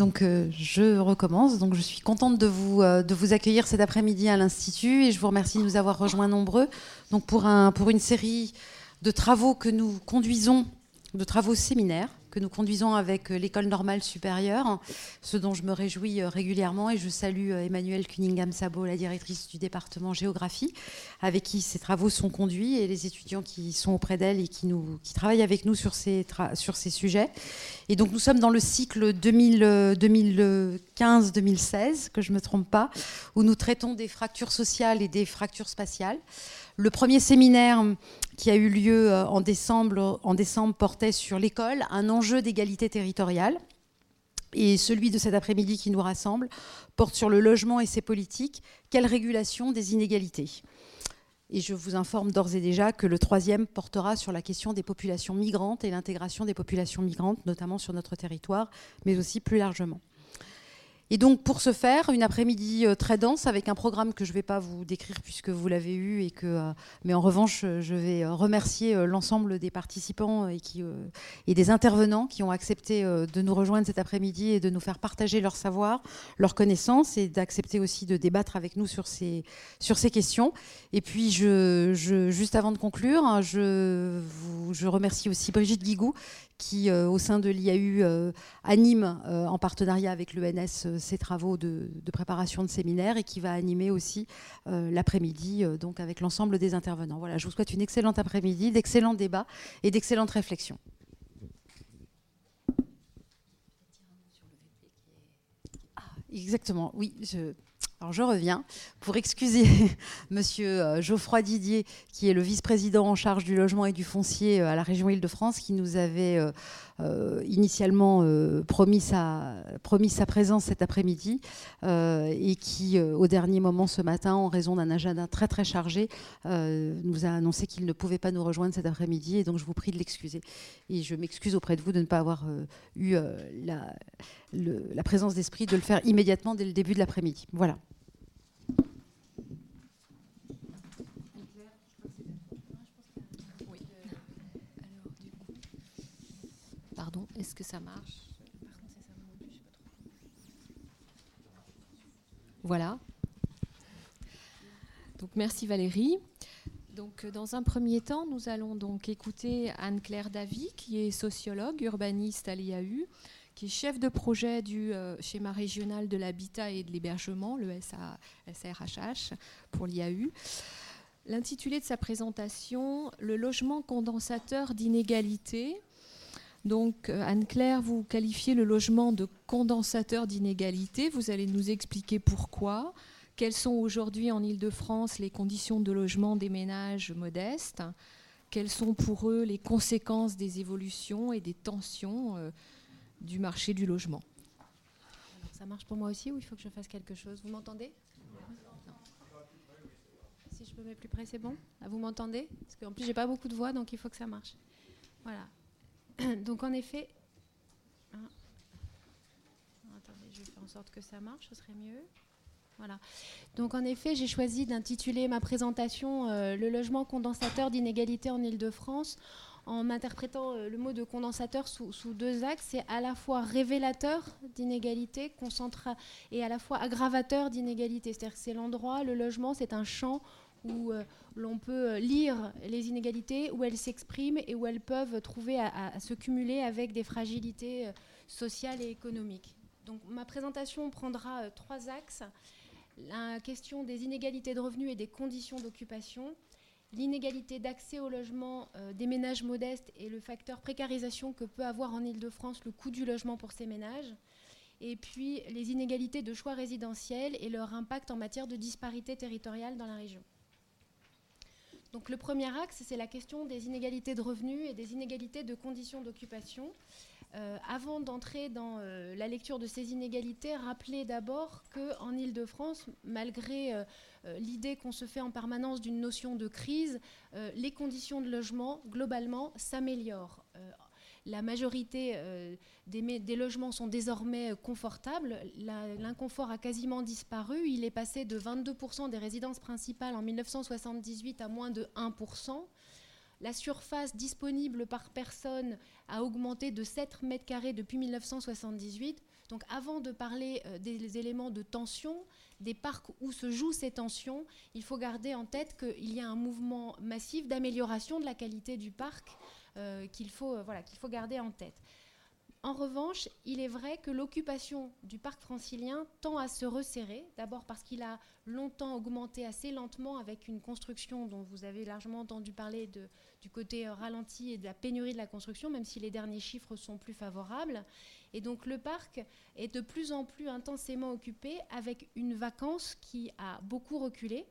donc je recommence. Donc je suis contente de vous, de vous accueillir cet après-midi à l'Institut et je vous remercie de nous avoir rejoints nombreux. Donc pour, un, pour une série de travaux que nous conduisons, de travaux séminaires que nous conduisons avec euh, l'école normale supérieure, ce dont je me réjouis euh, régulièrement et je salue euh, Emmanuelle Cunningham-Sabo, la directrice du département géographie, avec qui ces travaux sont conduits et les étudiants qui sont auprès d'elle et qui travaillent avec nous sur ces, sur ces sujets. Et donc nous sommes dans le cycle 2015-2016, que je ne me trompe pas, où nous traitons des fractures sociales et des fractures spatiales. Le premier séminaire qui a eu lieu euh, en décembre, en décembre portait sur l'école, un enjeu d'égalité territoriale. Et celui de cet après-midi qui nous rassemble porte sur le logement et ses politiques. Quelle régulation des inégalités? Et je vous informe d'ores et déjà que le troisième portera sur la question des populations migrantes et l'intégration des populations migrantes, notamment sur notre territoire, mais aussi plus largement. Et donc pour ce faire, une après-midi euh, très dense avec un programme que je ne vais pas vous décrire puisque vous l'avez eu, et que, euh, mais en revanche, je vais euh, remercier l'ensemble des participants et, qui, et des intervenants qui ont accepté de nous rejoindre cet après-midi et de nous faire partager leur savoir, leurs connaissances et d'accepter aussi de débattre avec nous sur ces, sur ces questions. Et puis, je, je juste avant de conclure, hein, je, vous, je remercie aussi Brigitte Guigou qui, au sein de l'IAU, anime en partenariat avec l'ENS ses travaux de, préparation de séminaire et qui va animer aussi euh, l'après-midi euh, donc avec l'ensemble des intervenants. Voilà, je vous souhaite une excellente après-midi, d'excellents débats et d'excellentes réflexions. Ah, exactement, oui. Je... Alors je reviens pour excuser Monsieur euh, Geoffroy Didier, qui est le vice-président en charge du logement et du foncier à la région Île-de-France, qui nous avait euh, initialement euh, promis, sa, présence cet après-midi euh, et qui, au dernier moment ce matin, en raison d'un agenda très très chargé, nous a annoncé qu'il ne pouvait pas nous rejoindre cet après-midi et donc je vous prie de l'excuser. Et je m'excuse auprès de vous de ne pas avoir eu la, la présence d'esprit de le faire immédiatement dès le début de l'après-midi. Voilà. Est-ce ça marche Voilà. Donc merci Valérie. Donc dans un premier temps, nous allons donc écouter Anne-Claire Davy, qui est sociologue, urbaniste à l'IAU, qui est chef de projet du euh, schéma régional de l'habitat et de l'hébergement, le SRHH, pour l'IAU. L'intitulé de sa présentation, Le logement condensateur d'inégalité, donc, euh, Anne-Claire, vous qualifiez le logement de condensateur d'inégalité. Vous allez nous expliquer pourquoi. Quelles sont aujourd'hui en Ile-de-France les conditions de logement des ménages modestes? Quelles sont pour eux les conséquences des évolutions et des tensions euh, du marché du logement? Ça marche pour moi aussi ou il faut que je fasse quelque chose? Vous m'entendez? Si je peux mettre plus près, c'est bon ah, Vous m'entendez? Parce qu'en plus, j'ai pas beaucoup de voix, donc il faut que ça marche. Voilà. Donc en effet, hein. attendez, je vais faire en sorte que ça marche, ce serait mieux. Voilà. Donc en effet, j'ai choisi d'intituler ma présentation euh, Le logement condensateur d'inégalité en Ile-de-France en m'interprétant euh, le mot de condensateur sous, deux axes. C'est à la fois révélateur d'inégalité et à la fois aggravateur d'inégalité. C'est-à-dire que c'est l'endroit, le logement, c'est un champ où euh, l'on peut lire les inégalités, où elles s'expriment et où elles peuvent trouver à, se cumuler avec des fragilités euh, sociales et économiques. Donc ma présentation prendra euh, trois axes. La question des inégalités de revenus et des conditions d'occupation, l'inégalité d'accès au logement des ménages modestes et le facteur précarisation que peut avoir en Ile-de-France le coût du logement pour ces ménages, et puis les inégalités de choix résidentiels et leur impact en matière de disparité territoriale dans la région. Donc le premier axe, c'est la question des inégalités de revenus et des inégalités de conditions d'occupation. Euh, avant d'entrer dans euh, la lecture de ces inégalités, rappelez d'abord qu'en Ile-de-France, malgré euh, l'idée qu'on se fait en permanence d'une notion de crise, les conditions de logement, globalement, s'améliorent la majorité euh, des, logements sont désormais confortables. L'inconfort a quasiment disparu. Il est passé de 22% des résidences principales en 1978 à moins de 1%. La surface disponible par personne a augmenté de 7 mètres carrés depuis 1978. Donc avant de parler euh, des éléments de tension, des parcs où se jouent ces tensions, il faut garder en tête qu'il y a un mouvement massif d'amélioration de la qualité du parc euh, qu'il faut, euh, voilà, qu'il faut garder en tête. En revanche, il est vrai que l'occupation du parc francilien tend à se resserrer, d'abord parce qu'il a longtemps augmenté assez lentement avec une construction dont vous avez largement entendu parler du côté ralenti et de la pénurie de la construction, même si les derniers chiffres sont plus favorables. Et donc le parc est de plus en plus intensément occupé avec une vacance qui a beaucoup reculé.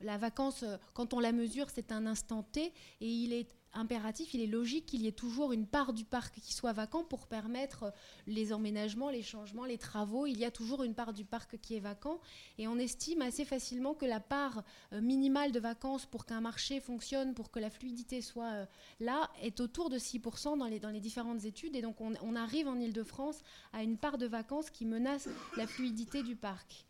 La vacance, quand on la mesure, c'est un instant T et il est impératif, il est logique qu'il y ait toujours une part du parc qui soit vacant pour permettre les emménagements, les changements, les travaux. Il y a toujours une part du parc qui est vacant et on estime assez facilement que la part euh, minimale de vacances pour qu'un marché fonctionne, pour que la fluidité soit euh, là, est autour de 6% dans les, différentes études et donc on, on arrive en Ile-de-France à une part de vacances qui menace la fluidité du parc.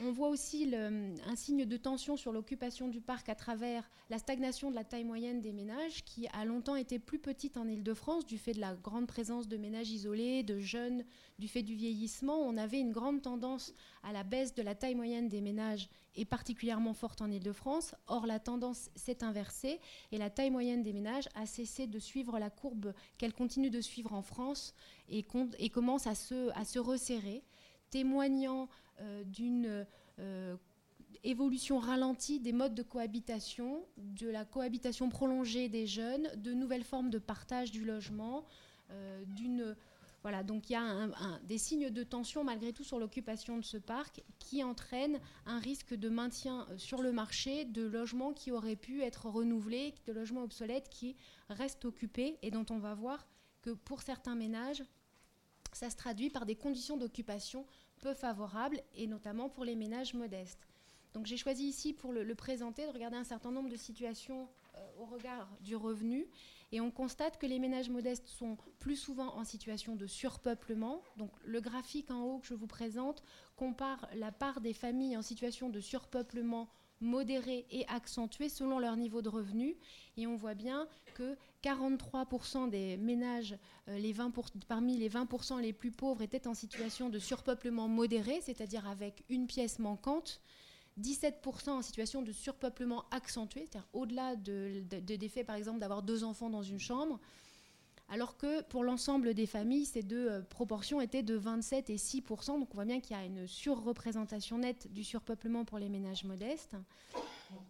On voit aussi un signe de tension sur l'occupation du parc à travers la stagnation de la taille moyenne des ménages, qui a longtemps été plus petite en Ile-de-France du fait de la grande présence de ménages isolés, de jeunes, du fait du vieillissement. On avait une grande tendance à la baisse de la taille moyenne des ménages et particulièrement forte en Ile-de-France. Or, la tendance s'est inversée et la taille moyenne des ménages a cessé de suivre la courbe qu'elle continue de suivre en France et, commence à se resserrer témoignant d'une euh, évolution ralentie des modes de cohabitation, de la cohabitation prolongée des jeunes, de nouvelles formes de partage du logement, euh, d'une voilà, donc il y a des signes de tension malgré tout sur l'occupation de ce parc qui entraînent un risque de maintien sur le marché de logements qui auraient pu être renouvelés, de logements obsolètes qui restent occupés et dont on va voir que pour certains ménages, ça se traduit par des conditions d'occupation peu favorables, et notamment pour les ménages modestes. Donc j'ai choisi ici pour le, présenter de regarder un certain nombre de situations euh, au regard du revenu. Et on constate que les ménages modestes sont plus souvent en situation de surpeuplement. Donc le graphique en haut que je vous présente compare la part des familles en situation de surpeuplement modérés et accentués selon leur niveau de revenu. Et on voit bien que 43% des ménages, euh, les 20 parmi les 20% les plus pauvres, étaient en situation de surpeuplement modéré, c'est-à-dire avec une pièce manquante. 17% en situation de surpeuplement accentué, c'est-à-dire au-delà de, des faits, par exemple, d'avoir deux enfants dans une chambre alors que pour l'ensemble des familles, ces deux euh, proportions étaient de 27 et 6% Donc on voit bien qu'il y a une surreprésentation nette du surpeuplement pour les ménages modestes.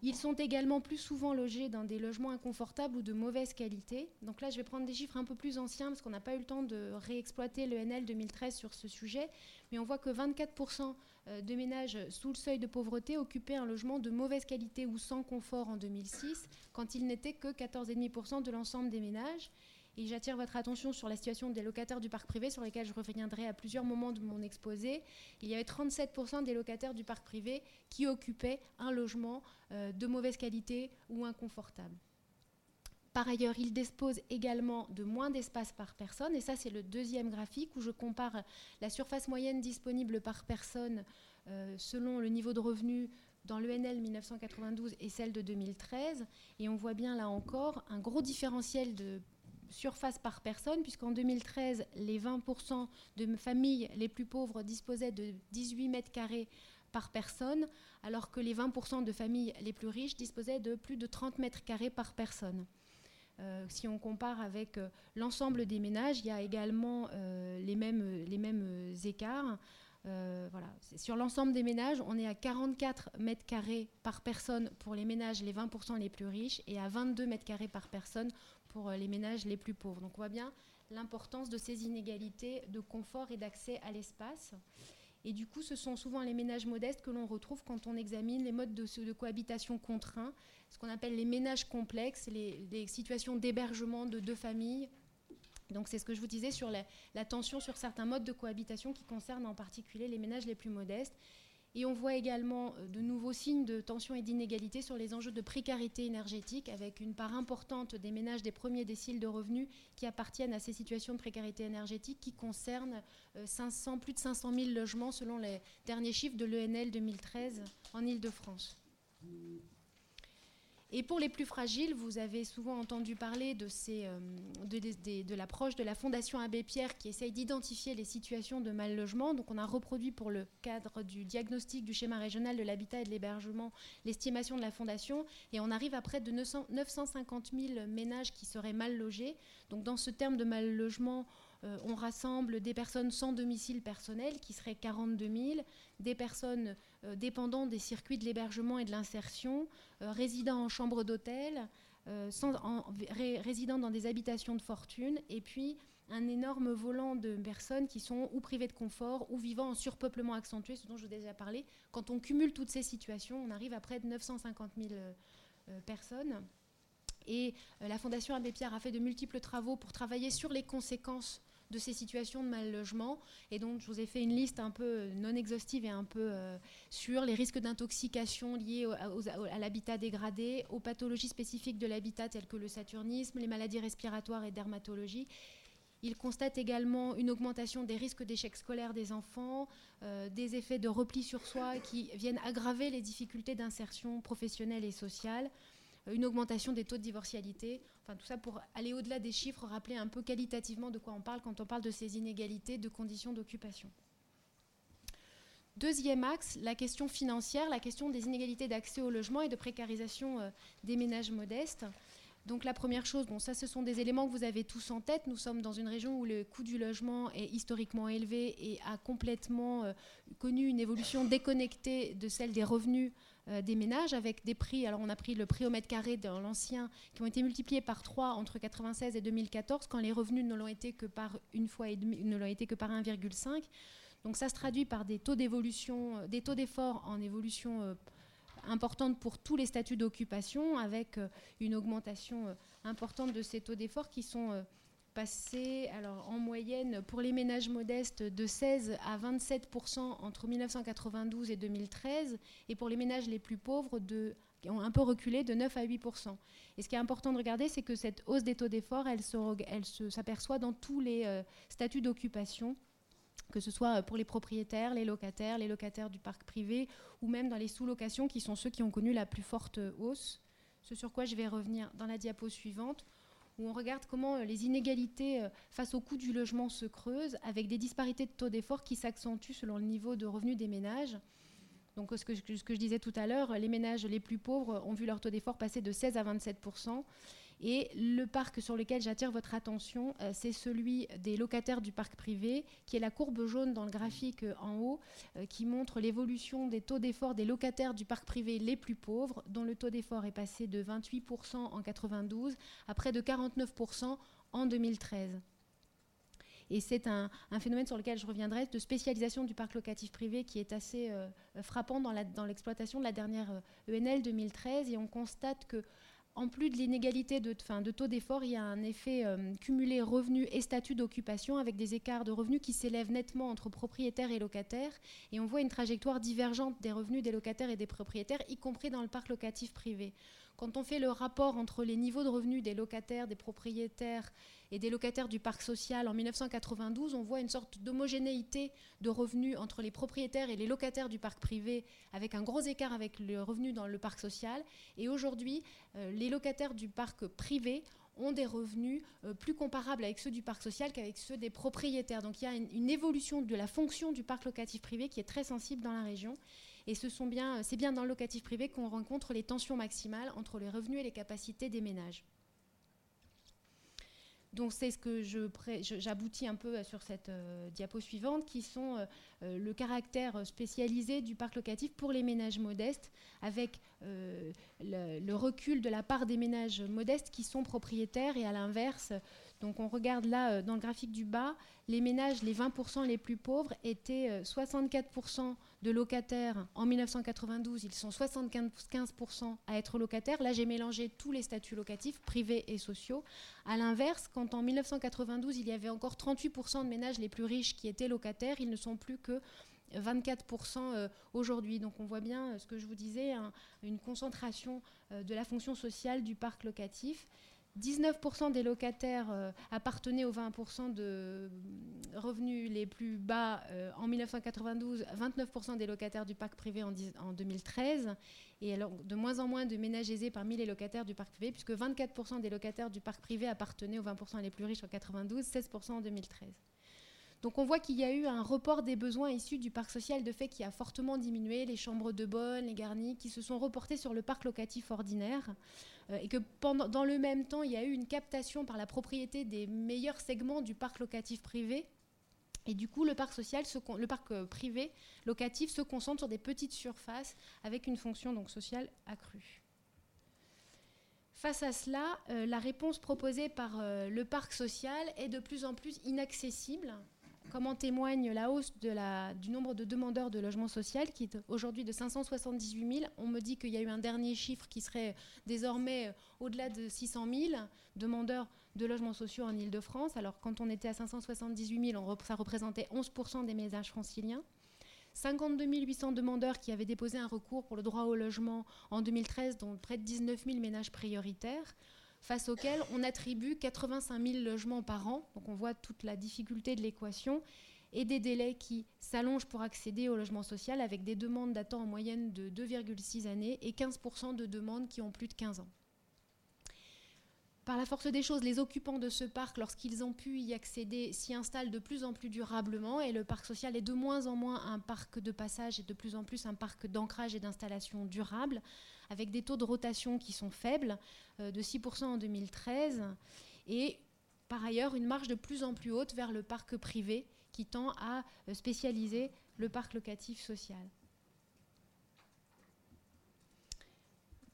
Ils sont également plus souvent logés dans des logements inconfortables ou de mauvaise qualité. Donc là, je vais prendre des chiffres un peu plus anciens parce qu'on n'a pas eu le temps de réexploiter le NL 2013 sur ce sujet, mais on voit que 24% euh, de ménages sous le seuil de pauvreté occupaient un logement de mauvaise qualité ou sans confort en 2006, quand il n'était que 14,5% de l'ensemble des ménages. Et j'attire votre attention sur la situation des locataires du parc privé, sur lesquels je reviendrai à plusieurs moments de mon exposé. Il y avait 37% des locataires du parc privé qui occupaient un logement euh, de mauvaise qualité ou inconfortable. Par ailleurs, ils disposent également de moins d'espace par personne. Et ça, c'est le deuxième graphique où je compare la surface moyenne disponible par personne euh, selon le niveau de revenu dans l'ENL 1992 et celle de 2013. Et on voit bien là encore un gros différentiel de surface par personne, puisqu'en 2013, les 20% de familles les plus pauvres disposaient de 18 mètres carrés par personne, alors que les 20% de familles les plus riches disposaient de plus de 30 mètres carrés par personne. Euh, si on compare avec euh, l'ensemble des ménages, il y a également euh, les mêmes, les mêmes écarts. voilà. Sur l'ensemble des ménages, on est à 44 mètres carrés par personne pour les ménages les 20% les plus riches et à 22 mètres carrés par personne euh, les ménages les plus pauvres. Donc on voit bien l'importance de ces inégalités de confort et d'accès à l'espace. Et du coup, ce sont souvent les ménages modestes que l'on retrouve quand on examine les modes de, cohabitation contraints, ce qu'on appelle les ménages complexes, les, situations d'hébergement de deux familles. Donc c'est ce que je vous disais sur la tension sur certains modes de cohabitation qui concernent en particulier les ménages les plus modestes et on voit également euh, de nouveaux signes de tension et d'inégalité sur les enjeux de précarité énergétique, avec une part importante des ménages des premiers déciles de revenus qui appartiennent à ces situations de précarité énergétique, qui concernent 500, euh, plus de 500 000 logements selon les derniers chiffres de l'ENL 2013 en Ile-de-France. Et pour les plus fragiles, vous avez souvent entendu parler de, euh, de, l'approche de la Fondation Abbé Pierre qui essaye d'identifier les situations de mal logement. Donc on a reproduit pour le cadre du diagnostic du schéma régional de l'habitat et de l'hébergement l'estimation de la Fondation et on arrive à près de 950 000 ménages qui seraient mal logés. Donc dans ce terme de mal logement, euh, on rassemble des personnes sans domicile personnel, qui seraient 42 000, des personnes euh, dépendant des circuits de l'hébergement et de l'insertion, euh, résidant en chambre d'hôtel, résidant dans des habitations de fortune, et puis un énorme volant de personnes qui sont ou privées de confort ou vivant en surpeuplement accentué, ce dont je vous ai déjà parlé. Quand on cumule toutes ces situations, on arrive à près de 950 000 personnes. Et la Fondation Abbé Pierre a fait de multiples travaux pour travailler sur les conséquences de ces situations de mal logement. Et donc, je vous ai fait une liste un peu non exhaustive et un peu euh, sur les risques d'intoxication liés à l'habitat dégradé, aux pathologies spécifiques de l'habitat telles que le saturnisme, les maladies respiratoires et dermatologie. Il constate également une augmentation des risques d'échec scolaire des enfants, euh, des effets de repli sur soi qui viennent aggraver les difficultés d'insertion professionnelle et sociale une augmentation des taux de divorcialité. Enfin, tout ça pour aller au-delà des chiffres, rappeler un peu qualitativement de quoi on parle quand on parle de ces inégalités de conditions d'occupation. Deuxième axe, la question financière, la question des inégalités d'accès au logement et de précarisation euh, des ménages modestes. Donc la première chose, bon ça ce sont des éléments que vous avez tous en tête. Nous sommes dans une région où le coût du logement est historiquement élevé et a complètement euh, connu une évolution déconnectée de celle des revenus euh, des ménages avec des prix, alors on a pris le prix au mètre carré dans l'ancien, qui ont été multipliés par 3 entre 96 et 2014, quand les revenus ne l'ont été que par une fois et ne l'ont été que par 1,5. Donc ça se traduit par des taux d'évolution, euh, des taux d'effort en évolution euh, importante pour tous les statuts d'occupation, avec une augmentation importante de ces taux d'effort qui sont passé alors, en moyenne pour les ménages modestes de 16 à 27% entre 1992 et 2013, et pour les ménages les plus pauvres qui ont un peu reculé de 9 à 8 Et ce qui est important de regarder, c'est que cette hausse des taux d'effort, elle, s'aperçoit dans tous les euh, statuts d'occupation que ce soit pour les propriétaires, les locataires, les locataires du parc privé, ou même dans les sous-locations, qui sont ceux qui ont connu la plus forte hausse. Ce sur quoi je vais revenir dans la diapo suivante où on regarde comment euh, les inégalités euh, face au coût du logement se creusent, avec des disparités de taux d'effort qui s'accentuent selon le niveau de revenu des ménages. Donc ce que, ce que je disais tout à l'heure, les ménages les plus pauvres ont vu leur taux d'effort passer de 16 à 27 et le parc sur lequel j'attire votre attention, euh, c'est celui des locataires du parc privé, qui est la courbe jaune dans le graphique euh, en haut, euh, qui montre l'évolution des taux d'effort des locataires du parc privé les plus pauvres, dont le taux d'effort est passé de 28% en 92 à près de 49% en 2013. Et c'est un, phénomène sur lequel je reviendrai, de spécialisation du parc locatif privé qui est assez frappant dans l'exploitation de la dernière ENL 2013. Et on constate que en plus de l'inégalité de, taux d'effort, il y a un effet euh, cumulé revenus et statut d'occupation avec des écarts de revenus qui s'élèvent nettement entre propriétaires et locataires. Et on voit une trajectoire divergente des revenus des locataires et des propriétaires, y compris dans le parc locatif privé. Quand on fait le rapport entre les niveaux de revenus des locataires, des propriétaires et des locataires du parc social en 1992, on voit une sorte d'homogénéité de revenus entre les propriétaires et les locataires du parc privé, avec un gros écart avec le revenu dans le parc social. Et aujourd'hui, euh, les locataires du parc privé ont des revenus euh, plus comparables avec ceux du parc social qu'avec ceux des propriétaires. Donc il y a une, évolution de la fonction du parc locatif privé qui est très sensible dans la région. Et ce sont bien, c'est bien dans le locatif privé qu'on rencontre les tensions maximales entre les revenus et les capacités des ménages. Donc c'est ce que j'aboutis un peu sur cette euh, diapo suivante, qui sont euh, euh, le caractère spécialisé du parc locatif pour les ménages modestes, avec le, recul de la part des ménages modestes qui sont propriétaires et à l'inverse. Donc on regarde là dans le graphique du bas, les ménages, les 20% les plus pauvres, étaient 64% de locataires en 1992, ils sont 75% à être locataires. Là, j'ai mélangé tous les statuts locatifs, privés et sociaux. À l'inverse, quand en 1992, il y avait encore 38% de ménages les plus riches qui étaient locataires, ils ne sont plus que 24% euh, aujourd'hui. Donc on voit bien euh, ce que je vous disais, une concentration euh, de la fonction sociale du parc locatif. 19% des locataires euh, appartenaient aux 20% de revenus les plus bas euh, en 1992, 29% des locataires du parc privé en, 2013, et de moins en moins de ménages aisés parmi les locataires du parc privé, puisque 24% des locataires du parc privé appartenaient aux 20% les plus riches en 92, 16% en 2013. Donc on voit qu'il y a eu un report des besoins issus du parc social de fait qui a fortement diminué, les chambres de bonne, les garnis, qui se sont reportés sur le parc locatif ordinaire, euh, et que pendant, dans le même temps, il y a eu une captation par la propriété des meilleurs segments du parc locatif privé. Et du coup, le parc euh, privé locatif se concentre sur des petites surfaces avec une fonction sociale accrue. Face à cela, euh, la réponse proposée par le parc social est de plus en plus inaccessible comme en témoigne la hausse du nombre de demandeurs de logement social, qui est aujourd'hui de 578 000. On me dit qu'il y a eu un dernier chiffre qui serait désormais au-delà de 600 000 demandeurs de logements sociaux en Ile-de-France. Alors quand on était à 578 000, ça représentait 11% des ménages franciliens. 52 800 demandeurs qui avaient déposé un recours pour le droit au logement en 2013, dont près de 19 000 ménages prioritaires face auxquels on attribue 85 000 logements par an. Donc on voit toute la difficulté de l'équation et des délais qui s'allongent pour accéder au logement social avec des demandes datant en moyenne de 2,6 années et 15% de demandes qui ont plus de 15 ans. Par la force des choses, les occupants de ce parc, lorsqu'ils ont pu y accéder, s'y installent de plus en plus durablement et le parc social est de moins en moins un parc de passage et de plus en plus un parc d'ancrage et d'installation durable, avec des taux de rotation qui sont faibles, euh, de 6% en 2013, et par ailleurs une marge de plus en plus haute vers le parc privé qui tend à euh, spécialiser le parc locatif social.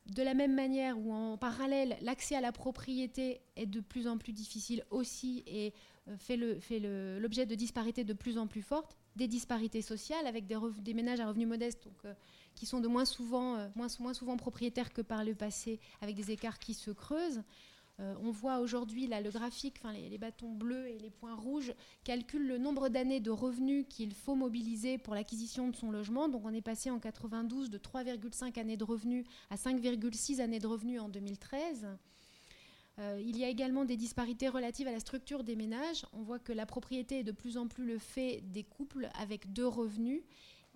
de la même manière où en parallèle l'accès à la propriété est de plus en plus difficile aussi et euh, fait l'objet de disparités de plus en plus fortes, des disparités sociales avec des, ménages à revenus modestes qui sont de moins souvent, euh, moins, souvent propriétaires que par le passé avec des écarts qui se creusent, euh, on voit aujourd'hui là le graphique, enfin les, bâtons bleus et les points rouges calculent le nombre d'années de revenus qu'il faut mobiliser pour l'acquisition de son logement. Donc on est passé en 92 de 3,5 années de revenus à 5,6 années de revenus en 2013. Euh, il y a également des disparités relatives à la structure des ménages. On voit que la propriété est de plus en plus le fait des couples avec deux revenus,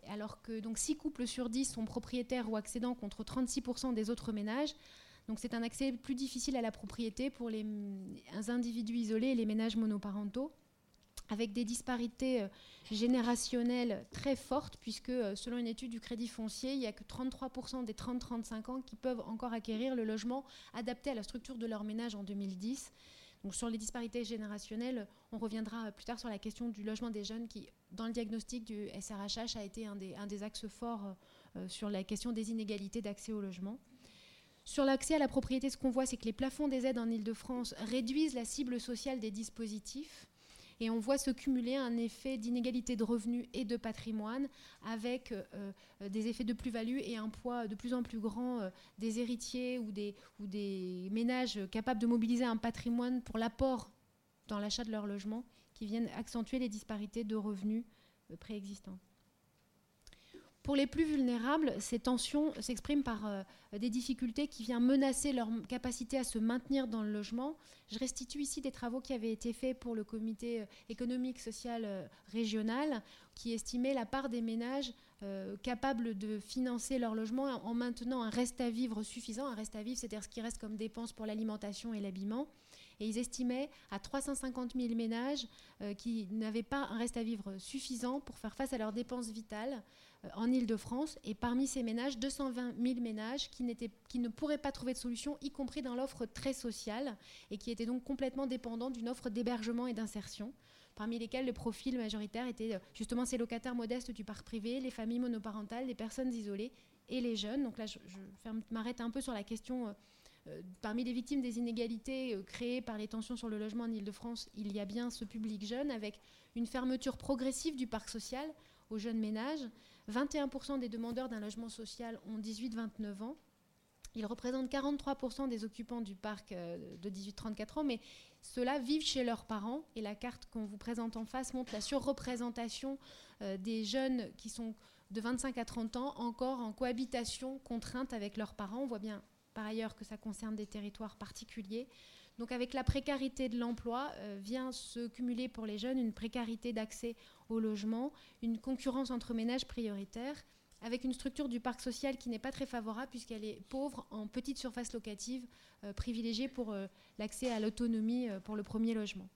alors que donc 6 couples sur 10 sont propriétaires ou accédants contre 36% des autres ménages. Donc c'est un accès plus difficile à la propriété pour les individus isolés et les ménages monoparentaux avec des disparités euh, générationnelles très fortes, puisque euh, selon une étude du Crédit foncier, il n'y a que 33% des 30-35 ans qui peuvent encore acquérir le logement adapté à la structure de leur ménage en 2010. Donc sur les disparités générationnelles, on reviendra plus tard sur la question du logement des jeunes qui, dans le diagnostic du SRHH, a été un des, axes forts euh, sur la question des inégalités d'accès au logement. Sur l'accès à la propriété, ce qu'on voit, c'est que les plafonds des aides en Ile-de-France réduisent la cible sociale des dispositifs. Et on voit se cumuler un effet d'inégalité de revenus et de patrimoine avec euh, euh, des effets de plus-value et un poids de plus en plus grand euh, des héritiers ou des ménages capables de mobiliser un patrimoine pour l'apport dans l'achat de leur logement qui viennent accentuer les disparités de revenus préexistants. Pour les plus vulnérables, ces tensions s'expriment par euh, des difficultés qui viennent menacer leur capacité à se maintenir dans le logement. Je restitue ici des travaux qui avaient été faits pour le comité euh, économique social euh, régional qui estimait la part des ménages capables de financer leur logement en maintenant un reste à vivre suffisant. Un reste à vivre, c'est-à-dire ce qui reste comme dépenses pour l'alimentation et l'habillement. Et ils estimaient à 350 000 ménages qui n'avaient pas un reste à vivre suffisant pour faire face à leurs dépenses vitales euh, en Ile-de-France. Et parmi ces ménages, 220 000 ménages qui, qui ne pourraient pas trouver de solution, y compris dans l'offre très sociale, et qui étaient donc complètement dépendants d'une offre d'hébergement et d'insertion parmi lesquels le profil majoritaire était euh, justement ces locataires modestes du parc privé, les familles monoparentales, les personnes isolées et les jeunes. Donc là, je, m'arrête un peu sur la question. Euh, parmi les victimes des inégalités créées par les tensions sur le logement en Ile-de-France, il y a bien ce public jeune avec une fermeture progressive du parc social aux jeunes ménages, 21% des demandeurs d'un logement social ont 18-29 ans. Ils représentent 43% des occupants du parc euh, de 18-34 ans, mais ceux-là vivent chez leurs parents. Et la carte qu'on vous présente en face montre la surreprésentation euh, des jeunes qui sont de 25 à 30 ans encore en cohabitation contrainte avec leurs parents. On voit bien par ailleurs que ça concerne des territoires particuliers. Donc avec la précarité de l'emploi vient se cumuler pour les jeunes une précarité d'accès au logement, une concurrence entre ménages prioritaires avec une structure du parc social qui n'est pas très favorable puisqu'elle est pauvre en petites surfaces locatives euh, privilégiées pour euh, l'accès à l'autonomie euh, pour le premier logement.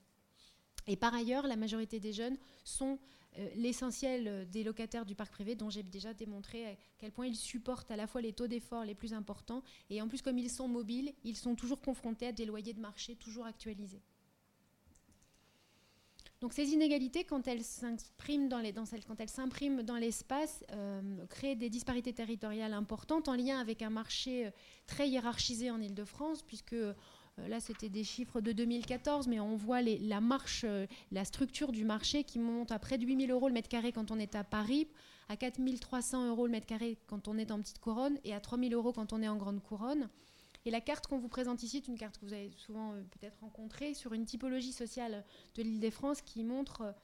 Et par ailleurs, la majorité des jeunes sont l'essentiel des locataires du parc privé, dont j'ai déjà démontré à quel point ils supportent à la fois les taux d'effort les plus importants, et en plus, comme ils sont mobiles, ils sont toujours confrontés à des loyers de marché toujours actualisés. Donc ces inégalités, quand elles s'impriment dans, dans l'espace, euh, créent des disparités territoriales importantes en lien avec un marché euh, très hiérarchisé en Ile-de-France, puisque euh, là c'était des chiffres de 2014, mais on voit la marche, la structure du marché qui monte à près de 8000 euros le mètre carré quand on est à Paris, à 4300 euros le mètre carré quand on est en petite couronne et à 3000 euros quand on est en grande couronne. Et la carte qu'on vous présente ici est une carte que vous avez souvent euh, peut-être rencontrée sur une typologie sociale de l'île des France qui montre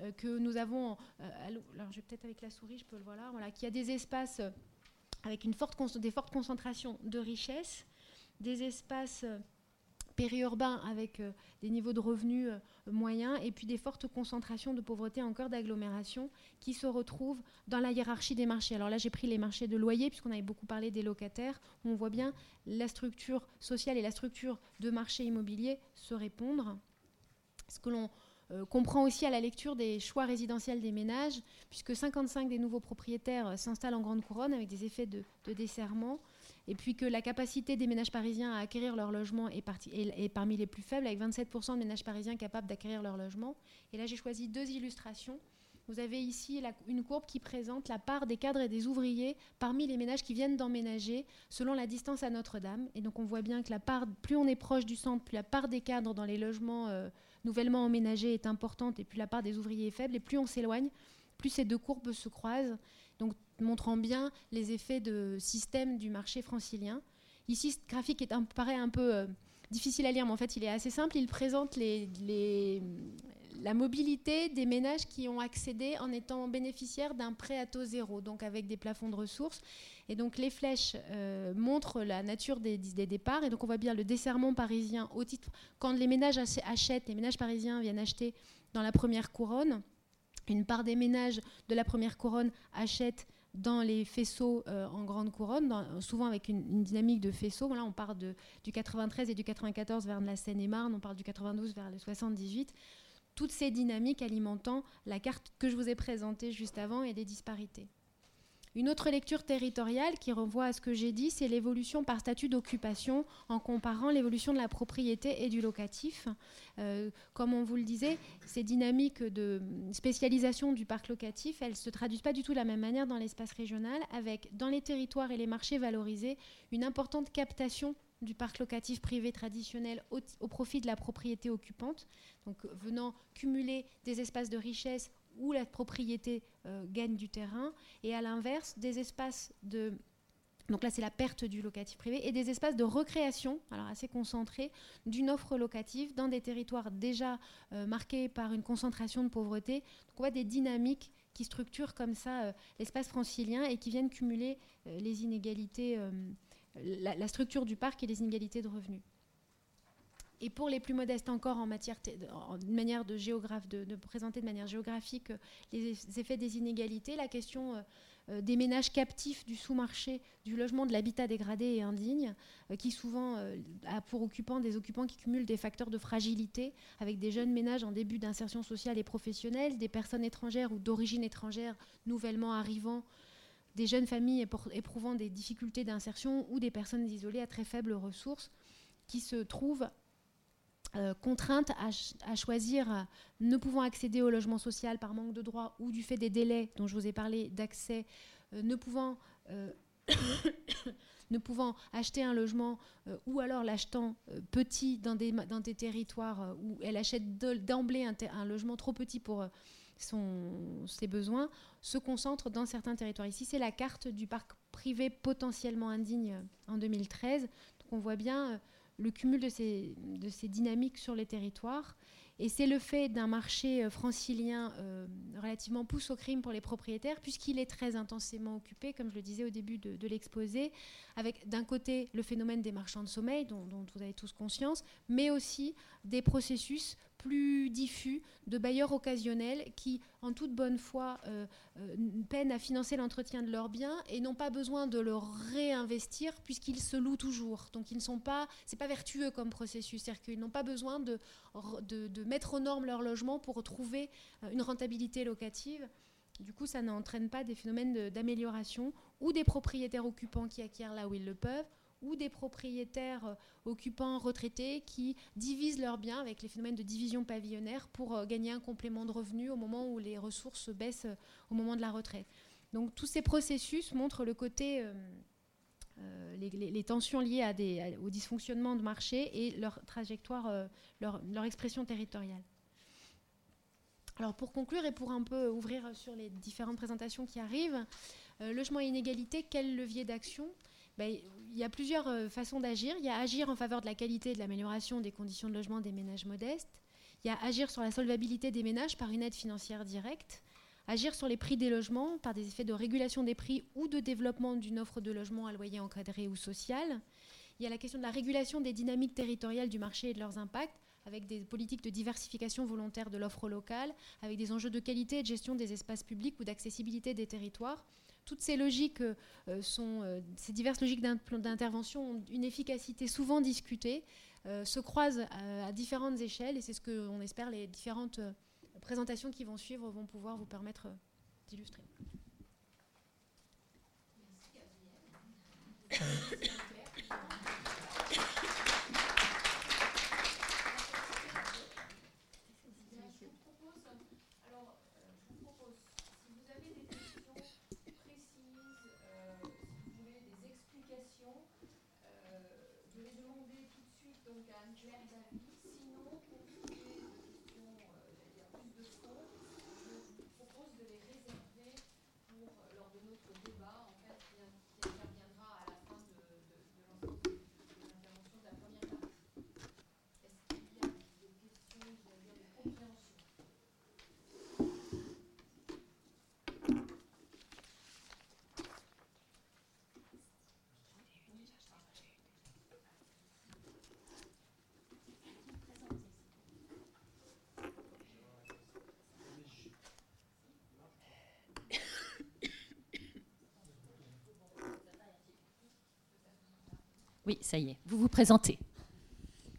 euh, que nous avons, euh, alors je vais peut-être avec la souris, je peux le voir là, voilà, qu'il y a des espaces avec des fortes concentrations de richesses, des espaces périurbains avec euh, des niveaux de revenus euh, moyens et puis des fortes concentrations de pauvreté en cœur d'agglomération qui se retrouvent dans la hiérarchie des marchés. Alors là, j'ai pris les marchés de loyer puisqu'on avait beaucoup parlé des locataires. Où on voit bien la structure sociale et la structure de marché immobilier se répondre. Ce que l'on euh, comprend aussi à la lecture des choix résidentiels des ménages, puisque 55 des nouveaux propriétaires s'installent en grande couronne avec des effets de, de desserrement et puis que la capacité des ménages parisiens à acquérir leur logement est, parmi les plus faibles, avec 27% de ménages parisiens capables d'acquérir leur logement. Et là, j'ai choisi deux illustrations. Vous avez ici une courbe qui présente la part des cadres et des ouvriers parmi les ménages qui viennent d'emménager selon la distance à Notre-Dame. Et donc on voit bien que la part, plus on est proche du centre, plus la part des cadres dans les logements euh, nouvellement emménagés est importante et plus la part des ouvriers est faible. Et plus on s'éloigne, plus ces deux courbes se croisent donc montrant bien les effets de système du marché francilien. Ici, ce graphique est un, paraît un peu euh, difficile à lire, mais en fait, il est assez simple. Il présente la mobilité des ménages qui ont accédé en étant bénéficiaires d'un prêt à taux zéro, donc avec des plafonds de ressources. Et donc, les flèches euh, montrent la nature des, des, départs. Et donc, on voit bien le desserrement parisien au titre. Quand les ménages achètent, les ménages parisiens viennent acheter dans la première couronne une part des ménages de la première couronne achètent dans les faisceaux euh, en grande couronne, souvent avec une, dynamique de faisceaux. Là, on part de, du 93 et du 94 vers la Seine-et-Marne, on part du 92 vers le 78. Toutes ces dynamiques alimentant la carte que je vous ai présentée juste avant et des disparités. Une autre lecture territoriale qui renvoie à ce que j'ai dit, c'est l'évolution par statut d'occupation en comparant l'évolution de la propriété et du locatif. Euh, comme on vous le disait, ces dynamiques de spécialisation du parc locatif, elles ne se traduisent pas du tout de la même manière dans l'espace régional, avec dans les territoires et les marchés valorisés une importante captation du parc locatif privé traditionnel au, au, profit de la propriété occupante, donc venant cumuler des espaces de richesse où la propriété euh, gagne du terrain, et à l'inverse, des espaces de... Donc là, c'est la perte du locatif privé, et des espaces de recréation, alors assez concentrés, d'une offre locative dans des territoires déjà euh, marqués par une concentration de pauvreté. Donc on voit des dynamiques qui structurent comme ça euh, l'espace francilien et qui viennent cumuler les inégalités, la, structure du parc et les inégalités de revenus. Et pour les plus modestes encore en matière, de manière de, géographe, de, présenter de manière géographique euh, les effets des inégalités, la question euh, euh, des ménages captifs du sous-marché, du logement, de l'habitat dégradé et indigne, qui souvent a pour occupants des occupants qui cumulent des facteurs de fragilité, avec des jeunes ménages en début d'insertion sociale et professionnelle, des personnes étrangères ou d'origine étrangère nouvellement arrivant, des jeunes familles éprouvant des difficultés d'insertion ou des personnes isolées à très faibles ressources qui se trouvent euh, contraintes à, choisir, euh, ne pouvant accéder au logement social par manque de droits ou du fait des délais dont je vous ai parlé d'accès, euh, ne pouvant ne pouvant acheter un logement ou alors l'achetant petit dans des, dans des territoires où elle achète d'emblée un, un, logement trop petit pour son, ses besoins, se concentre dans certains territoires. Ici, c'est la carte du parc privé potentiellement indigne en 2013. Donc on voit bien le cumul de ces, dynamiques sur les territoires. Et c'est le fait d'un marché francilien relativement pousse au crime pour les propriétaires, puisqu'il est très intensément occupé, comme je le disais au début de, l'exposé, avec d'un côté le phénomène des marchands de sommeil, dont, vous avez tous conscience, mais aussi des processus plus diffus de bailleurs occasionnels qui, en toute bonne foi, euh, euh, peinent à financer l'entretien de leurs biens et n'ont pas besoin de le réinvestir puisqu'ils se louent toujours. Donc, ils ne sont pas, c'est pas vertueux comme processus, c'est-à-dire qu'ils n'ont pas besoin de, mettre aux normes leur logement pour trouver euh, une rentabilité locative. Du coup, ça n'entraîne pas des phénomènes d'amélioration ou des propriétaires occupants qui acquièrent là où ils le peuvent ou des propriétaires euh, occupants retraités qui divisent leurs biens avec les phénomènes de division pavillonnaire pour euh, gagner un complément de revenu au moment où les ressources baissent euh, au moment de la retraite. Donc tous ces processus montrent le côté, les, tensions liées à des, au dysfonctionnement de marché et leur trajectoire, leur, leur, expression territoriale. Alors pour conclure et pour un peu ouvrir sur les différentes présentations qui arrivent, logement et inégalité, quel levier d'action? Ben, il y a plusieurs euh, façons d'agir. Il y a agir en faveur de la qualité et de l'amélioration des conditions de logement des ménages modestes. Il y a agir sur la solvabilité des ménages par une aide financière directe. Agir sur les prix des logements par des effets de régulation des prix ou de développement d'une offre de logement à loyer encadré ou social. Il y a la question de la régulation des dynamiques territoriales du marché et de leurs impacts avec des politiques de diversification volontaire de l'offre locale, avec des enjeux de qualité et de gestion des espaces publics ou d'accessibilité des territoires, toutes ces logiques euh, sont, euh, ces diverses logiques d'intervention ont une efficacité souvent discutée, euh, se croisent à, différentes échelles et c'est ce qu'on espère les différentes présentations qui vont suivre vont pouvoir vous permettre d'illustrer. Oui, ça y est, vous vous présentez.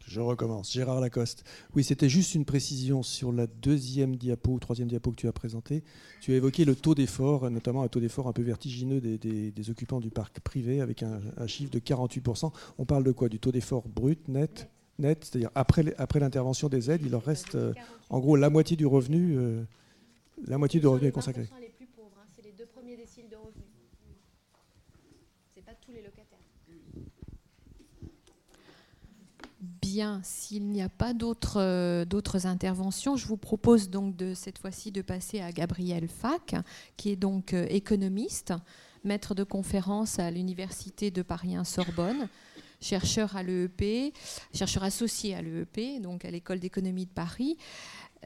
Je recommence. Gérard Lacoste. Oui, c'était juste une précision sur la deuxième diapo ou troisième diapo que tu as présenté. Tu as évoqué le taux d'effort, notamment un taux d'effort un peu vertigineux des, occupants du parc privé avec un, chiffre de 48%. On parle de quoi? Du taux d'effort brut, net net, c'est-à-dire après, après l'intervention des aides, il leur reste euh, en gros la moitié du revenu, euh, la moitié du revenu est consacré. les plus pauvres, hein, c'est les deux premiers déciles de revenus. C'est pas tous les locataires. S'il n'y a pas euh, d'autres interventions, je vous propose donc de cette fois-ci de passer à Gabriel Fac, qui est donc euh, économiste, maître de conférence à l'université de Paris 1 Sorbonne, chercheur à l'EEP, chercheur associé à l'EEP, donc à l'école d'économie de Paris.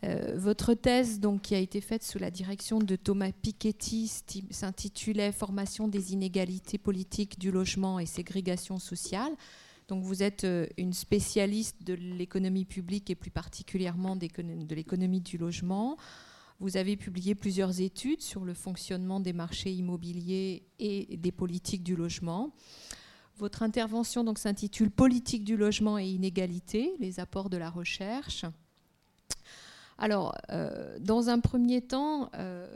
Euh, votre thèse, donc, qui a été faite sous la direction de Thomas Piketty, s'intitulait Formation des inégalités politiques du logement et ségrégation sociale. Donc vous êtes euh, une spécialiste de l'économie publique et plus particulièrement de l'économie du logement. Vous avez publié plusieurs études sur le fonctionnement des marchés immobiliers et des politiques du logement. Votre intervention donc s'intitule Politique du logement et inégalité, les apports de la recherche. Alors, euh, dans un premier temps, euh,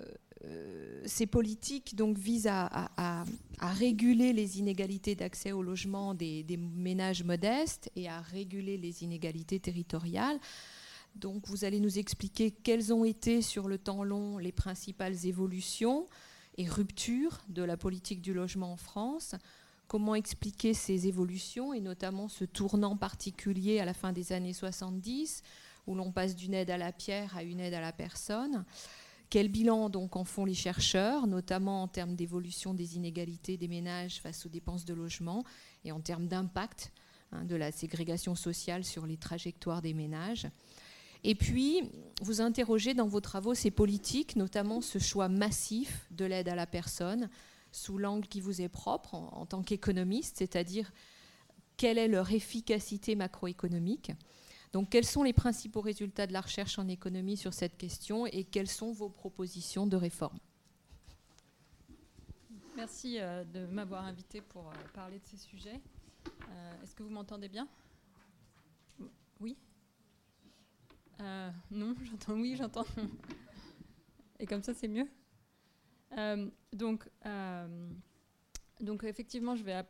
ces politiques donc, visent à, réguler les inégalités d'accès au logement des, ménages modestes et à réguler les inégalités territoriales. Donc vous allez nous expliquer quelles ont été sur le temps long les principales évolutions et ruptures de la politique du logement en France, comment expliquer ces évolutions et notamment ce tournant particulier à la fin des années 70 où l'on passe d'une aide à la pierre à une aide à la personne? Quel bilan donc en font les chercheurs, notamment en termes d'évolution des inégalités des ménages face aux dépenses de logement et en termes d'impact hein, de la ségrégation sociale sur les trajectoires des ménages Et puis, vous interrogez dans vos travaux ces politiques, notamment ce choix massif de l'aide à la personne, sous l'angle qui vous est propre en, en tant qu'économiste, c'est-à-dire quelle est leur efficacité macroéconomique. Donc, quels sont les principaux résultats de la recherche en économie sur cette question et quelles sont vos propositions de réforme? Merci euh, de m'avoir invité pour euh, parler de ces sujets. Euh, Est-ce que vous m'entendez bien? Oui? Non, j'entends oui, j'entends. Et comme ça, c'est mieux? Donc, effectivement, je vais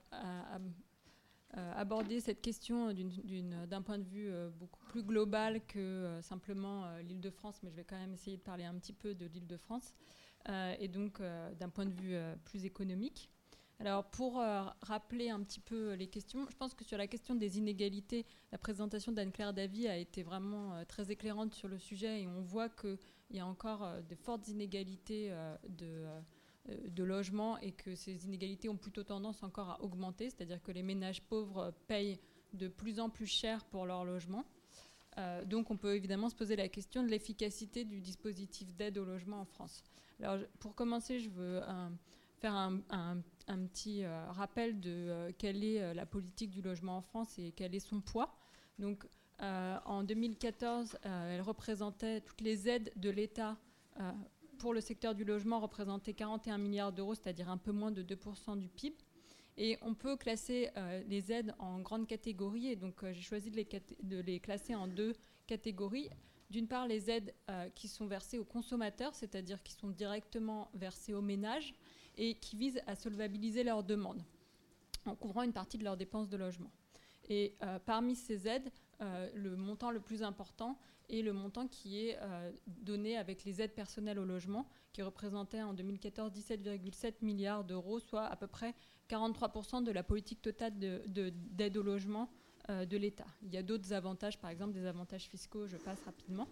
aborder cette question d'un point de vue euh, beaucoup plus global que euh, simplement euh, l'Île-de-France, mais je vais quand même essayer de parler un petit peu de l'Île-de-France, euh, et donc euh, d'un point de vue euh, plus économique. Alors pour euh, rappeler un petit peu les questions, je pense que sur la question des inégalités, la présentation d'Anne-Claire Davy a été vraiment euh, très éclairante sur le sujet et on voit qu'il y a encore euh, de fortes inégalités euh, de, euh, de logement et que ces inégalités ont plutôt tendance encore à augmenter, c'est-à-dire que les ménages pauvres payent de plus en plus cher pour leur logement. Euh, donc on peut évidemment se poser la question de l'efficacité du dispositif d'aide au logement en France. Alors pour commencer, je veux euh, faire un, petit euh, rappel de euh, quelle est euh, la politique du logement en France et quel est son poids. Donc euh, en 2014, euh, elle représentait toutes les aides de l'État euh, pour le secteur du logement représentaient 41 milliards d'euros, c'est-à-dire un peu moins de 2% du PIB. Et on peut classer euh, les aides en grandes catégories. Et donc, euh, j'ai choisi de les, classer en deux catégories. D'une part, les aides euh, qui sont versées aux consommateurs, c'est-à-dire qui sont directement versées aux ménages et qui visent à solvabiliser leurs demandes en couvrant une partie de leurs dépenses de logement. Et parmi ces aides, euh, le montant le plus important est le montant qui est euh, donné avec les aides personnelles au logement, qui représentait en 2014 17,7 milliards d'euros, soit à peu près 43% de la politique totale de- de- d'aide au logement euh, de l'État. Il y a d'autres avantages, par exemple des avantages fiscaux, je passe rapidement.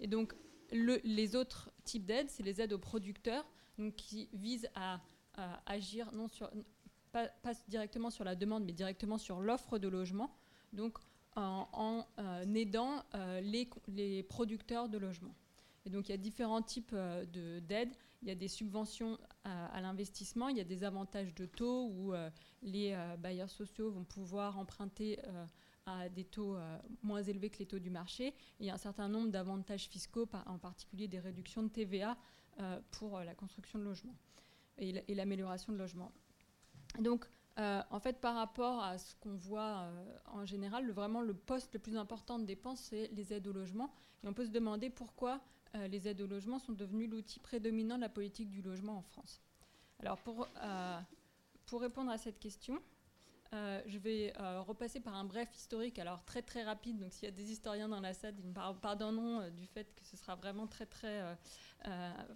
Et donc, le- les autres types d'aides, c'est les aides aux producteurs, donc qui visent à, à agir non sur, pas, pas directement sur la demande, mais directement sur l'offre de logement, donc en, euh, aidant euh, les, producteurs de logement. Et donc, il y a différents types euh, de- d'aides. Il y a des subventions à, l'investissement, il y a des avantages de taux où les bailleurs sociaux vont pouvoir emprunter à des taux moins élevés que les taux du marché. Il y a un certain nombre d'avantages fiscaux, en particulier des réductions de TVA pour la construction de logements et l'amélioration de logements. Donc, euh, en fait, par rapport à ce qu'on voit euh, en général, le, vraiment le poste le plus important de dépenses, c'est les aides au logement. Et on peut se demander pourquoi euh, les aides au logement sont devenues l'outil prédominant de la politique du logement en France. Alors, pour, pour répondre à cette question, je vais repasser par un bref historique, alors très très rapide. Donc, s'il y a des historiens dans la salle, ils me par- pardonneront du fait que ce sera vraiment très très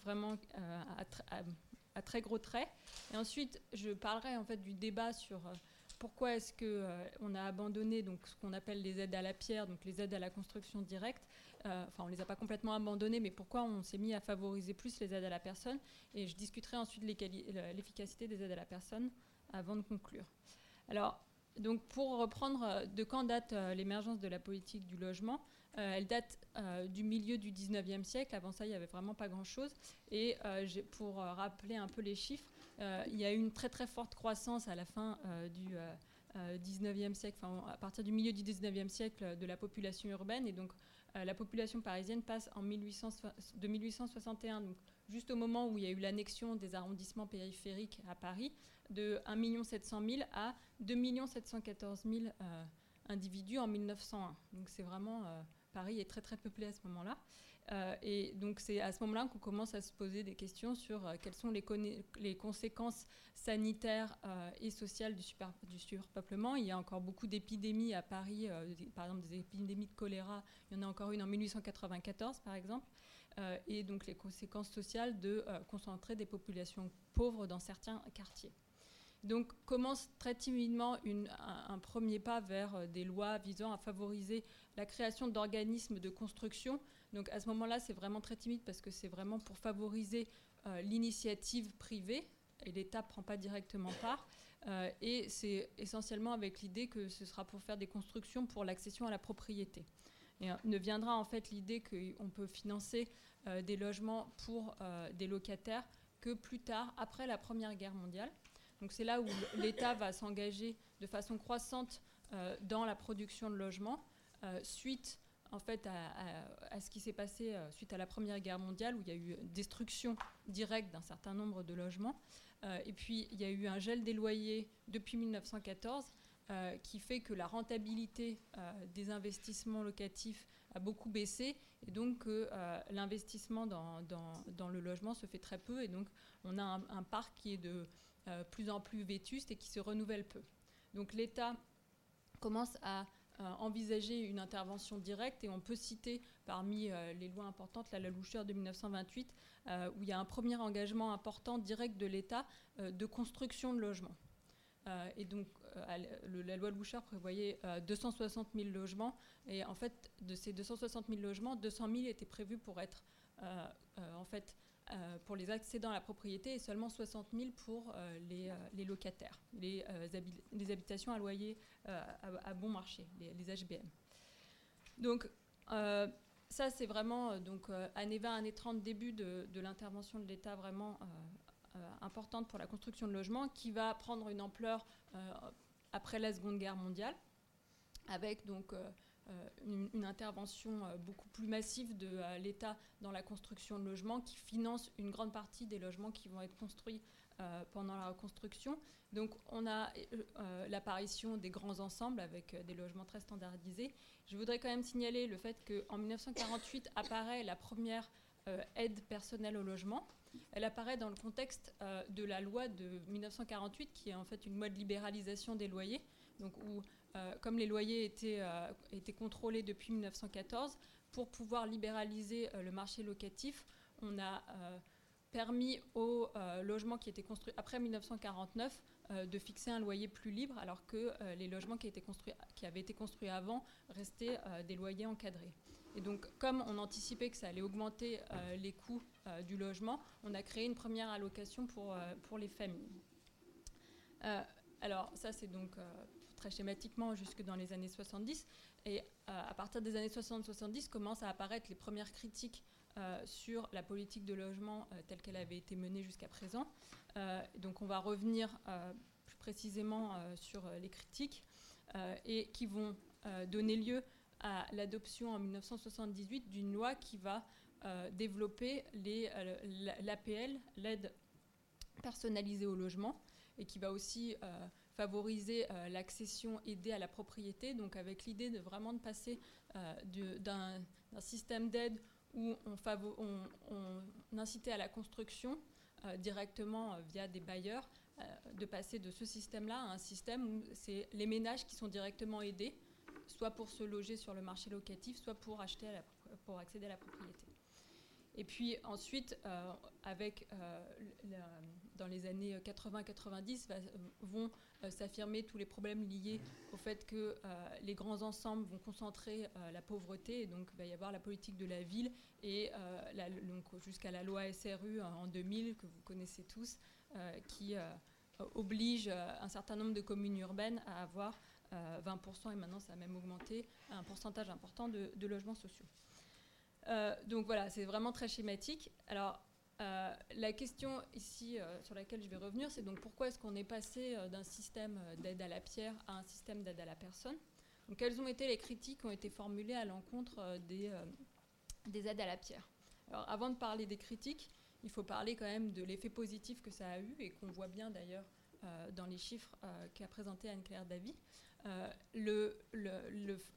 vraiment à très gros traits. Et ensuite, je parlerai en fait du débat sur euh, pourquoi est-ce que euh, on a abandonné donc ce qu'on appelle les aides à la pierre, donc les aides à la construction directe. Euh, enfin, on les a pas complètement abandonnées, mais pourquoi on s'est mis à favoriser plus les aides à la personne Et je discuterai ensuite l'efficacité des aides à la personne avant de conclure. Alors, donc pour reprendre de quand date l'émergence de la politique du logement, euh, elle date euh, du milieu du 19e siècle. Avant ça, il n'y avait vraiment pas grand-chose. Et euh, pour rappeler un peu les chiffres, il y a eu une très très forte croissance à la fin du euh, euh, 19e siècle, à partir du milieu du 19e siècle, de la population urbaine. Et donc la population parisienne passe en 1800 de 1861, donc juste au moment où il y a eu l'annexion des arrondissements périphériques à Paris, de 1 700 000 à 2 714 000 euh, individus en 1901. Donc c'est vraiment Paris est très très peuplé à ce moment-là. Euh, et donc c'est à ce moment-là qu'on commence à se poser des questions sur euh, quelles sont les, conséquences sanitaires euh, et sociales du, super- surpeuplement. Il y a encore beaucoup d'épidémies à Paris, par exemple des épidémies de choléra. Il y en a encore une en 1894 par exemple. Et donc les conséquences sociales de concentrer des populations pauvres dans certains quartiers. Donc commence très timidement un premier pas vers euh, des lois visant à favoriser la création d'organismes de construction. Donc à ce moment-là, c'est vraiment très timide parce que c'est vraiment pour favoriser euh, l'initiative privée et l'État ne prend pas directement part. Euh, et c'est essentiellement avec l'idée que ce sera pour faire des constructions pour l'accession à la propriété. Et ne viendra en fait l'idée qu'on peut financer des logements pour des locataires que plus tard, après la Première Guerre mondiale. Donc c'est là où l'État va s'engager de façon croissante dans la production de logements suite en fait à, ce qui s'est passé euh, suite à la Première Guerre mondiale, où il y a eu destruction directe d'un certain nombre de logements. Euh, et puis, il y a eu un gel des loyers depuis 1914, euh, qui fait que la rentabilité des investissements locatifs a beaucoup baissé, et donc que l'investissement dans, le logement se fait très peu, et donc on a un parc qui est de plus en plus vétuste et qui se renouvelle peu. Donc l'État commence à euh, envisager une intervention directe et on peut citer parmi euh, les lois importantes la loi Loucheur de 1928 euh, où il y a un premier engagement important direct de l'État de construction de logements. et donc, la loi Louchard prévoyait 260 000 logements. Et en fait, de ces 260 000 logements, 200 000 étaient prévus pour être en fait euh, pour les accédants à la propriété et seulement 60 000 pour euh, les, euh, les, locataires, les, habitations à loyer à, bon marché, les, HBM. Donc, ça, c'est vraiment donc, année 20, année 30, début de, de l'intervention de l'État vraiment importante pour la construction de logements qui va prendre une ampleur après la Seconde Guerre mondiale, avec donc euh, une, intervention euh, beaucoup plus massive de euh, l'État dans la construction de logements qui finance une grande partie des logements qui vont être construits pendant la reconstruction. Donc on a l'apparition des grands ensembles avec des logements très standardisés. Je voudrais quand même signaler le fait qu'en 1948 apparaît la première aide personnelle au logement. Elle apparaît dans le contexte de la loi de 1948 qui est en fait une loi de libéralisation des loyers, donc où euh, comme les loyers étaient, euh, contrôlés depuis 1914, pour pouvoir libéraliser euh, le marché locatif, on a permis aux logements qui étaient construits après 1949 de fixer un loyer plus libre, alors que les logements qui, avaient été construits avant restaient des loyers encadrés. Et donc, comme on anticipait que ça allait augmenter les coûts du logement, on a créé une première allocation pour, pour les familles. alors, ça, c'est donc très schématiquement jusque dans les années 70. Et euh, à partir des années 60-70 commencent à apparaître les premières critiques euh, sur la politique de logement euh, telle qu'elle avait été menée jusqu'à présent. donc on va revenir plus précisément sur les critiques et qui vont donner lieu à l'adoption en 1978 d'une loi qui va développer l'APL, l'aide personnalisée au logement, et qui va aussi favoriser euh, l'accession aidée à la propriété, donc avec l'idée de vraiment de passer euh, d'un système d'aide où on, incitait à la construction euh, directement via des bailleurs, de passer de ce système-là à un système où c'est les ménages qui sont directement aidés, soit pour se loger sur le marché locatif, soit pour, acheter pour accéder à la propriété. Et puis ensuite, avec dans les années 80-90 vont euh, s'affirmer tous les problèmes liés au fait que euh, les grands ensembles vont concentrer euh, la pauvreté et donc il va y avoir la politique de la ville et jusqu'à la loi SRU en 2000 que vous connaissez tous qui oblige un certain nombre de communes urbaines à avoir 20% et maintenant ça a même augmenté un pourcentage important de, de logements sociaux. donc voilà, c'est vraiment très schématique. Alors euh, la question ici euh, sur laquelle je vais revenir, c'est donc pourquoi est-ce qu'on est passé euh, d'un système d'aide à la pierre à un système d'aide à la personne? Quelles ont été les critiques qui ont été formulées à l'encontre des, des, aides à la pierre? Alors avant de parler des critiques, il faut parler quand même de l'effet positif que ça a eu et qu'on voit bien d'ailleurs dans les chiffres qu'a présenté Anne-Claire Davy.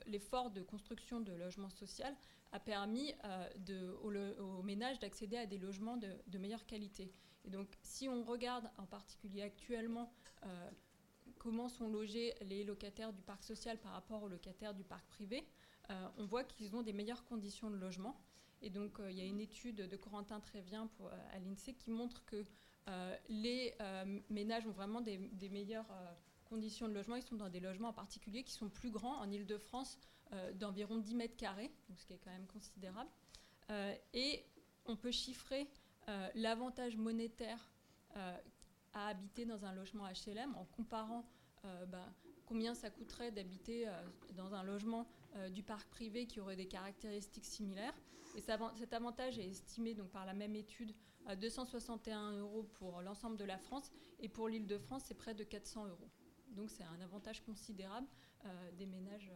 L'effort de construction de logements sociaux a permis euh, aux, ménages d'accéder à des logements de, meilleure qualité. Et donc, si on regarde en particulier actuellement euh, comment sont logés les locataires du parc social par rapport aux locataires du parc privé, euh, on voit qu'ils ont des meilleures conditions de logement. Et donc, il y a une étude de Corentin Trévien à l'INSEE qui montre que les ménages ont vraiment des, des meilleures conditions de logement. Ils sont dans des logements en particulier qui sont plus grands. En Ile-de-France, euh, d'environ 10 mètres carrés, ce qui est quand même considérable. Euh, et on peut chiffrer euh, l'avantage monétaire à habiter dans un logement HLM en comparant ben, combien ça coûterait d'habiter dans un logement du parc privé qui auraient des caractéristiques similaires. Et cet avantage est estimé donc, par la même étude à 261 euros pour l'ensemble de la France. Et pour l'île de France, c'est près de 400 euros. Donc c'est un avantage considérable des ménages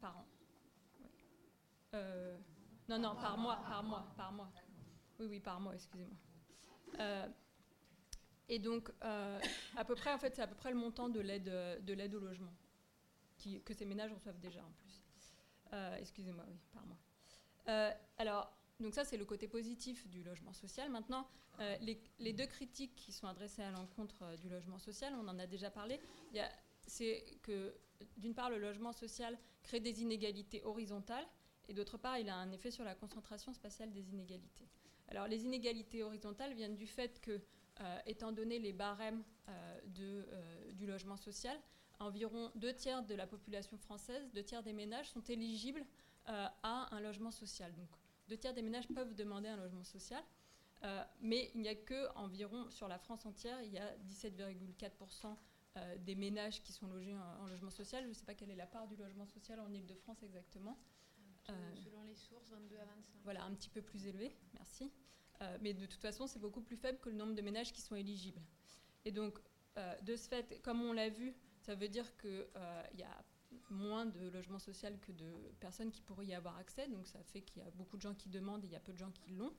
par an. non, non, par mois, par mois, par mois. Oui, oui, par mois, excusez-moi. Et donc, euh, à peu près, en fait, c'est à peu près le montant de l'aide, de l'aide au logement que ces ménages reçoivent déjà en plus. Euh, excusez-moi, oui, par mois. Euh, alors, donc ça, c'est le côté positif du logement social. Maintenant, les, les, deux critiques qui sont adressées à l'encontre du logement social, on en a déjà parlé. C'est que, d'une part, le logement social crée des inégalités horizontales, et d'autre part, il a un effet sur la concentration spatiale des inégalités. Alors, les inégalités horizontales viennent du fait que euh, étant donné les barèmes euh, euh, du logement social, environ deux tiers de la population française, deux tiers des ménages sont éligibles à un logement social. Donc, deux tiers des ménages peuvent demander un logement social. mais il n'y a que environ, sur la France entière, il y a 17,4% des ménages qui sont logés en, logement social. Je ne sais pas quelle est la part du logement social en Ile-de-France exactement. selon les sources, 22 à 25. Voilà, un petit peu plus élevé, merci. Euh, mais de toute façon, c'est beaucoup plus faible que le nombre de ménages qui sont éligibles. Et donc, euh, de ce fait, comme on l'a vu, ça veut dire qu'il euh, y a moins de logements sociaux que de personnes qui pourraient y avoir accès. Donc, ça fait qu'il y a beaucoup de gens qui demandent et il y a peu de gens qui l'ont.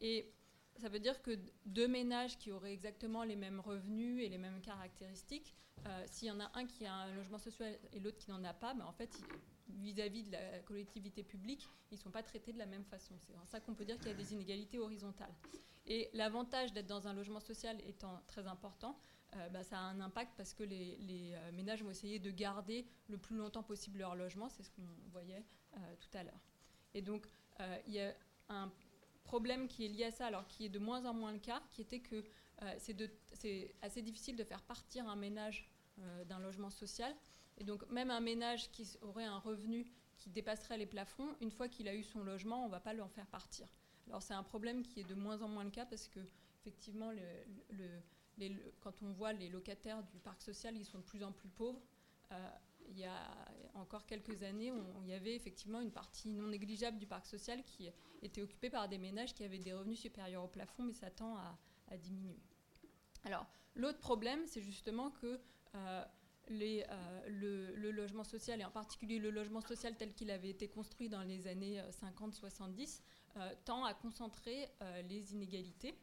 et ça veut dire que deux ménages qui auraient exactement les mêmes revenus et les mêmes caractéristiques, s'il y en a un qui a un logement social et l'autre qui n'en a pas, ben en fait, vis-à-vis de la collectivité publique, ils ne sont pas traités de la même façon. C'est en ça qu'on peut dire qu'il y a des inégalités horizontales. Et l'avantage d'être dans un logement social étant très important, euh, bah, ça a un impact parce que les, euh, ménages vont essayer de garder le plus longtemps possible leur logement, c'est ce qu'on voyait euh, tout à l'heure. Et donc, il y a un problème qui est lié à ça, alors qui est de moins en moins le cas, qui était que c'est assez difficile de faire partir un ménage d'un logement social et donc même un ménage qui aurait un revenu qui dépasserait les plafonds, une fois qu'il a eu son logement, on ne va pas l'en faire partir. Alors c'est un problème qui est de moins en moins le cas parce que effectivement, quand on voit les locataires du parc social, ils sont de plus en plus pauvres. Euh, il y a encore quelques années, il y avait effectivement une partie non négligeable du parc social qui était occupée par des ménages qui avaient des revenus supérieurs au plafond, mais ça tend à, diminuer. Alors, l'autre problème, c'est justement que euh, euh, le, logement social, et en particulier le logement social tel qu'il avait été construit dans les années 50-70, euh, euh, tend à concentrer les inégalités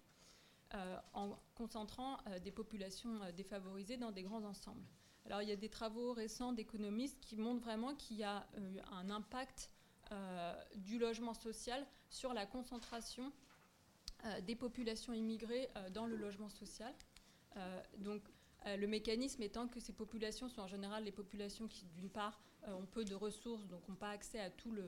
en concentrant des populations défavorisées dans des grands ensembles. Alors il y a des travaux récents d'économistes qui montrent vraiment qu'il y a un impact du logement social sur la concentration des populations immigrées dans le logement social. donc euh, le mécanisme étant que ces populations sont en général les populations qui, d'une part, euh, ont peu de ressources, donc n'ont pas accès à tout, le,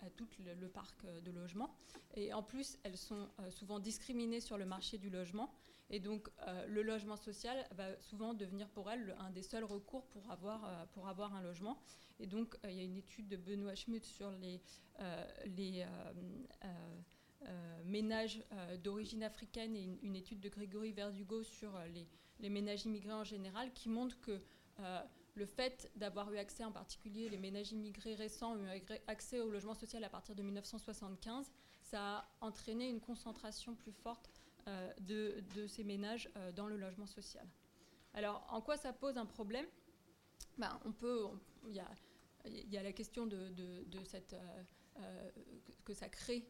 à, tout le, parc euh, de logement. Et en plus, elles sont souvent discriminées sur le marché du logement. Et donc, le logement social va souvent devenir pour elles un des seuls recours pour avoir, pour avoir un logement. Et donc, il y a une étude de Benoît Schmutt sur les, les ménages d'origine africaine et une, étude de Grégory Verdugo sur les les ménages immigrés en général, qui montrent que euh, le fait d'avoir eu accès, en particulier les ménages immigrés récents, ont eu accès au logement social à partir de 1975, ça a entraîné une concentration plus forte euh, de, ces ménages euh, dans le logement social. Alors, en quoi ça pose un problème? Ben, on peut, il y, a, la question de, cette, que ça crée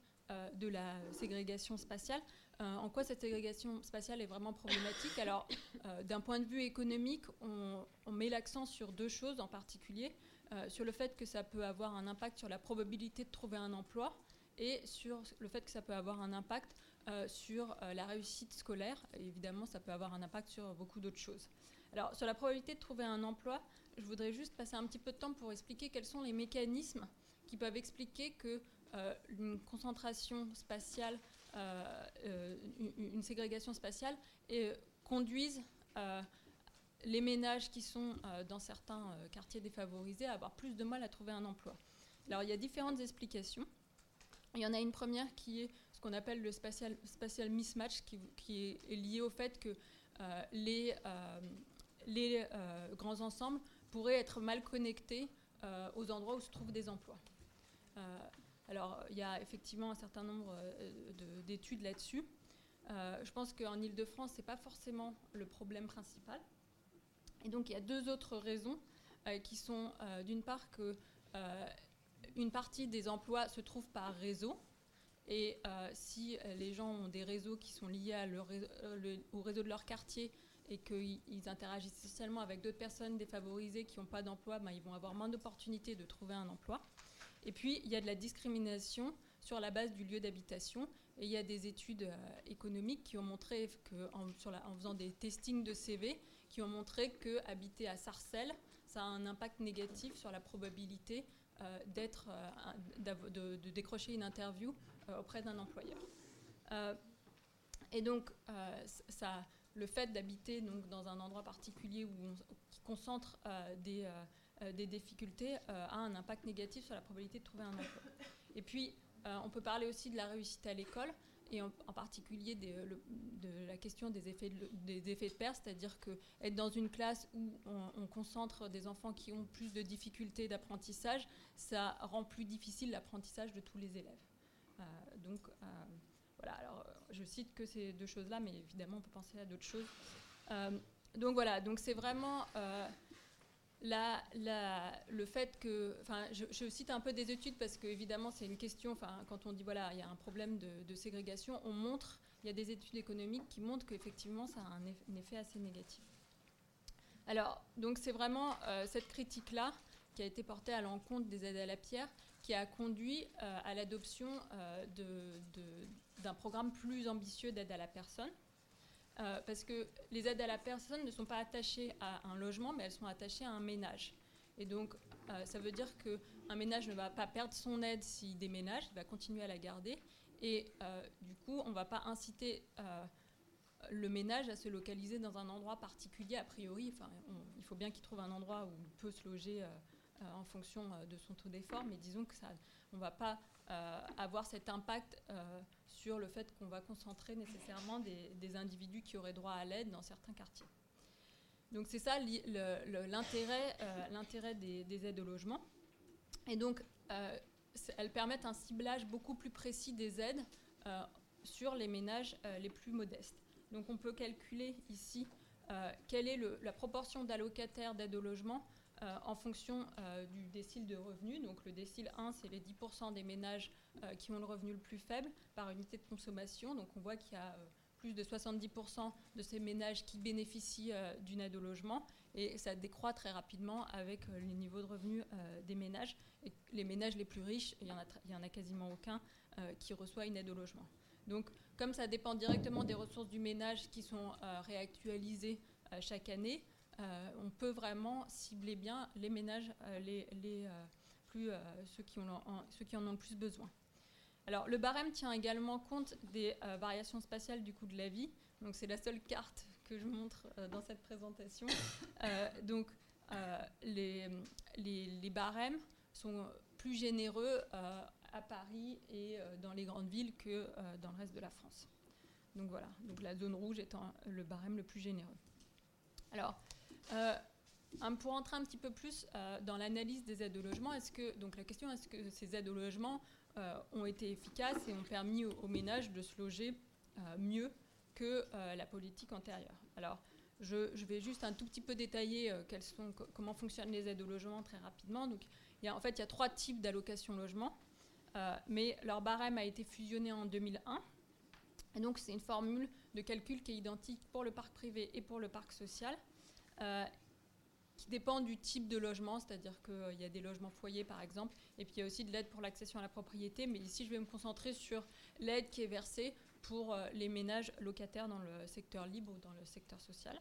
de la ségrégation spatiale. Euh, en quoi cette ségrégation spatiale est vraiment problématique? Alors, euh, d'un point de vue économique, on, met l'accent sur deux choses en particulier, euh, sur le fait que ça peut avoir un impact sur la probabilité de trouver un emploi et sur le fait que ça peut avoir un impact sur la réussite scolaire. Évidemment, ça peut avoir un impact sur beaucoup d'autres choses. Alors, sur la probabilité de trouver un emploi, je voudrais juste passer un petit peu de temps pour expliquer quels sont les mécanismes qui peuvent expliquer que une concentration spatiale une, ségrégation spatiale et conduisent euh, les ménages qui sont dans certains quartiers défavorisés à avoir plus de mal à trouver un emploi. Alors il y a différentes explications. Il y en a une première qui est ce qu'on appelle le spatial, spatial mismatch, qui, qui, est lié au fait que les, les grands ensembles pourraient être mal connectés aux endroits où se trouvent des emplois. Alors, il y a effectivement un certain nombre d'études là-dessus. je pense qu'en Ile-de-France, ce n'est pas forcément le problème principal. Et donc, il y a deux autres raisons qui sont, d'une part, que une partie des emplois se trouvent par réseau, et euh, si les gens ont des réseaux qui sont liés euh, au réseau de leur quartier et qu'ils interagissent socialement avec d'autres personnes défavorisées qui n'ont pas d'emploi, ben, ils vont avoir moins d'opportunités de trouver un emploi. Et puis, il y a de la discrimination sur la base du lieu d'habitation. Et il y a des études euh, économiques qui ont montré, que, en, faisant des testings de CV, qui ont montré que habiter à Sarcelles, ça a un impact négatif sur la probabilité d'être, de, de, décrocher une interview euh, auprès d'un employeur. Euh, et donc, euh, ça, le fait d'habiter dans un endroit particulier où on, qui concentre des, des, difficultés a un impact négatif sur la probabilité de trouver un emploi. Et puis, on peut parler aussi de la réussite à l'école et en, particulier de la question des effets de, des effets de c'est-à-dire que être dans une classe où on, concentre des enfants qui ont plus de difficultés d'apprentissage, ça rend plus difficile l'apprentissage de tous les élèves. Euh, donc, euh, voilà, alors euh, je cite que ces deux choses-là, mais évidemment, on peut penser à d'autres choses. donc voilà, donc c'est vraiment la, la, le fait que, enfin, je, cite un peu des études parce que évidemment c'est une question. Enfin, quand on dit voilà, il y a un problème de, ségrégation, on montre, il y a des études économiques qui montrent qu'effectivement ça a un, effet assez négatif. Alors, donc c'est vraiment cette critique-là qui a été portée à l'encontre des aides à la pierre, qui a conduit euh, à l'adoption euh, d'un programme plus ambitieux d'aide à la personne. Euh, parce que les aides à la personne ne sont pas attachées à un logement, mais elles sont attachées à un ménage. Et donc, ça veut dire qu'un ménage ne va pas perdre son aide s'il déménage, il va continuer à la garder. Et du coup, on ne va pas inciter le ménage à se localiser dans un endroit particulier, a priori. Il faut bien qu'il trouve un endroit où il peut se loger euh, en fonction euh, de son taux d'effort, mais disons que ne va pas euh, avoir cet impact sur le fait qu'on va concentrer nécessairement des, individus qui auraient droit à l'aide dans certains quartiers. Donc c'est ça l'intérêt l'intérêt des, aides au logement. Et donc elles permettent un ciblage beaucoup plus précis des aides sur les ménages les plus modestes. Donc on peut calculer ici quelle est la proportion d'allocataires d'aide au logement euh, en fonction euh, du décile de revenus. Donc le décile 1, c'est les 10% des ménages euh, qui ont le revenu le plus faible par unité de consommation. Donc on voit qu'il y a plus de 70% de ces ménages qui bénéficient d'une aide au logement et ça décroît très rapidement avec les niveaux de revenus des ménages. Les ménages les plus riches, il n'y en, en, a quasiment aucun qui reçoit une aide au logement. Donc comme ça dépend directement des ressources du ménage qui sont réactualisées chaque année, euh, on peut vraiment cibler bien les ménages, euh, les, euh, plus, ceux, qui ont, ceux qui en ont le plus besoin. Alors, le barème tient également compte des variations spatiales du coût de la vie. Donc, c'est la seule carte que je montre dans cette présentation. donc, les, les, barèmes sont plus généreux à Paris et dans les grandes villes que dans le reste de la France. Donc voilà, donc la zone rouge étant le barème le plus généreux. Alors, euh, pour entrer un petit peu plus euh, dans l'analyse des aides au logement, est-ce que donc la question est-ce que ces aides au logement euh, ont été efficaces et ont permis aux, ménages de se loger mieux que la politique antérieure? Alors, je, vais juste un tout petit peu détailler sont, comment fonctionnent les aides au logement très rapidement. Donc, il y a, en fait, il y a trois types d'allocations logement, mais leur barème a été fusionné en 2001. Et donc, c'est une formule de calcul qui est identique pour le parc privé et pour le parc social. Euh, qui dépend du type de logement, c'est-à-dire qu'il y a des logements foyers par exemple, et puis il y a aussi de l'aide pour l'accession à la propriété, mais ici je vais me concentrer sur l'aide qui est versée pour euh, les ménages locataires dans le secteur libre ou dans le secteur social.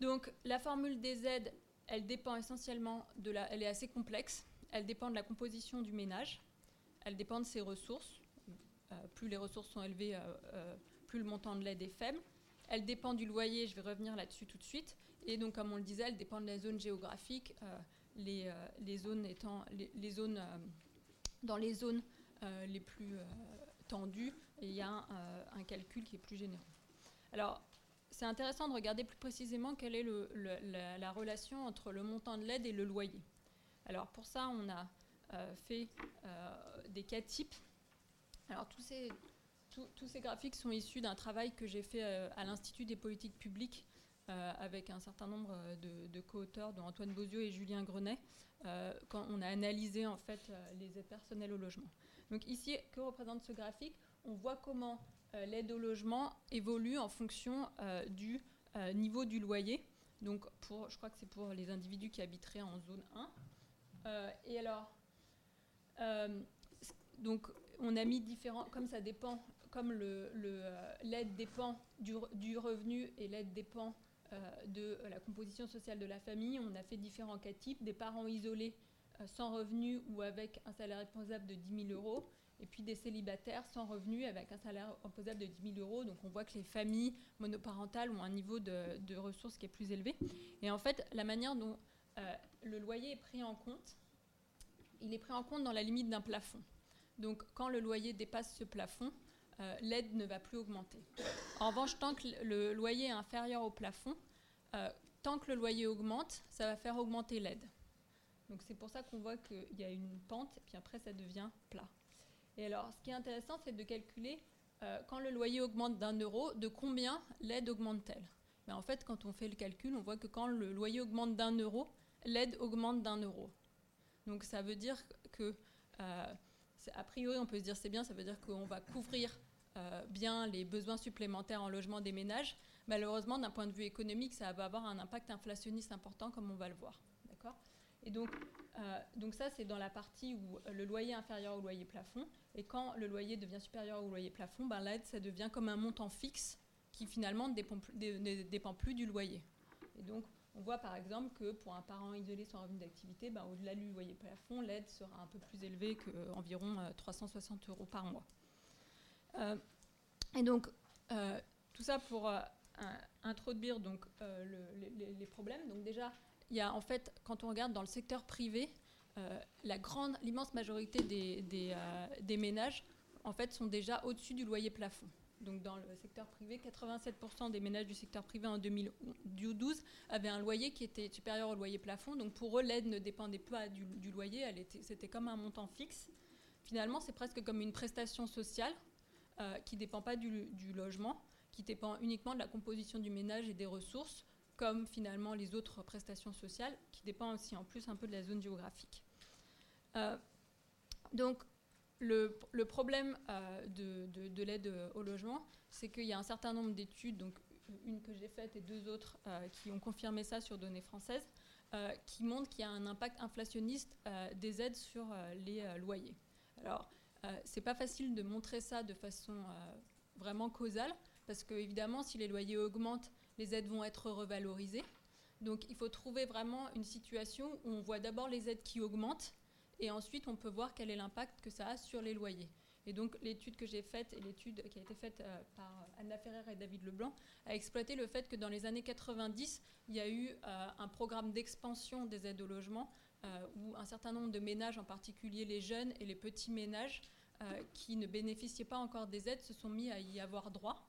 Donc la formule des aides, elle dépend essentiellement de la... Elle est assez complexe, elle dépend de la composition du ménage, elle dépend de ses ressources. Euh, plus les ressources sont élevées, plus le montant de l'aide est faible. Elle dépend du loyer, je vais revenir là-dessus tout de suite. Et donc, comme on le disait, elle dépend de la zone géographique, euh, euh, les, zones étant les, zones euh, dans les zones les plus tendues, il y a un, calcul qui est plus généreux. Alors, c'est intéressant de regarder plus précisément quelle est la, relation entre le montant de l'aide et le loyer. Alors pour ça, on a fait des cas types. Alors tous ces, tous ces graphiques sont issus d'un travail que j'ai fait à l'Institut des politiques publiques euh, avec un certain nombre de, de co-auteurs, dont Antoine Bozio et Julien Grenet, euh, quand on a analysé en fait euh, les aides personnelles au logement. Donc ici, que représente ce graphique? On voit comment l'aide au logement évolue en fonction du niveau du loyer. Donc pour, je crois que c'est pour les individus qui habiteraient en zone 1. et alors, donc on a mis différents, comme ça dépend, comme l'aide le, dépend du, revenu et l'aide dépend euh, de la composition sociale de la famille, on a fait différents cas types, des parents isolés euh, sans revenus ou avec un salaire imposable de 10 000 euros, et puis des célibataires sans revenus avec un salaire imposable de 10 000 euros. Donc on voit que les familles monoparentales ont un niveau de, ressources qui est plus élevé. Et en fait, la manière dont euh, le loyer est pris en compte, il est pris en compte dans la limite d'un plafond. Donc quand le loyer dépasse ce plafond, euh, l'aide ne va plus augmenter. En revanche, tant que le loyer est inférieur au plafond, euh, tant que le loyer augmente, ça va faire augmenter l'aide. Donc c'est pour ça qu'on voit qu'il y a une pente, et puis après ça devient plat. Et alors, ce qui est intéressant, c'est de calculer euh, quand le loyer augmente d'un euro, de combien l'aide augmente-t-elle? Mais En fait, quand on fait le calcul, on voit que quand le loyer augmente d'un euro, l'aide augmente d'un euro. Donc ça veut dire que, a priori, on peut se dire c'est bien, ça veut dire qu'on va couvrir euh, bien les besoins supplémentaires en logement des ménages. Malheureusement, d'un point de vue économique, ça va avoir un impact inflationniste important, comme on va le voir. D'accord? Et donc, euh, donc ça, c'est dans la partie où le loyer est inférieur au loyer plafond. Et quand le loyer devient supérieur au loyer plafond, ben, l'aide, ça devient comme un montant fixe qui finalement ne dépend, plus, du loyer. Et donc, on voit par exemple que pour un parent isolé sans revenu d'activité, ben, au-delà du loyer plafond, l'aide sera un peu plus élevée qu'environ 360 euros par mois. Euh, et donc, euh, tout ça pour euh, introduire donc, les, problèmes. Donc déjà, il y a en fait, quand on regarde dans le secteur privé, l'immense majorité des, ménages en fait, sont déjà au-dessus du loyer plafond. Donc dans le secteur privé, 87% des ménages du secteur privé en 2012 avaient un loyer qui était supérieur au loyer plafond. Donc pour eux, l'aide ne dépendait pas du loyer, c'était comme un montant fixe. Finalement, c'est presque comme une prestation sociale euh, qui ne dépend pas du, logement, qui dépend uniquement de la composition du ménage et des ressources, comme finalement les autres prestations sociales, qui dépendent aussi en plus un peu de la zone géographique. Euh, donc, le, problème euh, de, l'aide au logement, c'est qu'il y a un certain nombre d'études, donc une que j'ai faite et deux autres qui ont confirmé ça sur données françaises, qui montrent qu'il y a un impact inflationniste des aides sur les loyers. Alors, c'est pas facile de montrer ça de façon euh, vraiment causale, parce que évidemment, si les loyers augmentent, les aides vont être revalorisées. Donc il faut trouver vraiment une situation où on voit d'abord les aides qui augmentent, et ensuite on peut voir quel est l'impact que ça a sur les loyers. Et donc l'étude que j'ai faite et l'étude qui a été faite euh, par Anna Ferrer et David Leblanc a exploité le fait que dans les années 90, il y a eu un programme d'expansion des aides au logement euh, où un certain nombre de ménages, en particulier les jeunes et les petits ménages, euh, qui ne bénéficiaient pas encore des aides, se sont mis à y avoir droit.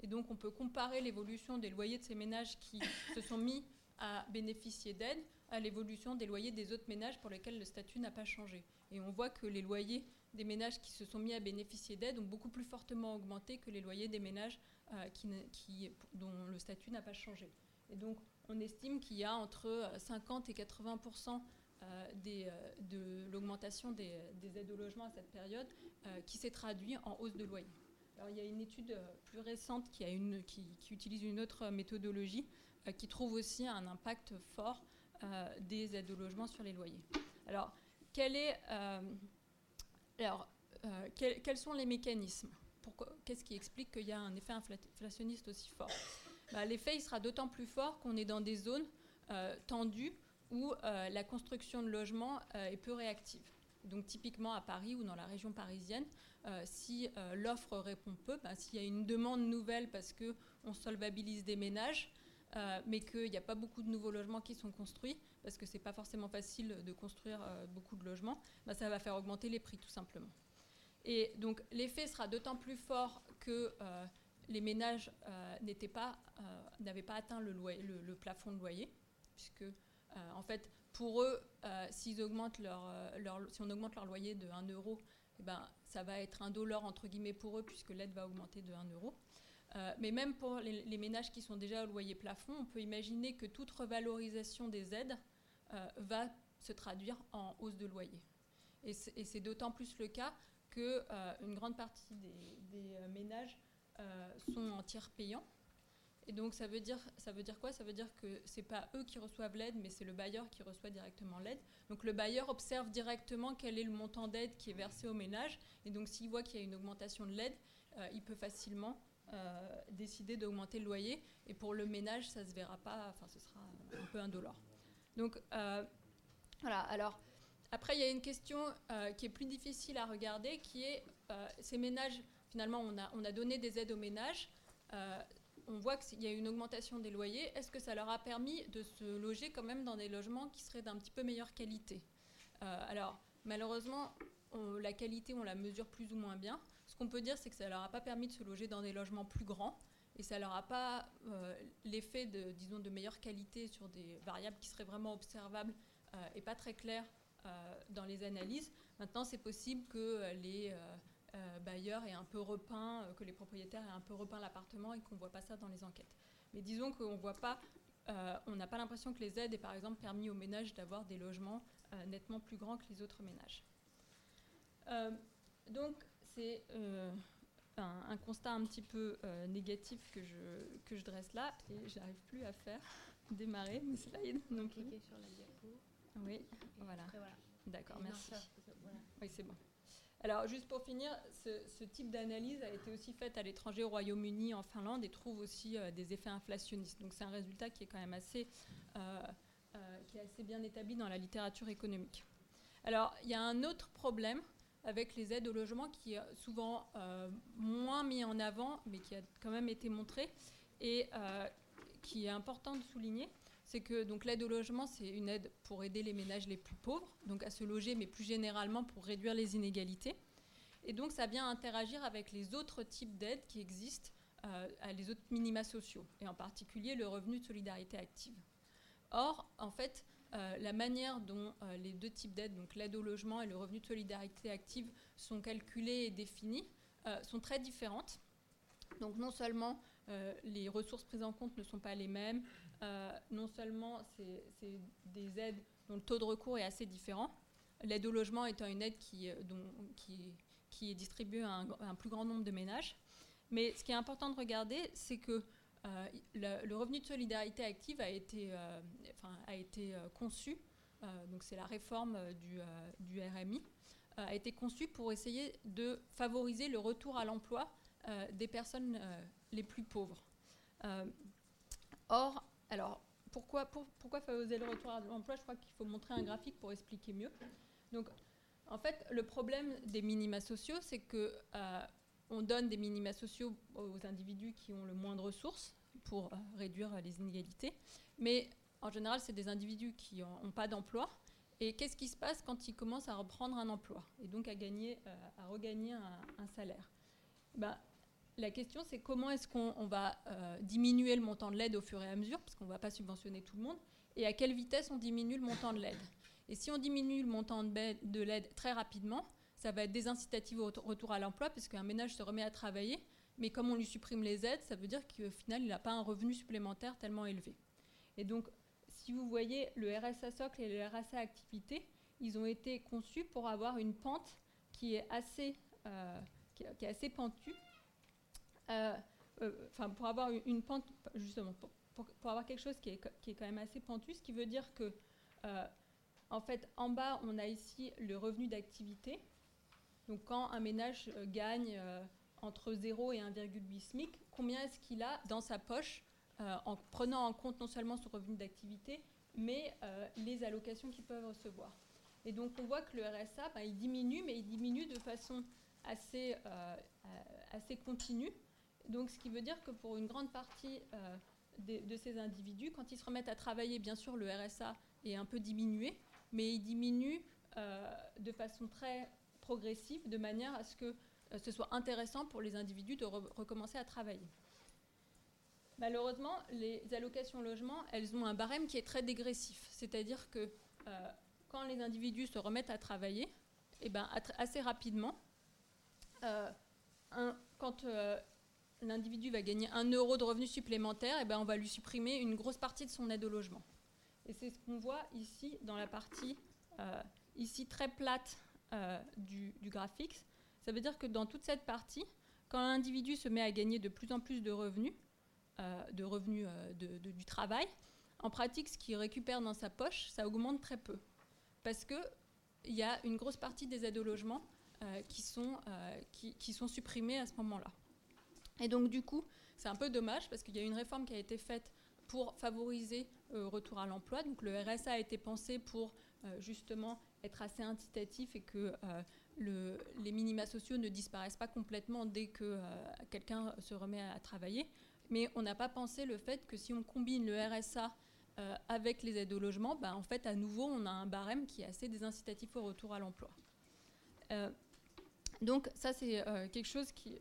Et donc on peut comparer l'évolution des loyers de ces ménages qui se sont mis à bénéficier d'aide à l'évolution des loyers des autres ménages pour lesquels le statut n'a pas changé. Et on voit que les loyers des ménages qui se sont mis à bénéficier d'aide ont beaucoup plus fortement augmenté que les loyers des ménages euh, dont le statut n'a pas changé. Et donc on estime qu'il y a entre 50 et 80 euh, des, euh, de l'augmentation des, aides au logement à cette période euh, qui s'est traduit en hausse de loyer. Alors, il y a une étude plus récente qui, utilise une autre méthodologie qui trouve aussi un impact fort des aides au logement sur les loyers. Alors, quels sont les mécanismes? Qu'est-ce qui explique qu'il y a un effet inflationniste aussi fort? Bah, L'effet sera d'autant plus fort qu'on est dans des zones tendues où euh, la construction de logements euh, est peu réactive. Donc typiquement à Paris ou dans la région parisienne, euh, si l'offre répond peu, ben, s'il y a une demande nouvelle parce qu'on solvabilise des ménages, mais qu'il n'y a pas beaucoup de nouveaux logements qui sont construits, parce que ce n'est pas forcément facile de construire beaucoup de logements, ben, ça va faire augmenter les prix tout simplement. Et donc l'effet sera d'autant plus fort que les ménages n'avaient pas atteint le, le, plafond de loyer, puisque en fait, pour eux, leur, leur, si on augmente leur loyer de 1 euro, eh ben, ça va être un dollar entre guillemets pour eux, puisque l'aide va augmenter de 1 euro. mais même pour les, ménages qui sont déjà au loyer plafond, on peut imaginer que toute revalorisation des aides va se traduire en hausse de loyer. Et c'est d'autant plus le cas qu'une euh, grande partie des, euh, ménages euh, sont en tiers payant. Et donc ça veut dire, ça veut dire quoi? Ça veut dire que ce n'est pas eux qui reçoivent l'aide, mais c'est le bailleur qui reçoit directement l'aide. Donc le bailleur observe directement quel est le montant d'aide qui est versé au ménage. Et donc s'il voit qu'il y a une augmentation de l'aide, il peut facilement décider d'augmenter le loyer. Et pour le ménage, ça ne se verra pas, enfin ce sera un peu indolore. Donc voilà, alors après, il y a une question euh, qui est plus difficile à regarder, qui est euh, ces ménages, finalement, on a, on a, donné des aides aux ménages, euh, on voit qu'il y a une augmentation des loyers, est-ce que ça leur a permis de se loger quand même dans des logements qui seraient d'un petit peu meilleure qualité? Alors, malheureusement, la qualité, on la mesure plus ou moins bien. Ce qu'on peut dire, c'est que ça leur a pas permis de se loger dans des logements plus grands, et ça leur a pas l'effet de, disons, de meilleure qualité sur des variables qui seraient vraiment observables et pas très claires euh, dans les analyses. Maintenant, c'est possible que euh, les euh, bailleurs aient un peu repeint, que les propriétaires aient un peu repeint l'appartement et qu'on ne voit pas ça dans les enquêtes. Mais disons qu'on voit pas, on n'a pas l'impression que les aides aient par exemple permis aux ménages d'avoir des logements nettement plus grands que les autres ménages. donc c'est un, constat un petit peu négatif que je, que je dresse là et je n'arrive plus à faire démarrer mes slides. Donc, Cliquez sur la diapo. Oui, voilà. D'accord, merci. Oui, c'est bon. Alors, juste pour finir, ce, type d'analyse a été aussi faite à l'étranger, au Royaume-Uni, en Finlande, et trouve aussi euh, des effets inflationnistes. Donc, c'est un résultat qui est quand même assez, euh, euh, qui est assez bien établi dans la littérature économique. Alors, il y a un autre problème avec les aides au logement qui est souvent moins mis en avant, mais qui a quand même été montré, et qui est important de souligner, c'est que donc l'aide au logement, c'est une aide pour aider les ménages les plus pauvres, donc à se loger, mais plus généralement pour réduire les inégalités. Et donc ça vient interagir avec les autres types d'aides qui existent, euh, les autres minima sociaux, et en particulier le revenu de solidarité active. Or, en fait, euh, la manière dont euh, les deux types d'aides, donc l'aide au logement et le revenu de solidarité active, sont calculés et définis, sont très différentes. Donc non seulement les ressources prises en compte ne sont pas les mêmes, euh, non seulement c'est des aides dont le taux de recours est assez différent, l'aide au logement étant une aide qui, euh, qui, est distribuée à un, plus grand nombre de ménages. Mais ce qui est important de regarder, c'est que euh, le, revenu de solidarité active a été, enfin, a été conçu, donc c'est la réforme du, du RMI, a été conçu pour essayer de favoriser le retour à l'emploi des personnes les plus pauvres. or, alors, pourquoi, pourquoi favoriser le retour à l'emploi? Je crois qu'il faut montrer un graphique pour expliquer mieux. Donc, en fait, le problème des minima sociaux, c'est que euh, on donne des minima sociaux aux individus qui ont le moins de ressources pour euh, réduire les inégalités. Mais en général, c'est des individus qui n'ont pas d'emploi. Et qu'est-ce qui se passe quand ils commencent à reprendre un emploi? Et donc à, gagner, euh, à regagner un, salaire? Ben, la question, c'est comment est-ce qu'on va euh, diminuer le montant de l'aide au fur et à mesure, parce qu'on ne va pas subventionner tout le monde, et à quelle vitesse on diminue le montant de l'aide? Et si on diminue le montant de l'aide très rapidement, ça va être désincitatif au retour à l'emploi, puisqu'un ménage se remet à travailler, mais comme on lui supprime les aides, ça veut dire qu'au final, il n'a pas un revenu supplémentaire tellement élevé. Et donc, si vous voyez, le RSA socle et le RSA activité, ils ont été conçus pour avoir une pente qui est assez, euh, qui est assez pentue, enfin, pour avoir une pente, justement, pour, avoir quelque chose qui est, quand même assez pentu, ce qui veut dire que, euh, en fait, en bas, on a ici le revenu d'activité. Donc, quand un ménage gagne entre 0 et 1,8 SMIC, combien est-ce qu'il a dans sa poche en prenant en compte non seulement son revenu d'activité, mais les allocations qu'il peut recevoir. Et donc, on voit que le RSA, ben, il diminue, mais il diminue de façon assez, assez continue. Donc, ce qui veut dire que pour une grande partie euh, de, ces individus, quand ils se remettent à travailler, bien sûr, le RSA est un peu diminué, mais il diminue euh, de façon très progressive, de manière à ce que ce soit intéressant pour les individus de recommencer à travailler. Malheureusement, les allocations logement, elles ont un barème qui est très dégressif. C'est-à-dire que quand les individus se remettent à travailler, et eh ben, assez rapidement, quand l'individu va gagner un euro de revenus supplémentaires, et eh ben, on va lui supprimer une grosse partie de son aide au logement. Et c'est ce qu'on voit ici dans la partie euh, ici très plate euh, du, graphique. Ça veut dire que dans toute cette partie, quand l'individu se met à gagner de plus en plus de revenus, euh, de revenus du travail, en pratique, ce qu'il récupère dans sa poche, ça augmente très peu. Parce qu'il y a une grosse partie des aides au logement qui, sont, qui, qui sont supprimées à ce moment-là. Et donc, du coup, c'est un peu dommage parce qu'il y a une réforme qui a été faite pour favoriser le retour à l'emploi. Donc, le RSA a été pensé pour euh, justement être assez incitatif et que euh, le, les minima sociaux ne disparaissent pas complètement dès que euh, quelqu'un se remet à, travailler. Mais on n'a pas pensé le fait que si on combine le RSA avec les aides au logement, bah, en fait, à nouveau, on a un barème qui est assez désincitatif au retour à l'emploi. donc ça, c'est quelque chose qui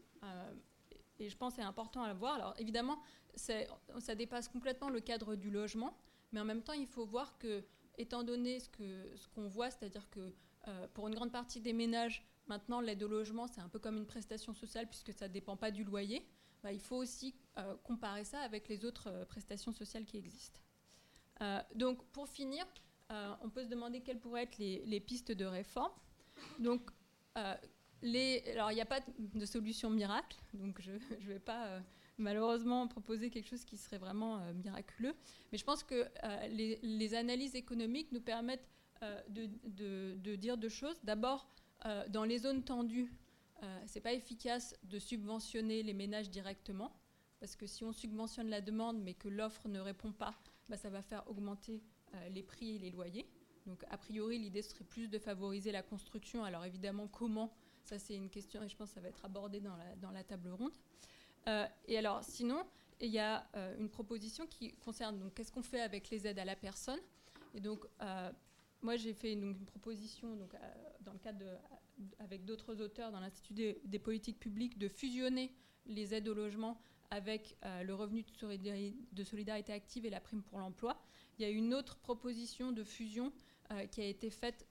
et je pense c'est important à voir. Alors évidemment, ça dépasse complètement le cadre du logement, mais en même temps, il faut voir que, étant donné ce qu'on ce qu'on voit, c'est-à-dire que euh, pour une grande partie des ménages, maintenant l'aide au logement, c'est un peu comme une prestation sociale puisque ça ne dépend pas du loyer, bah, il faut aussi euh, comparer ça avec les autres euh, prestations sociales qui existent. donc pour finir, on peut se demander quelles pourraient être les, les pistes de réforme. Donc alors, il n'y a pas de solution miracle, donc je ne vais pas euh, malheureusement proposer quelque chose qui serait vraiment euh, miraculeux. Mais je pense que euh, les, analyses économiques nous permettent de, dire deux choses. D'abord, dans les zones tendues, ce n'est pas efficace de subventionner les ménages directement, parce que si on subventionne la demande mais que l'offre ne répond pas, bah, ça va faire augmenter les prix et les loyers. Donc, a priori, l'idée serait plus de favoriser la construction. Alors, évidemment, comment ça, c'est une question et je pense que ça va être abordé dans la, table ronde. Euh, et alors, sinon, il y a euh, une proposition qui concerne donc qu'est-ce qu'on fait avec les aides à la personne. Et donc, euh, moi, j'ai fait donc, une proposition donc, dans le cadre avec d'autres auteurs dans l'Institut des, politiques publiques de fusionner les aides au logement avec le revenu de solidarité, active et la prime pour l'emploi. Il y a une autre proposition de fusion qui a été faite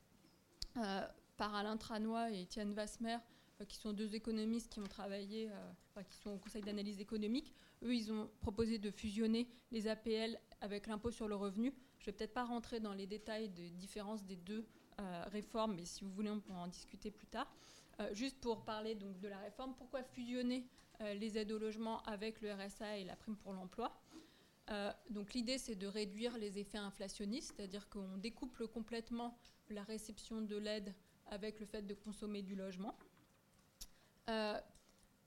par Alain Tranois et Étienne Vasmer, euh, qui sont deux économistes qui ont travaillé, euh, qui sont au Conseil d'analyse économique. Eux, ils ont proposé de fusionner les APL avec l'impôt sur le revenu. Je ne vais peut-être pas rentrer dans les détails des différences des deux euh, réformes, mais si vous voulez, on pourra en discuter plus tard. juste pour parler donc, de la réforme, pourquoi fusionner les aides au logement avec le RSA et la prime pour l'emploi? Donc l'idée, c'est de réduire les effets inflationnistes, c'est-à-dire qu'on découple complètement la réception de l'aide avec le fait de consommer du logement. Euh,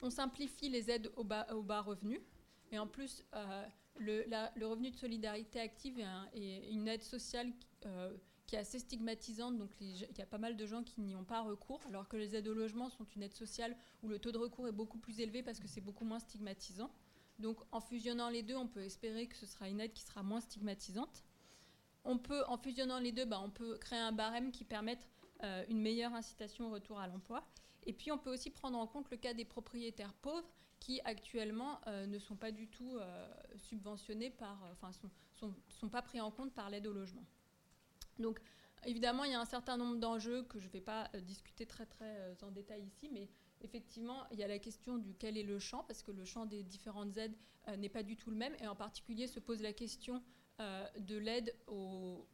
on simplifie les aides au bas, au bas revenu. Et en plus, euh, le, revenu de solidarité active est, une aide sociale euh, qui est assez stigmatisante. Donc, il y a pas mal de gens qui n'y ont pas recours, alors que les aides au logement sont une aide sociale où le taux de recours est beaucoup plus élevé parce que c'est beaucoup moins stigmatisant. Donc, en fusionnant les deux, on peut espérer que ce sera une aide qui sera moins stigmatisante. On peut, en fusionnant les deux, bah, on peut créer un barème qui permette euh, une meilleure incitation au retour à l'emploi. Et puis on peut aussi prendre en compte le cas des propriétaires pauvres qui actuellement euh, ne sont pas du tout euh, subventionnés par, enfin sont, sont, pas pris en compte par l'aide au logement. Donc évidemment il y a un certain nombre d'enjeux que je ne vais pas discuter très très en détail ici, mais effectivement il y a la question du quel est le champ parce que le champ des différentes aides n'est pas du tout le même et en particulier se pose la question euh, de l'aide aux,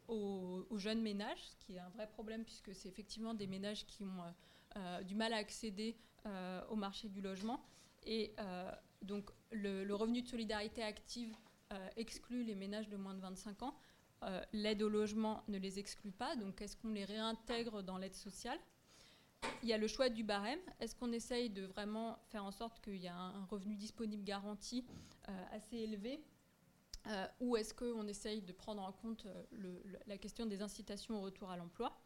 jeunes ménages, ce qui est un vrai problème puisque c'est effectivement des ménages qui ont euh, euh, du mal à accéder au marché du logement. Et donc le, revenu de solidarité active exclut les ménages de moins de 25 ans. l'aide au logement ne les exclut pas, donc est-ce qu'on les réintègre dans l'aide sociale? Il y a le choix du barème. Est-ce qu'on essaye de vraiment faire en sorte qu'il y a un revenu disponible garanti assez élevé? Euh, ou est-ce qu'on essaye de prendre en compte euh, la question des incitations au retour à l'emploi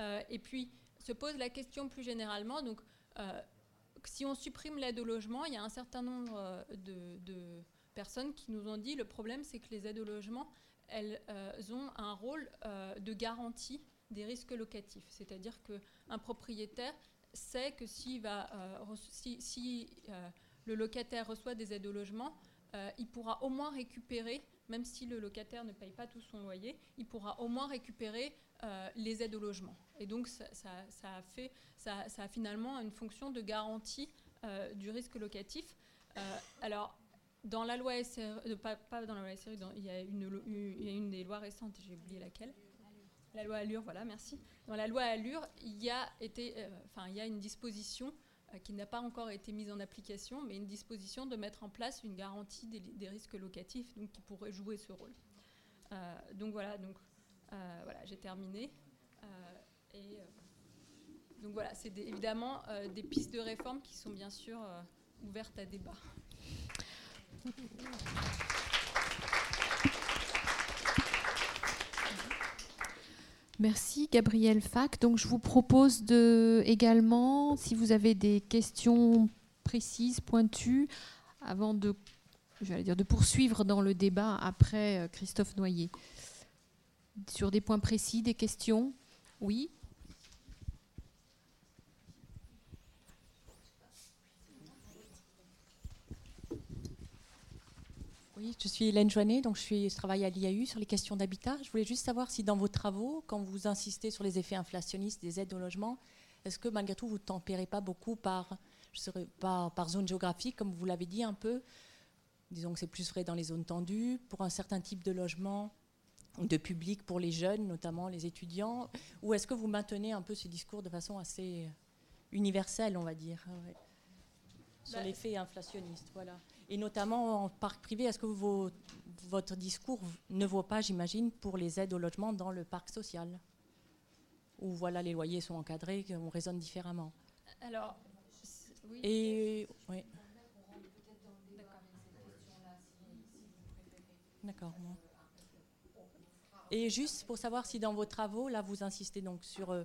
euh, Et puis se pose la question plus généralement, donc si on supprime l'aide au logement, il y a un certain nombre de, personnes qui nous ont dit le problème c'est que les aides au logement, elles ont un rôle de garantie des risques locatifs. C'est-à-dire qu'un propriétaire sait que si le locataire reçoit des aides au logement, il pourra au moins récupérer, même si le locataire ne paye pas tout son loyer, il pourra au moins récupérer les aides au logement. Et donc ça, a, fait, ça, a finalement une fonction de garantie du risque locatif. alors, dans la loi SRE, pas, dans la loi il, y a une, des lois récentes, j'ai oublié laquelle. La loi Allure, voilà, merci. Dans la loi Allure, il y a, été, euh, enfin, il y a une disposition euh, qui n'a pas encore été mise en application, mais une disposition de mettre en place une garantie des, risques locatifs, donc qui pourrait jouer ce rôle. Euh, donc voilà, donc voilà, j'ai terminé. donc voilà, c'est évidemment des pistes de réforme qui sont bien sûr ouvertes à débat. Merci Gabriel Fac. Donc je vous propose de également, si vous avez des questions précises, pointues, avant de, dire, de poursuivre dans le débat après euh, Christophe Noyer. Sur des points précis, des questions? Oui Oui, je suis Hélène Joannet, donc je, suis, je travaille à l'IAU sur les questions d'habitat. Je voulais juste savoir si dans vos travaux, quand vous insistez sur les effets inflationnistes des aides au logement, est-ce que malgré tout vous ne tempérez pas beaucoup par, je serais, par, par zone géographique, comme vous l'avez dit un peu? Disons que c'est plus vrai dans les zones tendues, pour un certain type de logement, de public pour les jeunes, notamment les étudiants Ou est-ce que vous maintenez un peu ce discours de façon assez universelle, on va dire Sur bah, l'effet inflationniste, voilà et notamment en parc privé, est-ce que votre discours ne vaut pas, j'imagine, pour les aides au logement dans le parc social? Où voilà, les loyers sont encadrés, on raisonne différemment. Alors, oui. Et oui. D'accord. Et juste pour savoir si dans vos travaux, là, vous insistez donc sur euh,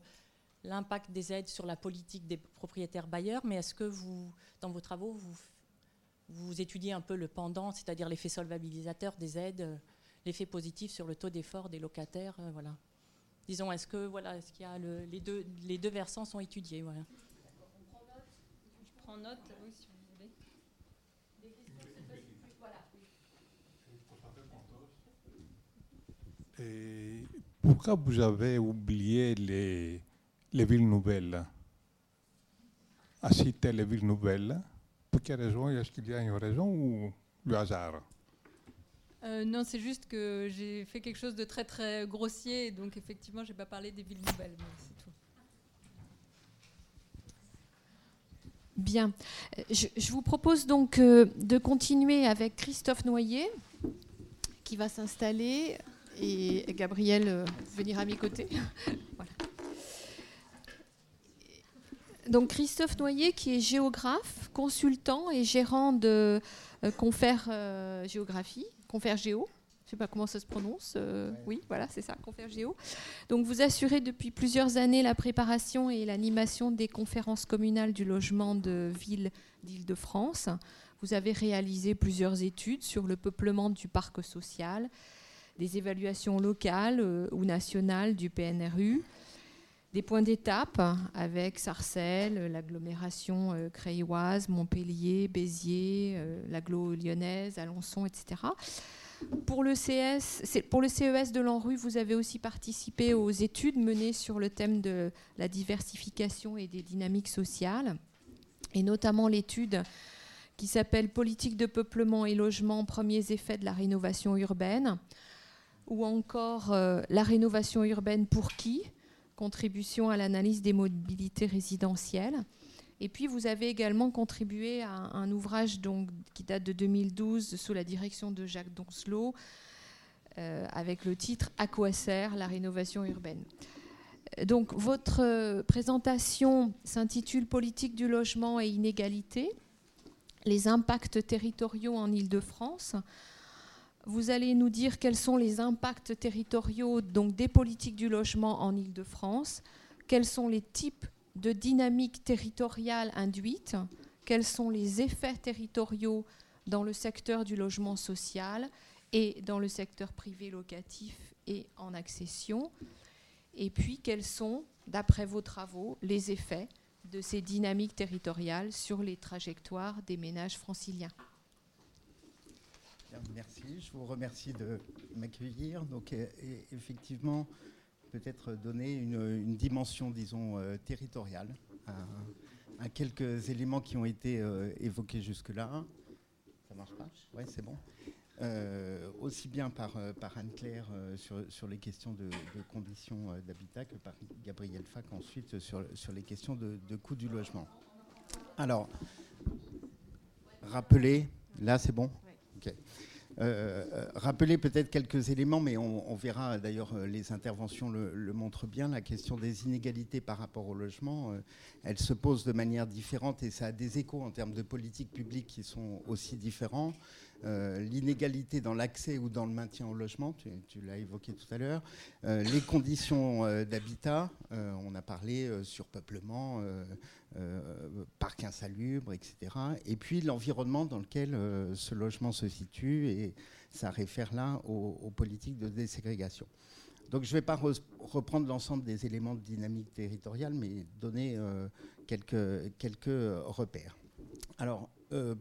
l'impact des aides sur la politique des propriétaires bailleurs, mais est-ce que vous, dans vos travaux, vous vous étudiez un peu le pendant, c'est-à-dire l'effet solvabilisateur des aides, euh, l'effet positif sur le taux d'effort des locataires, euh, voilà. Disons, est-ce que voilà, est-ce qu'il y a les deux les deux versants sont étudiés, voilà. Je prends note, oui, si vous voulez. Et pourquoi vous avez oublié les, les villes nouvelles? À citer les villes nouvelles? Pour quelle raison Est-ce qu'il y a une raison ou le hasard? Euh, non, c'est juste que j'ai fait quelque chose de très très grossier, donc effectivement, je n'ai pas parlé des villes nouvelles, mais c'est tout. Bien. Je, vous propose donc euh, de continuer avec Christophe Noyer, qui va s'installer, et Gabriel euh, venir à mes côtés. voilà. Donc Christophe Noyer, qui est géographe, consultant et gérant de euh, Confère euh, Géographie, Confère Géo. Je ne sais pas comment ça se prononce. Euh, oui, voilà, c'est ça, Confère Géo. Donc vous assurez depuis plusieurs années la préparation et l'animation des conférences communales du logement de ville d'Île-de-France. Vous avez réalisé plusieurs études sur le peuplement du parc social, des évaluations locales ou nationales du PNRU, des points d'étape avec Sarcelles, l'agglomération euh, crayoise, Montpellier, Béziers, euh, lyonnaise, Alençon, etc. Pour le, pour le CES de l'ANRU, vous avez aussi participé aux études menées sur le thème de la diversification et des dynamiques sociales, et notamment l'étude qui s'appelle Politique de peuplement et logement, premiers effets de la rénovation urbaine, ou encore euh, La rénovation urbaine pour qui? Contribution à l'analyse des mobilités résidentielles. Et puis vous avez également contribué à un, ouvrage donc, qui date de 2012 sous la direction de Jacques Doncelot, euh, avec le titre À quoi sert la rénovation urbaine? Donc votre euh, présentation s'intitule Politique du logement et inégalité, les impacts territoriaux en Île-de-France. Vous allez nous dire quels sont les impacts territoriaux des politiques du logement en Île-de-France, quels sont les types de dynamiques territoriales induites, quels sont les effets territoriaux dans le secteur du logement social et dans le secteur privé locatif et en accession, et puis quels sont, d'après vos travaux, les effets de ces dynamiques territoriales sur les trajectoires des ménages franciliens? Merci, je vous remercie de m'accueillir. Donc, effectivement, peut-être donner une, dimension, disons, euh, territoriale à, quelques éléments qui ont été euh, évoqués jusque-là. Ça marche pas? Oui, c'est bon. Euh, aussi bien par, Anne-Claire sur, les questions de, conditions d'habitat que par Gabriel Fac ensuite sur, les questions de, de coût du logement. Alors, rappelez, là c'est bon? Ok. Euh, euh, rappeler peut-être quelques éléments, mais on, verra d'ailleurs euh, les interventions le, montrent bien. La question des inégalités par rapport au logement, elle se pose de manière différente et ça a des échos en termes de politiques publiques qui sont aussi différents. L'inégalité dans l'accès ou dans le maintien au logement, tu, l'as évoqué tout à l'heure. les conditions d'habitat, on a parlé surpeuplement, parc insalubre, etc. Et puis l'environnement dans lequel ce logement se situe et ça réfère là aux, politiques de déségrégation. Donc je ne vais pas reprendre l'ensemble des éléments de dynamique territoriale, mais donner euh, quelques, quelques repères. Alors, euh,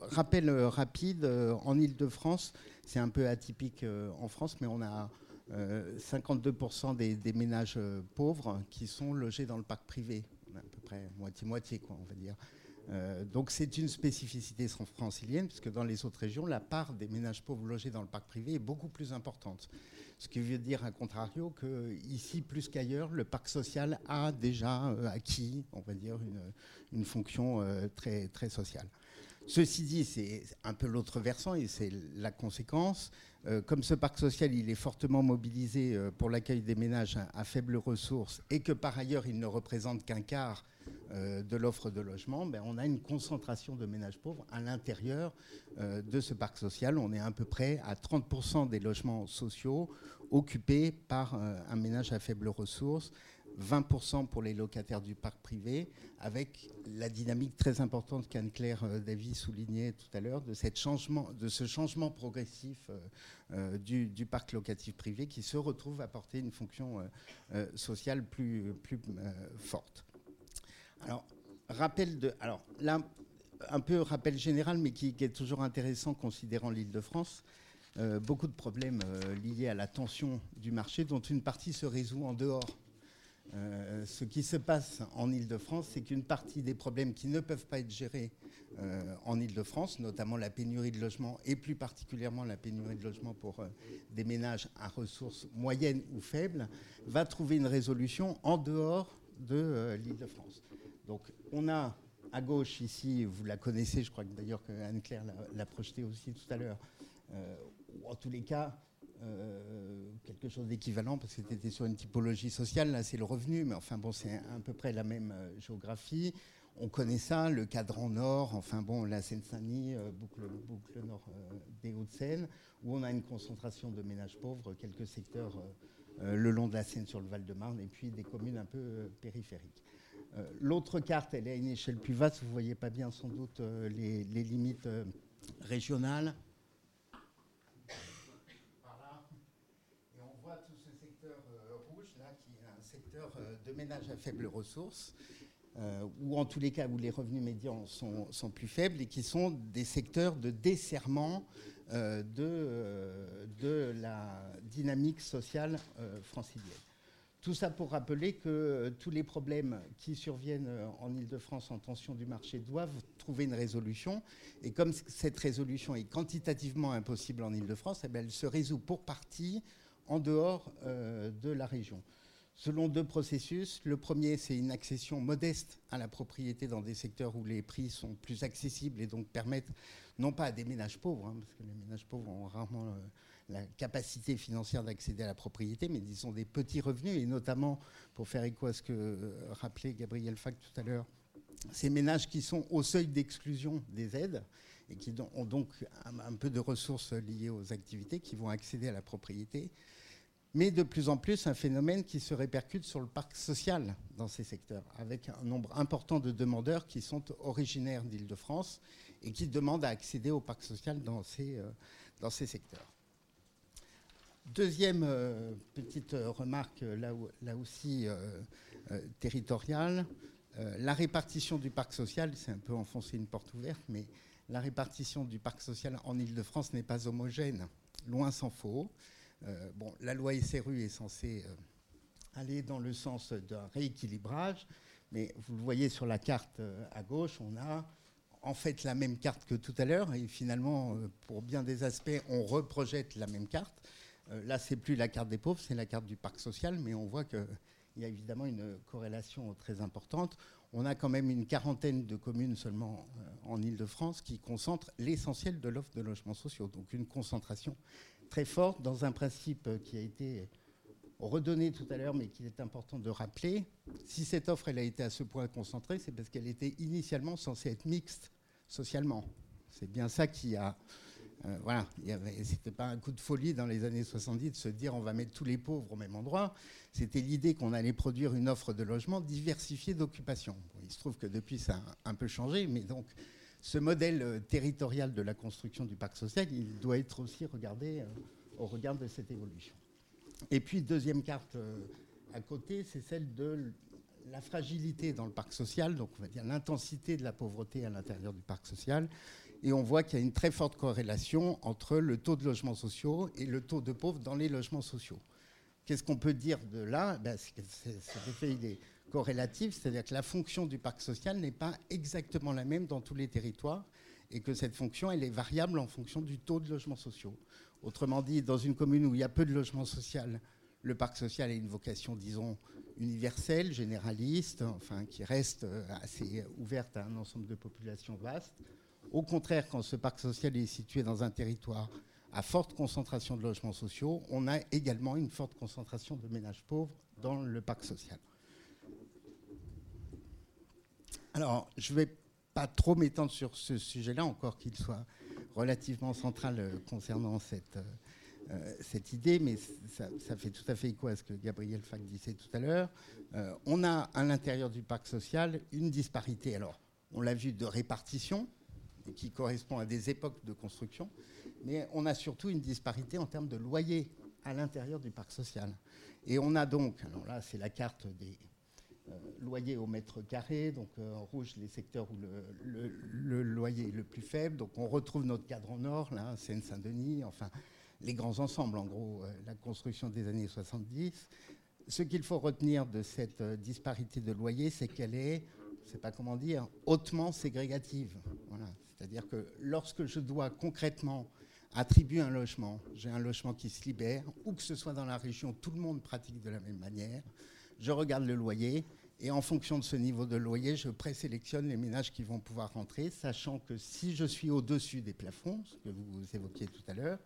rappel rapide, euh, en Ile-de-France, c'est un peu atypique en France, mais on a 52% des, ménages pauvres qui sont logés dans le parc privé. à peu près moitié-moitié, quoi, on va dire. Euh, donc c'est une spécificité francilienne, puisque dans les autres régions, la part des ménages pauvres logés dans le parc privé est beaucoup plus importante. Ce qui veut dire, à contrario, qu'ici, plus qu'ailleurs, le parc social a déjà euh, acquis, on va dire, une, fonction euh, très, très sociale. Ceci dit, c'est un peu l'autre versant et c'est la conséquence. comme ce parc social, est fortement mobilisé pour l'accueil des ménages à, faibles ressources et que par ailleurs, il ne représente qu'un quart euh, de l'offre de logement, ben, on a une concentration de ménages pauvres à l'intérieur euh, de ce parc social. On est à peu près à 30% des logements sociaux occupés par euh, un ménage à faible ressources, 20% pour les locataires du parc privé, avec la dynamique très importante qu'Anne-Claire Davy soulignait tout à l'heure de, ce changement progressif du, parc locatif privé qui se retrouve à porter une fonction sociale plus, forte. Alors, rappel de. Alors, un peu rappel général, mais qui, est toujours intéressant considérant l'île de France. Euh, beaucoup de problèmes euh, liés à la tension du marché, dont une partie se résout en dehors. Euh, ce qui se passe en Ile-de-France, c'est qu'une partie des problèmes qui ne peuvent pas être gérés en Ile-de-France, notamment la pénurie de logements et plus particulièrement la pénurie de logements pour des ménages à ressources moyennes ou faibles, va trouver une résolution en dehors de l'Île-de-France. Donc on a à gauche ici, vous la connaissez, je crois que d'ailleurs que Anne-Claire l'a projetée aussi tout à l'heure, euh, en tous les cas, euh, quelque chose d'équivalent, parce que c'était sur une typologie sociale, là c'est le revenu, mais enfin bon, c'est à peu près la même euh, géographie. On connaît ça, le cadran nord, enfin bon, la Seine-Saint-Denis, boucle, boucle, nord des Hauts-de-Seine, où on a une concentration de ménages pauvres, quelques secteurs le long de la Seine sur le Val-de-Marne, et puis des communes un peu périphériques. Euh, l'autre carte, elle est à une échelle plus vaste. Vous ne voyez pas bien sans doute euh, les, limites euh, régionales. Voilà. Et on voit tout ce secteur rouge, là, qui est un secteur de ménage à faibles ressources. ou en tous les cas où les revenus médians sont, plus faibles et qui sont des secteurs de desserrement de, de, la dynamique sociale francilienne. Tout ça pour rappeler que euh, tous les problèmes qui surviennent euh, en Ile-de-France en tension du marché doivent trouver une résolution. Et comme cette résolution est quantitativement impossible en Ile-de-France, eh ben, elle se résout pour partie en dehors euh, de la région. Selon deux processus, le premier, c'est une accession modeste à la propriété dans des secteurs où les prix sont plus accessibles et donc permettent, non pas à des ménages pauvres, hein, parce que les ménages pauvres ont rarement la capacité financière d'accéder à la propriété, mais disons des petits revenus, et notamment, pour faire écho à ce que euh, rappelait Gabriel Fac tout à l'heure, ces ménages qui sont au seuil d'exclusion des aides et qui ont donc un, peu de ressources liées aux activités, qui vont accéder à la propriété, mais de plus en plus un phénomène qui se répercute sur le parc social dans ces secteurs, avec un nombre important de demandeurs qui sont originaires d'Île-de-France et qui demandent à accéder au parc social dans ces, euh, dans secteurs. Deuxième euh, petite euh, remarque, là, là aussi territoriale. La répartition du parc social, c'est un peu enfoncer une porte ouverte, mais la répartition du parc social en Ile-de-France n'est pas homogène, loin s'en faut. Euh, bon, la loi SRU est censée euh, aller dans le sens d'un rééquilibrage, mais vous le voyez sur la carte à gauche, on a en fait la même carte que tout à l'heure, et finalement, pour bien des aspects, on reprojette la même carte. là, c'est plus la carte des pauvres, c'est la carte du parc social, mais on voit que il y a évidemment une corrélation très importante. On a quand même une quarantaine de communes seulement euh, en Ile-de-France qui concentrent l'essentiel de l'offre de logements sociaux. Donc une concentration très forte dans un principe qui a été redonné tout à l'heure, mais qu'il est important de rappeler. Si cette offre elle a été à ce point concentrée, c'est parce qu'elle était initialement censée être mixte socialement. C'est bien ça qui a euh, voilà, c'était pas un coup de folie dans les années 70 de se dire on va mettre tous les pauvres au même endroit. C'était l'idée qu'on allait produire une offre de logement diversifiée d'occupation. il se trouve que depuis ça a un peu changé, mais donc ce modèle euh, territorial de la construction du parc social, il doit être aussi regardé euh, au regard de cette évolution. Et puis deuxième carte à côté, c'est celle de la fragilité dans le parc social, donc on va dire l'intensité de la pauvreté à l'intérieur du parc social. Et on voit qu'il y a une très forte corrélation entre le taux de logements sociaux et le taux de pauvres dans les logements sociaux. Qu'est-ce qu'on peut dire de là? Ben, Cet effet il est c'est-à-dire que la fonction du parc social n'est pas exactement la même dans tous les territoires et que cette fonction est variable en fonction du taux de logements sociaux. Autrement dit, dans une commune où il y a peu de logements sociaux, le parc social a une vocation, disons, universelle, généraliste, enfin, qui reste assez ouverte à un ensemble de populations vastes. Au contraire, quand ce parc social est situé dans un territoire à forte concentration de logements sociaux, on a également une forte concentration de ménages pauvres dans le parc social. Alors, je ne vais pas trop m'étendre sur ce sujet-là, encore qu'il soit relativement central euh, concernant cette, euh, cette idée, mais ça, fait tout à fait écho à ce que Gabriel Fac disait tout à l'heure. Euh, on a à l'intérieur du parc social une disparité, alors on l'a vu, de répartition, qui correspond à des époques de construction, mais on a surtout une disparité en termes de loyer à l'intérieur du parc social. Et on a donc, alors là c'est la carte des euh, loyers au mètre carré, donc euh, en rouge les secteurs où le, loyer est le plus faible, donc on retrouve notre cadre nord, là, Seine-Saint-Denis, enfin les grands ensembles, en gros, euh, la construction des années 70. Ce qu'il faut retenir de cette disparité de loyer, c'est qu'elle est, je ne sais pas comment dire, hautement ségrégative. Voilà. C'est-à-dire que lorsque je dois concrètement attribuer un logement, j'ai un logement qui se libère, ou que ce soit dans la région, tout le monde pratique de la même manière, je regarde le loyer, et en fonction de ce niveau de loyer, je présélectionne les ménages qui vont pouvoir rentrer, sachant que si je suis au-dessus des plafonds, ce que vous évoquiez tout à l'heure,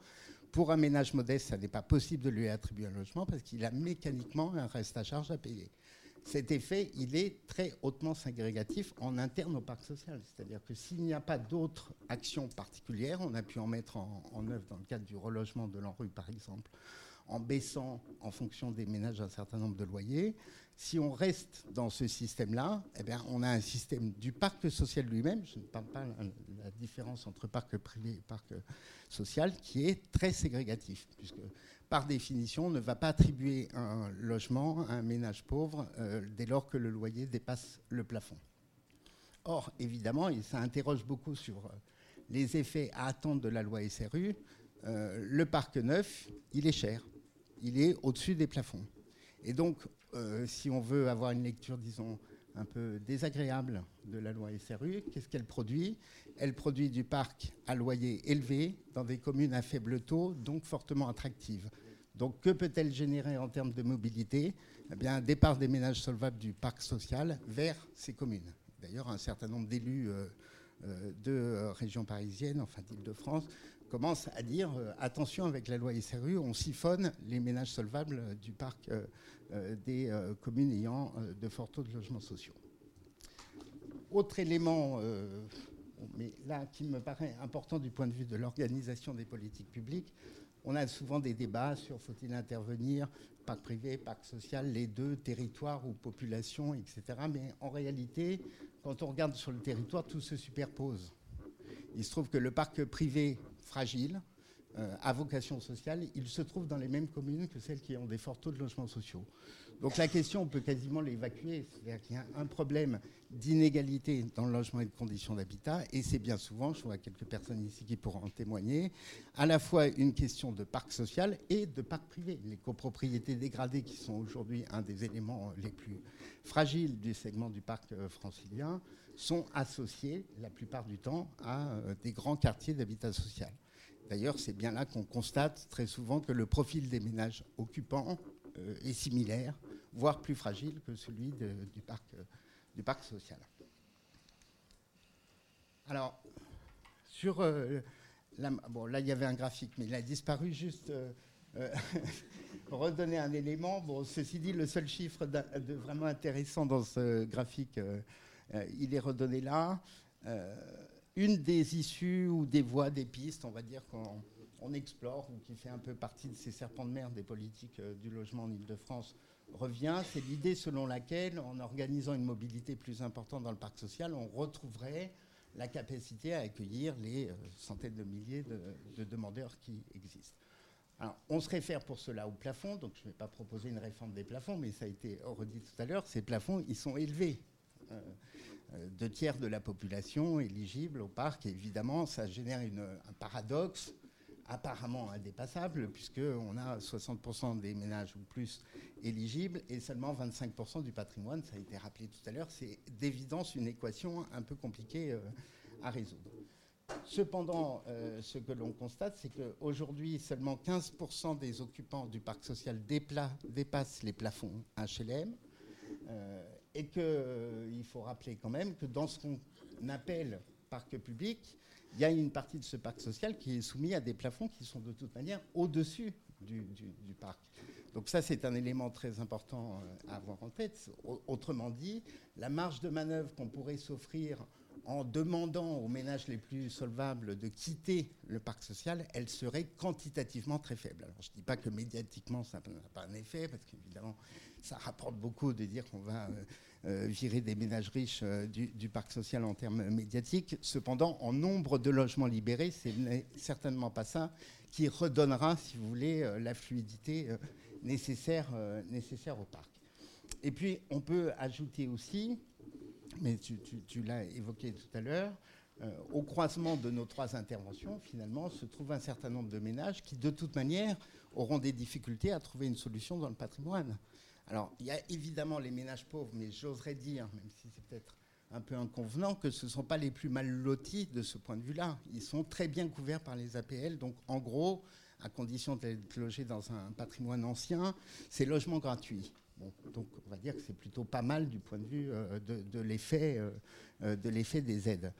pour un ménage modeste, ça n'est pas possible de lui attribuer un logement parce qu'il a mécaniquement un reste à charge à payer cet effet, il est très hautement ségrégatif en interne au parc social. C'est-à-dire que s'il n'y a pas d'autres actions particulières, on a pu en mettre en, œuvre dans le cadre du relogement de l'ANRU, par exemple, en baissant en fonction des ménages un certain nombre de loyers. Si on reste dans ce système-là, eh bien, on a un système du parc social lui-même, je ne parle pas de la différence entre parc privé et parc social, qui est très ségrégatif, puisque par définition, ne va pas attribuer un logement à un ménage pauvre euh, dès lors que le loyer dépasse le plafond. Or, évidemment, et ça interroge beaucoup sur euh, les effets à attendre de la loi SRU, euh, le parc neuf, il est cher. Il est au-dessus des plafonds. Et donc, si on veut avoir une lecture, disons, un peu désagréable de la loi SRU, qu'est-ce qu'elle produit? Elle produit du parc à loyer élevé dans des communes à faible taux, donc fortement attractives. Donc que peut-elle générer en termes de mobilité? Eh bien, un départ des ménages solvables du parc social vers ces communes. D'ailleurs, un certain nombre d'élus euh, euh, de euh, régions parisiennes, enfin d'Île-de-France, commencent à dire attention avec la loi SRU, on siphonne les ménages solvables du parc des communes ayant de forts taux de logements sociaux. Autre élément, mais là qui me paraît important du point de vue de l'organisation des politiques publiques, on a souvent des débats sur faut-il intervenir, parc privé, parc social, les deux, territoires ou population, etc. Mais en réalité, quand on regarde sur le territoire, tout se superpose. Il se trouve que le parc privé fragile, euh, à vocation sociale, ils se trouvent dans les mêmes communes que celles qui ont des forts taux de logements sociaux. Donc la question, on peut quasiment l'évacuer. C'est-à-dire qu'il y a un problème d'inégalité dans le logement et de conditions d'habitat, et c'est bien souvent, je vois quelques personnes ici qui pourront en témoigner, à la fois une question de parc social et de parc privé. Les copropriétés dégradées, qui sont aujourd'hui un des éléments les plus fragiles du segment du parc euh, francilien, sont associées la plupart du temps à euh, des grands quartiers d'habitat social. D'ailleurs, c'est bien là qu'on constate très souvent que le profil des ménages occupants euh, est similaire voire plus fragile que celui du, parc, euh, du parc social. Alors, sur bon, là, il y avait un graphique, mais il a disparu juste. Redonner un élément. Bon, ceci dit, le seul chiffre de vraiment intéressant dans ce graphique, il est redonné là. une des issues ou des voies, des pistes, on va dire, qu'on explore, ou qui fait un peu partie de ces serpents de mer des politiques du logement en Ile-de-France, revient, c'est l'idée selon laquelle, en organisant une mobilité plus importante dans le parc social, on retrouverait la capacité à accueillir les euh, centaines de milliers de, demandeurs qui existent. On se réfère pour cela au plafond, donc je ne vais pas proposer une réforme des plafonds, mais ça a été redit tout à l'heure, ces plafonds, ils sont élevés. Euh, euh, deux tiers de la population éligible au parc, évidemment, ça génère un paradoxe apparemment indépassable, puisqu'on a 60% des ménages ou plus éligibles et seulement 25% du patrimoine. Ça a été rappelé tout à l'heure. C'est d'évidence une équation un peu compliquée euh, à résoudre. Cependant, ce que l'on constate, c'est qu'aujourd'hui, seulement 15% des occupants du parc social dépassent les plafonds HLM. Et qu'il faut rappeler quand même que dans ce qu'on appelle parc public, il y a une partie de ce parc social qui est soumis à des plafonds qui sont de toute manière au-dessus du, parc. Donc ça, c'est un élément très important euh, à avoir en tête. Autrement dit, la marge de manœuvre qu'on pourrait s'offrir en demandant aux ménages les plus solvables de quitter le parc social, elle serait quantitativement très faible. Alors je ne dis pas que médiatiquement ça n'a pas un effet, parce qu'évidemment ça rapporte beaucoup de dire qu'on va euh, euh, virer des ménages riches euh, du, parc social en termes médiatiques. Cependant, en nombre de logements libérés, ce n'est certainement pas ça qui redonnera, si vous voulez, la fluidité nécessaire, nécessaire au parc. Et puis, on peut ajouter aussi, mais tu, l'as évoqué tout à l'heure, au croisement de nos trois interventions, finalement, se trouve un certain nombre de ménages qui, de toute manière, auront des difficultés à trouver une solution dans le patrimoine. Alors, il y a évidemment les ménages pauvres, mais j'oserais dire, même si c'est peut-être un peu inconvenant, que ce ne sont pas les plus mal lotis de ce point de vue-là. Ils sont très bien couverts par les APL. Donc, en gros, à condition d'être logés dans un patrimoine ancien, c'est logement gratuit. donc, on va dire que c'est plutôt pas mal du point de vue euh, euh, euh, de l'effet des aides.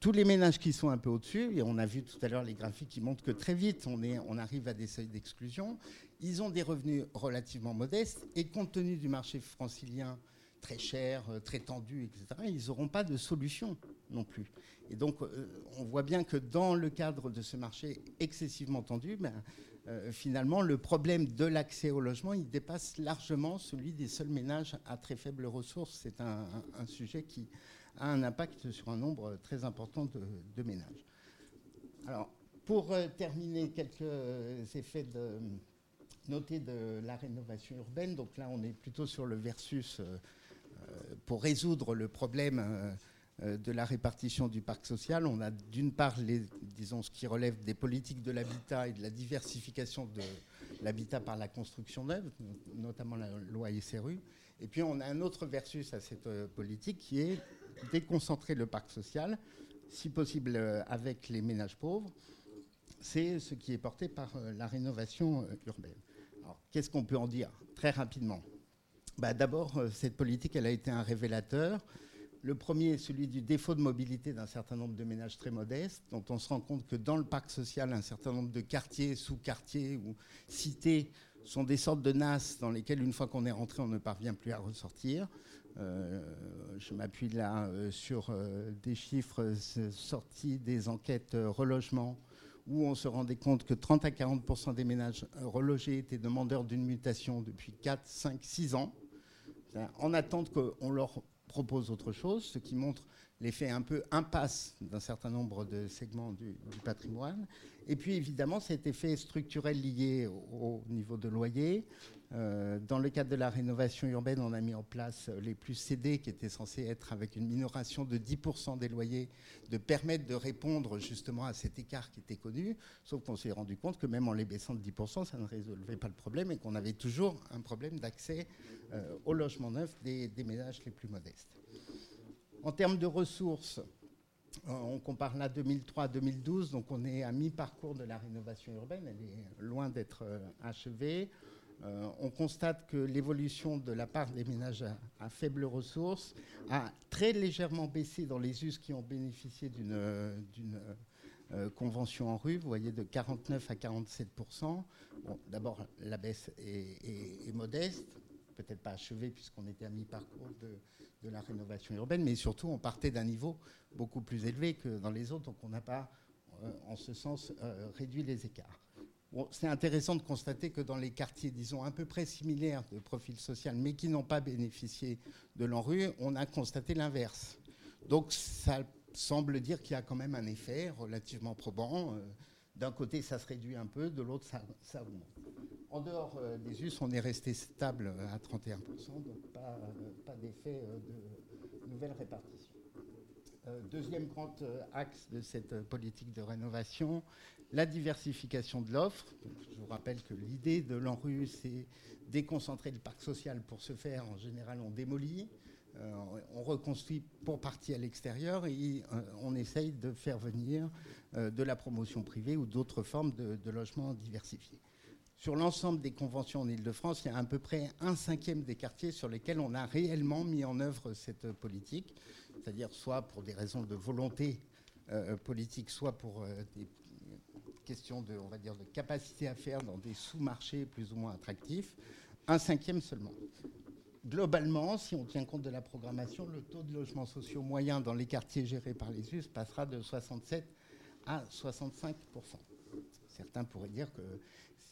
Tous les ménages qui sont un peu au-dessus, et on a vu tout à l'heure les graphiques qui montrent que très vite on, est, on arrive à des seuils d'exclusion, ils ont des revenus relativement modestes et compte tenu du marché francilien très cher, euh, très tendu, etc., ils n'auront pas de solution non plus. Et donc, euh, on voit bien que dans le cadre de ce marché excessivement tendu, ben, euh, finalement, le problème de l'accès au logement, il dépasse largement celui des seuls ménages à très faibles ressources. C'est un, sujet qui a un impact sur un nombre très important de, ménages. Alors, pour terminer, quelques effets de noter de la rénovation urbaine. Donc là, on est plutôt sur le versus euh, euh, pour résoudre le problème euh, de la répartition du parc social. On a d'une part, disons, ce qui relève des politiques de l'habitat et de la diversification de l'habitat par la construction neuve, notamment la loi SRU. Et puis on a un autre versus à cette politique qui est déconcentrer le parc social, si possible avec les ménages pauvres. C'est ce qui est porté par la rénovation urbaine. Qu'est-ce qu'on peut en dire Très rapidement? Bah, d'abord, euh, cette politique, elle a été un révélateur. Le premier est celui du défaut de mobilité d'un certain nombre de ménages très modestes, dont on se rend compte que dans le parc social, un certain nombre de quartiers, sous-quartiers ou cités sont des sortes de NAS dans lesquelles, une fois qu'on est rentré, on ne parvient plus à ressortir. Euh, je m'appuie là euh, sur des chiffres sortis des enquêtes relogement où on se rendait compte que 30 à 40% des ménages relogés étaient demandeurs d'une mutation depuis 4, 5, 6 ans, en attente qu'on leur propose autre chose, ce qui montre l'effet un peu impasse d'un certain nombre de segments du, patrimoine. Et puis évidemment cet effet structurel lié au, niveau de loyer. Euh, dans le cadre de la rénovation urbaine, on a mis en place les plus cédés qui étaient censés être avec une minoration de 10% des loyers, de permettre de répondre justement à cet écart qui était connu. Sauf qu'on s'est rendu compte que même en les baissant de 10%, ça ne résolvait pas le problème et qu'on avait toujours un problème d'accès euh, au logement neuf des ménages les plus modestes. En termes de ressources, euh, on compare là 2003-2012, donc on est à mi-parcours de la rénovation urbaine, elle est loin d'être euh, achevée. Euh, on constate que l'évolution de la part des ménages à, faibles ressources a très légèrement baissé dans les us qui ont bénéficié d'une convention en rue, vous voyez de 49 à 47% D'abord, la baisse est, est modeste, peut-être pas achevée puisqu'on était à mi-parcours de, la rénovation urbaine, mais surtout on partait d'un niveau beaucoup plus élevé que dans les autres, donc on n'a pas, euh, en ce sens, euh, réduit les écarts. C'est intéressant de constater que dans les quartiers, disons, à peu près similaires de profil social, mais qui n'ont pas bénéficié de l'enrue, on a constaté l'inverse. Donc ça semble dire qu'il y a quand même un effet relativement probant. Euh, d'un côté, ça se réduit un peu, de l'autre, ça, augmente. En dehors euh, des us, on est resté stable à 31%, donc pas, euh, d'effet de nouvelle répartition. Deuxième grand axe de cette politique de rénovation, la diversification de l'offre. Je vous rappelle que l'idée de l'ANRU, c'est déconcentrer le parc social. Pour ce faire, en général, on démolit, on reconstruit pour partie à l'extérieur et on essaye de faire venir de la promotion privée ou d'autres formes de, de logements diversifiés. Sur l'ensemble des conventions en Ile-de-France, il y a à peu près un cinquième des quartiers sur lesquels on a réellement mis en œuvre cette politique, c'est-à-dire soit pour des raisons de volonté euh, politique, soit pour euh, des questions de, on va dire, de capacité à faire dans des sous-marchés plus ou moins attractifs, un cinquième seulement. Globalement, si on tient compte de la programmation, le taux de logements sociaux moyen dans les quartiers gérés par les US passera de 67 à 65 Certains pourraient dire que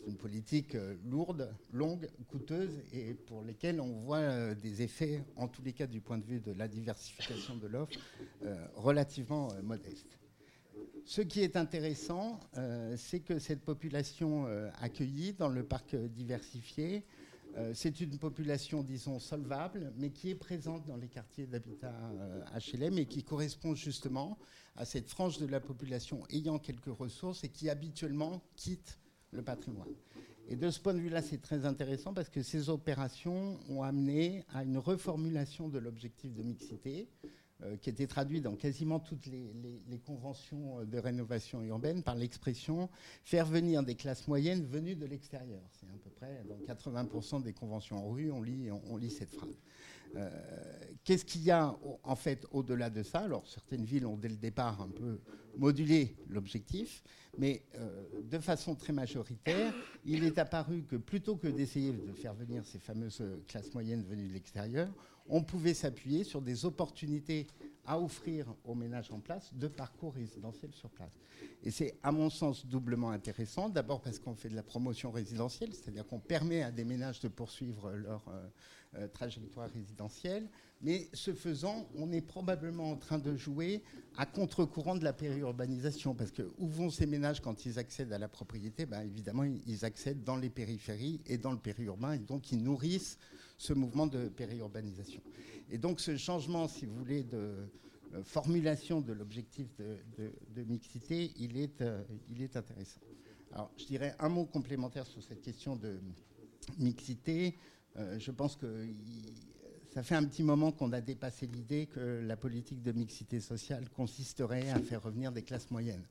une politique euh, lourde, longue, coûteuse et pour lesquelles on voit euh, des effets, en tous les cas du point de vue de la diversification de l'offre, euh, relativement modestes. Ce qui est intéressant, c'est que cette population accueillie dans le parc diversifié, c'est une population, disons, solvable, mais qui est présente dans les quartiers d'habitat HLM et qui correspond justement à cette frange de la population ayant quelques ressources et qui habituellement quitte le patrimoine. Et de ce point de vue-là, c'est très intéressant parce que ces opérations ont amené à une reformulation de l'objectif de mixité, euh, qui était traduit dans quasiment toutes les, conventions euh, de rénovation urbaine par l'expression faire venir des classes moyennes venues de l'extérieur. C'est à peu près dans 80% des conventions en rue, on lit, cette phrase. Euh, qu'est-ce qu'il y a en fait au-delà de ça? Alors certaines villes ont dès le départ un peu modulé l'objectif, mais euh, de façon très majoritaire, il est apparu que plutôt que d'essayer de faire venir ces fameuses classes moyennes venues de l'extérieur, on pouvait s'appuyer sur des opportunités à offrir aux ménages en place de parcours résidentiels sur place. Et c'est à mon sens doublement intéressant, d'abord parce qu'on fait de la promotion résidentielle, c'est-à-dire qu'on permet à des ménages de poursuivre leur... Euh, euh, trajectoire résidentielle. Mais ce faisant, on est probablement en train de jouer à contre-courant de la périurbanisation. Parce que où vont ces ménages quand ils accèdent à la propriété? Ben, Évidemment, ils accèdent dans les périphéries et dans le périurbain. Et donc, ils nourrissent ce mouvement de périurbanisation. Et donc, ce changement, si vous voulez, de euh, formulation de l'objectif de, mixité, il est, euh, il est intéressant. Alors, je dirais un mot complémentaire sur cette question de mixité. Euh, je pense que ça fait un petit moment qu'on a dépassé l'idée que la politique de mixité sociale consisterait à faire revenir des classes moyennes.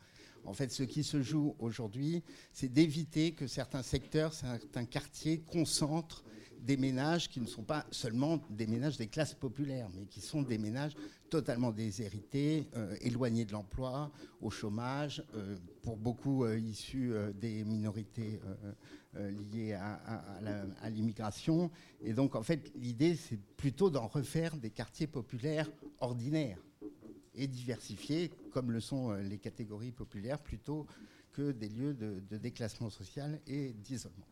En fait, ce qui se joue aujourd'hui, c'est d'éviter que certains secteurs, certains quartiers concentrent des ménages qui ne sont pas seulement des ménages des classes populaires, mais qui sont des ménages totalement déshérités, euh, éloignés de l'emploi, au chômage, euh, pour beaucoup issus des minorités euh, liées à, l'immigration. Et donc, en fait, l'idée, c'est plutôt d'en refaire des quartiers populaires ordinaires et diversifiés, comme le sont euh, les catégories populaires, plutôt que des lieux de, déclassement social et d'isolement.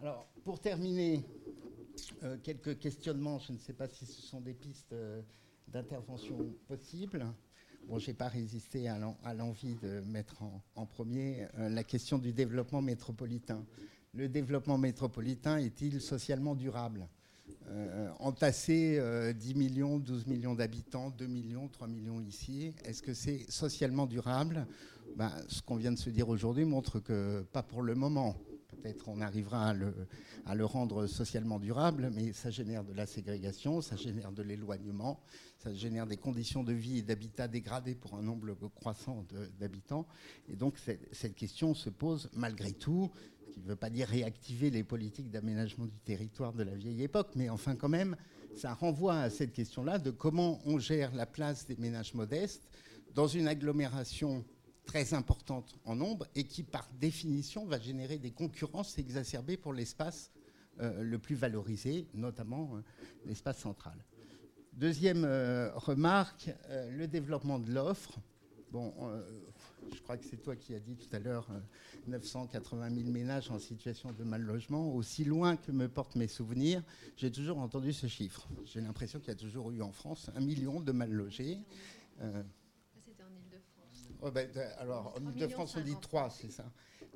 Alors, pour terminer, quelques questionnements. Je ne sais pas si ce sont des pistes d'intervention possibles. Bon, je n'ai pas résisté à l'envie de mettre en, premier la question du développement métropolitain. Le développement métropolitain est-il socialement durable? Euh, entasser 10 millions, 12 millions d'habitants, 2 millions, 3 millions ici, est-ce que c'est socialement durable? Ben, Ce qu'on vient de se dire aujourd'hui montre que pas pour le moment. Peut-être on arrivera à le, rendre socialement durable, mais ça génère de la ségrégation, ça génère de l'éloignement, ça génère des conditions de vie et d'habitat dégradées pour un nombre croissant d'habitants. Et donc cette question se pose malgré tout qui ne veut pas dire réactiver les politiques d'aménagement du territoire de la vieille époque, mais enfin quand même, ça renvoie à cette question-là de comment on gère la place des ménages modestes dans une agglomération très importante en nombre et qui, par définition, va générer des concurrences exacerbées pour l'espace euh, le plus valorisé, notamment euh, l'espace central. Deuxième euh, remarque, le développement de l'offre. Bon, je crois que c'est toi qui as dit tout à l'heure 980 000 ménages en situation de mal logement. Aussi loin que me portent mes souvenirs, j'ai toujours entendu ce chiffre. J'ai l'impression qu'il y a toujours eu en France un million de mal logés. Euh, C'était en Ile-de-France. Oh, ben, alors, en Ile-de-France, on dit 3, c'est ça.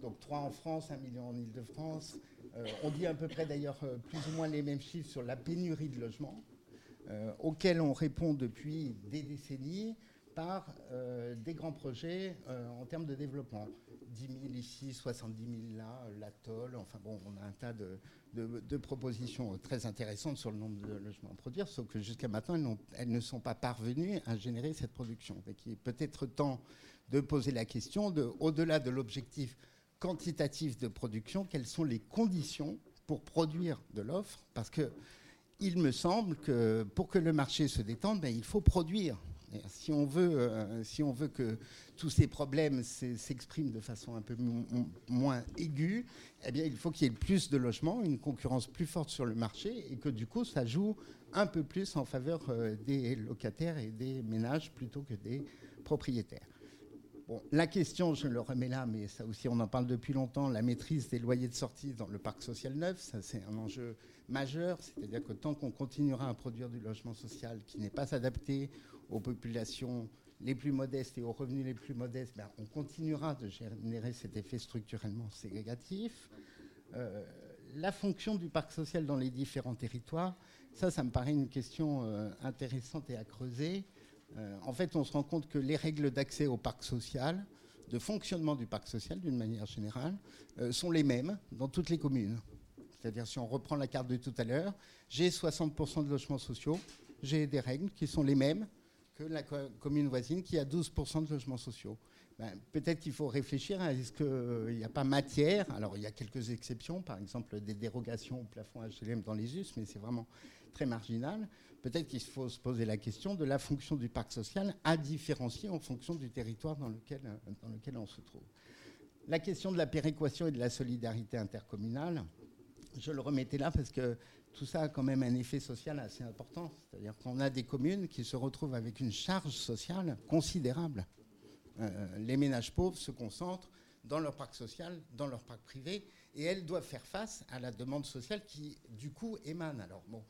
Donc 3 en France, 1 million en Ile-de-France. Euh, on dit à peu près d'ailleurs euh, plus ou moins les mêmes chiffres sur la pénurie de logements, auxquels on répond depuis des décennies par euh, des grands projets euh, en termes de développement. 10 000 ici, 70 000 là, euh, l'atoll, enfin bon, on a un tas de, de, propositions très intéressantes sur le nombre de logements à produire, sauf que jusqu'à maintenant, elles, ne sont pas parvenues à générer cette production. Donc il est peut-être temps de poser la question de, au-delà de l'objectif quantitatif de production, quelles sont les conditions pour produire de l'offre? Parce que il me semble que pour que le marché se détende, ben, il faut produire si on veut, euh, si on veut que tous ces problèmes s'expriment de façon un peu moins aiguë, eh bien, il faut qu'il y ait plus de logements, une concurrence plus forte sur le marché, et que du coup, ça joue un peu plus en faveur euh, des locataires et des ménages plutôt que des propriétaires. La question, je le remets là, mais ça aussi, on en parle depuis longtemps, la maîtrise des loyers de sortie dans le parc social neuf, ça c'est un enjeu majeur, c'est-à-dire que tant qu'on continuera à produire du logement social qui n'est pas adapté aux populations les plus modestes et aux revenus les plus modestes, ben, on continuera de générer cet effet structurellement ségrégatif. Euh, la fonction du parc social dans les différents territoires, ça, ça me paraît une question euh, intéressante et à creuser. Euh, en fait, on se rend compte que les règles d'accès au parc social, de fonctionnement du parc social d'une manière générale, sont les mêmes dans toutes les communes. C'est-à-dire, si on reprend la carte de tout à l'heure, j'ai 60% de logements sociaux, j'ai des règles qui sont les mêmes que la commune voisine qui a 12% de logements sociaux. Ben, peut-être qu'il faut réfléchir à est-ce qu'il n'y a pas matière. Alors, il y a quelques exceptions, par exemple des dérogations au plafond HLM dans les US, mais c'est vraiment très marginal. Peut-être qu'il faut se poser la question de la fonction du parc social à différencier en fonction du territoire dans lequel, dans lequel on se trouve. La question de la péréquation et de la solidarité intercommunale, je le remettais là parce que tout ça a quand même un effet social assez important. C'est-à-dire qu'on a des communes qui se retrouvent avec une charge sociale considérable. Euh, les ménages pauvres se concentrent dans leur parc social, dans leur parc privé, et elles doivent faire face à la demande sociale qui, du coup, émane. Alors, bon,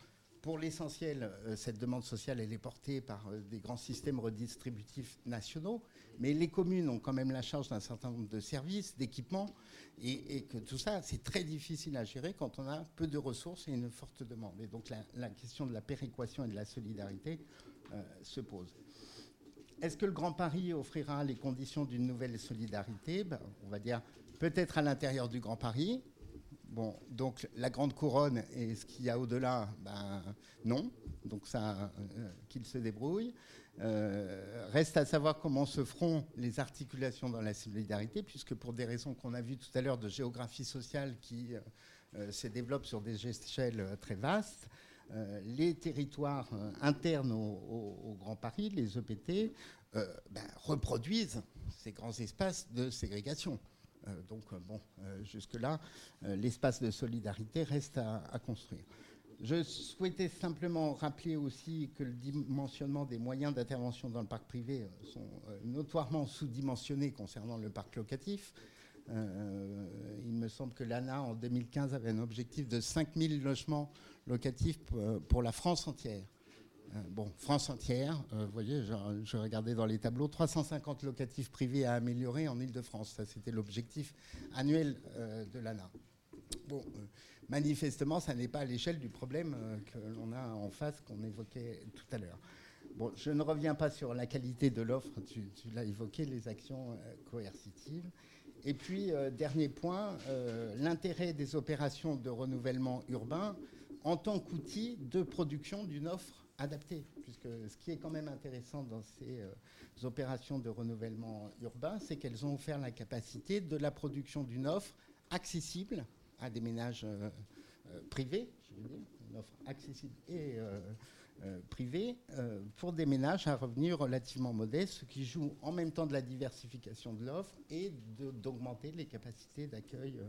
pour l'essentiel, euh, cette demande sociale, est portée par euh, des grands systèmes redistributifs nationaux, mais les communes ont quand même la charge d'un certain nombre de services, d'équipements, et, que tout ça, c'est très difficile à gérer quand on a peu de ressources et une forte demande. Et donc la, question de la péréquation et de la solidarité euh, se pose. Est-ce que le Grand Paris offrira les conditions d'une nouvelle solidarité? Ben, On va dire peut-être à l'intérieur du Grand Paris. Bon, donc la grande couronne et ce qu'il y a au-delà, ben, non. Donc ça, euh, qu'il se débrouille. Euh, reste à savoir comment se feront les articulations dans la solidarité, puisque pour des raisons qu'on a vues tout à l'heure de géographie sociale qui euh, se développe sur des échelles très vastes, les territoires internes au, Grand Paris, les EPT, ben, reproduisent ces grands espaces de ségrégation. Donc, bon, jusque-là, l'espace de solidarité reste à construire. Je souhaitais simplement rappeler aussi que le dimensionnement des moyens d'intervention dans le parc privé euh, sont euh, notoirement sous-dimensionnés concernant le parc locatif. il me semble que l'ANA en 2015 avait un objectif de 5000 logements locatifs pour la France entière. Bon, France entière, vous voyez, je, regardais dans les tableaux, 350 locatifs privés à améliorer en Ile-de-France. Ça, c'était l'objectif annuel de l'ANA. Bon, manifestement, ça n'est pas à l'échelle du problème que l'on a en face, qu'on évoquait tout à l'heure. Bon, je ne reviens pas sur la qualité de l'offre, tu, l'as évoqué, les actions euh, coercitives. Et puis, euh, dernier point, euh, l'intérêt des opérations de renouvellement urbain en tant qu'outil de production d'une offre adaptée. Puisque ce qui est quand même intéressant dans ces opérations de renouvellement urbain, c'est qu'elles ont offert la capacité de la production d'une offre accessible à des ménages privés, je veux dire, une offre accessible et euh, privés euh, pour des ménages à revenus relativement modestes, ce qui joue en même temps de la diversification de l'offre et d'augmenter les capacités d'accueil euh,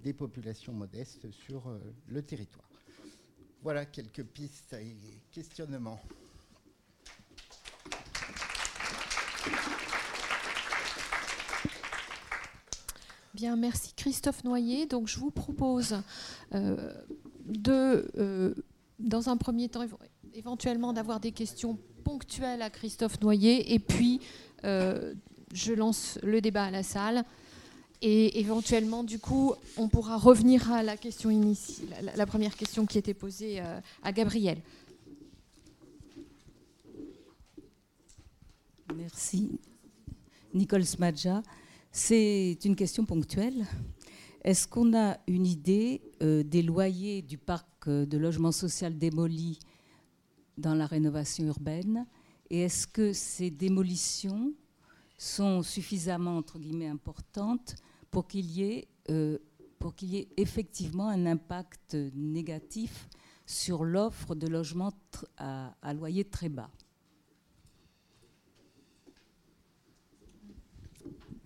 des populations modestes sur le territoire. Voilà quelques pistes et questionnements. Bien, merci Christophe Noyer. Donc je vous propose de, dans un premier temps, éventuellement d'avoir des questions ponctuelles à Christophe Noyer et puis euh, je lance le débat à la salle. Et éventuellement, du coup, on pourra revenir à la question initiale, la, première question qui était posée euh, à Gabriel. Merci. Nicole Smadja. C'est une question ponctuelle. Est-ce qu'on a une idée euh, des loyers du parc de logement social démoli dans la rénovation urbaine? Et est-ce que ces démolitions sont suffisamment, importantes pour qu'il y ait, euh, pour qu'il y ait effectivement un impact négatif sur l'offre de logements à, loyer très bas.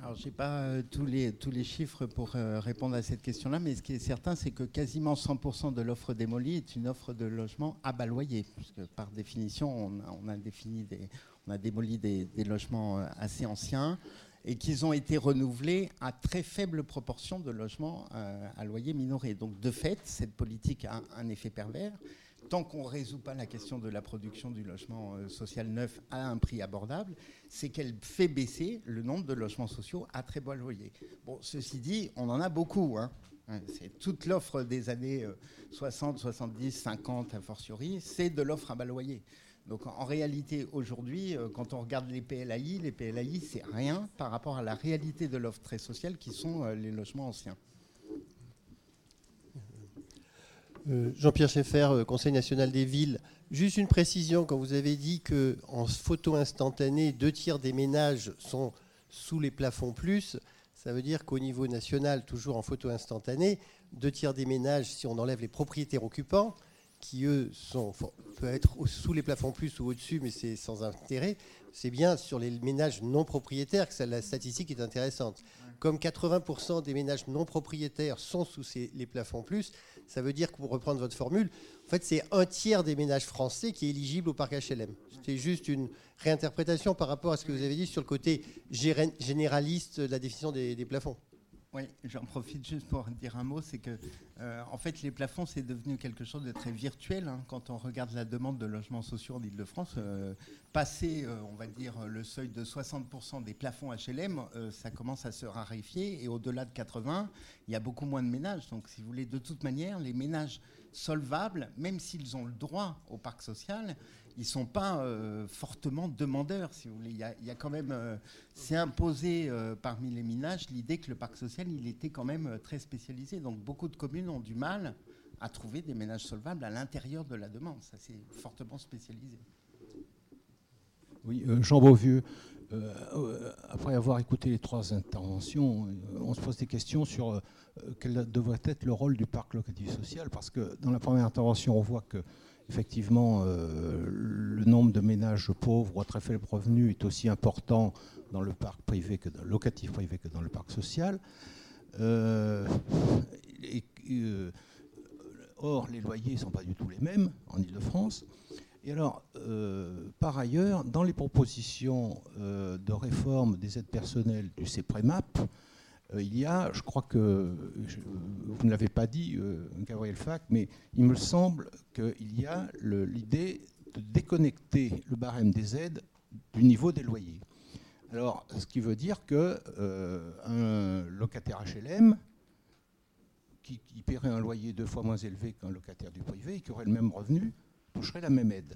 Alors, je n'ai pas euh, tous, les, tous les chiffres pour euh, répondre à cette question-là, mais ce qui est certain, c'est que quasiment 100% de l'offre démolie est une offre de logement à bas loyer, puisque par définition, on a, défini des, on a démoli des, logements euh, assez anciens et qu'ils ont été renouvelés à très faible proportion de logements à loyer minoré. Donc, de fait, cette politique a un effet pervers tant qu'on ne résout pas la question de la production du logement euh, social neuf à un prix abordable, c'est qu'elle fait baisser le nombre de logements sociaux à très bas loyer. Bon, ceci dit, on en a beaucoup. Hein. C'est toute l'offre des années 60, 70, 50 a fortiori, c'est de l'offre à bas loyer. Donc en réalité, aujourd'hui, euh, quand on regarde les PLAI, les PLAI, c'est rien par rapport à la réalité de l'offre très sociale qui sont euh, les logements anciens. Euh, Jean-Pierre Schaeffer, Conseil national des villes. Juste une précision, quand vous avez dit qu'en photo instantanée, deux tiers des ménages sont sous les plafonds plus, ça veut dire qu'au niveau national, toujours en photo instantanée, deux tiers des ménages, si on enlève les propriétaires occupants, qui eux sont, peuvent être sous les plafonds plus ou au-dessus, mais c'est sans intérêt, c'est bien sur les ménages non propriétaires que la statistique est intéressante. Comme 80% des ménages non propriétaires sont sous les plafonds plus, ça veut dire que pour reprendre votre formule, en fait, c'est un tiers des ménages français qui est éligible au parc HLM. C'était juste une réinterprétation par rapport à ce que vous avez dit sur le côté généraliste de la définition des, plafonds. Oui, j'en profite juste pour dire un mot, c'est que euh, en fait les plafonds c'est devenu quelque chose de très virtuel hein. quand on regarde la demande de logements sociaux en Ile-de-France. Euh, passer, euh, on va dire, le seuil de 60% des plafonds HLM, ça commence à se raréfier et au-delà de 80, il y a beaucoup moins de ménages. Donc si vous voulez, de toute manière, les ménages solvables, même s'ils ont le droit au parc social, ils sont pas euh, fortement demandeurs, si vous voulez. Il y a, quand même, euh, c'est imposé euh, parmi les ménages l'idée que le parc social, il était quand même très spécialisé. Donc beaucoup de communes ont du mal à trouver des ménages solvables à l'intérieur de la demande. Ça, c'est fortement spécialisé. Oui, Jean Beauvieux, après avoir écouté les trois interventions, on se pose des questions sur quel devrait être le rôle du parc locatif social, parce que dans la première intervention, on voit que effectivement, euh, le nombre de ménages pauvres ou à très faible revenu est aussi important dans le parc privé que dans le locatif privé que dans le parc social. Euh, euh, or, les loyers ne sont pas du tout les mêmes en Ile-de-France. Et alors, par ailleurs, dans les propositions de réforme des aides personnelles du CEPREMAP, il y a, je crois que vous ne l'avez pas dit, euh, Gabriel Fac, mais il me semble qu'il y a l'idée de déconnecter le barème des aides du niveau des loyers. Alors, ce qui veut dire qu'un un locataire HLM qui, qui, paierait un loyer deux fois moins élevé qu'un locataire du privé et qui aurait le même revenu toucherait la même aide.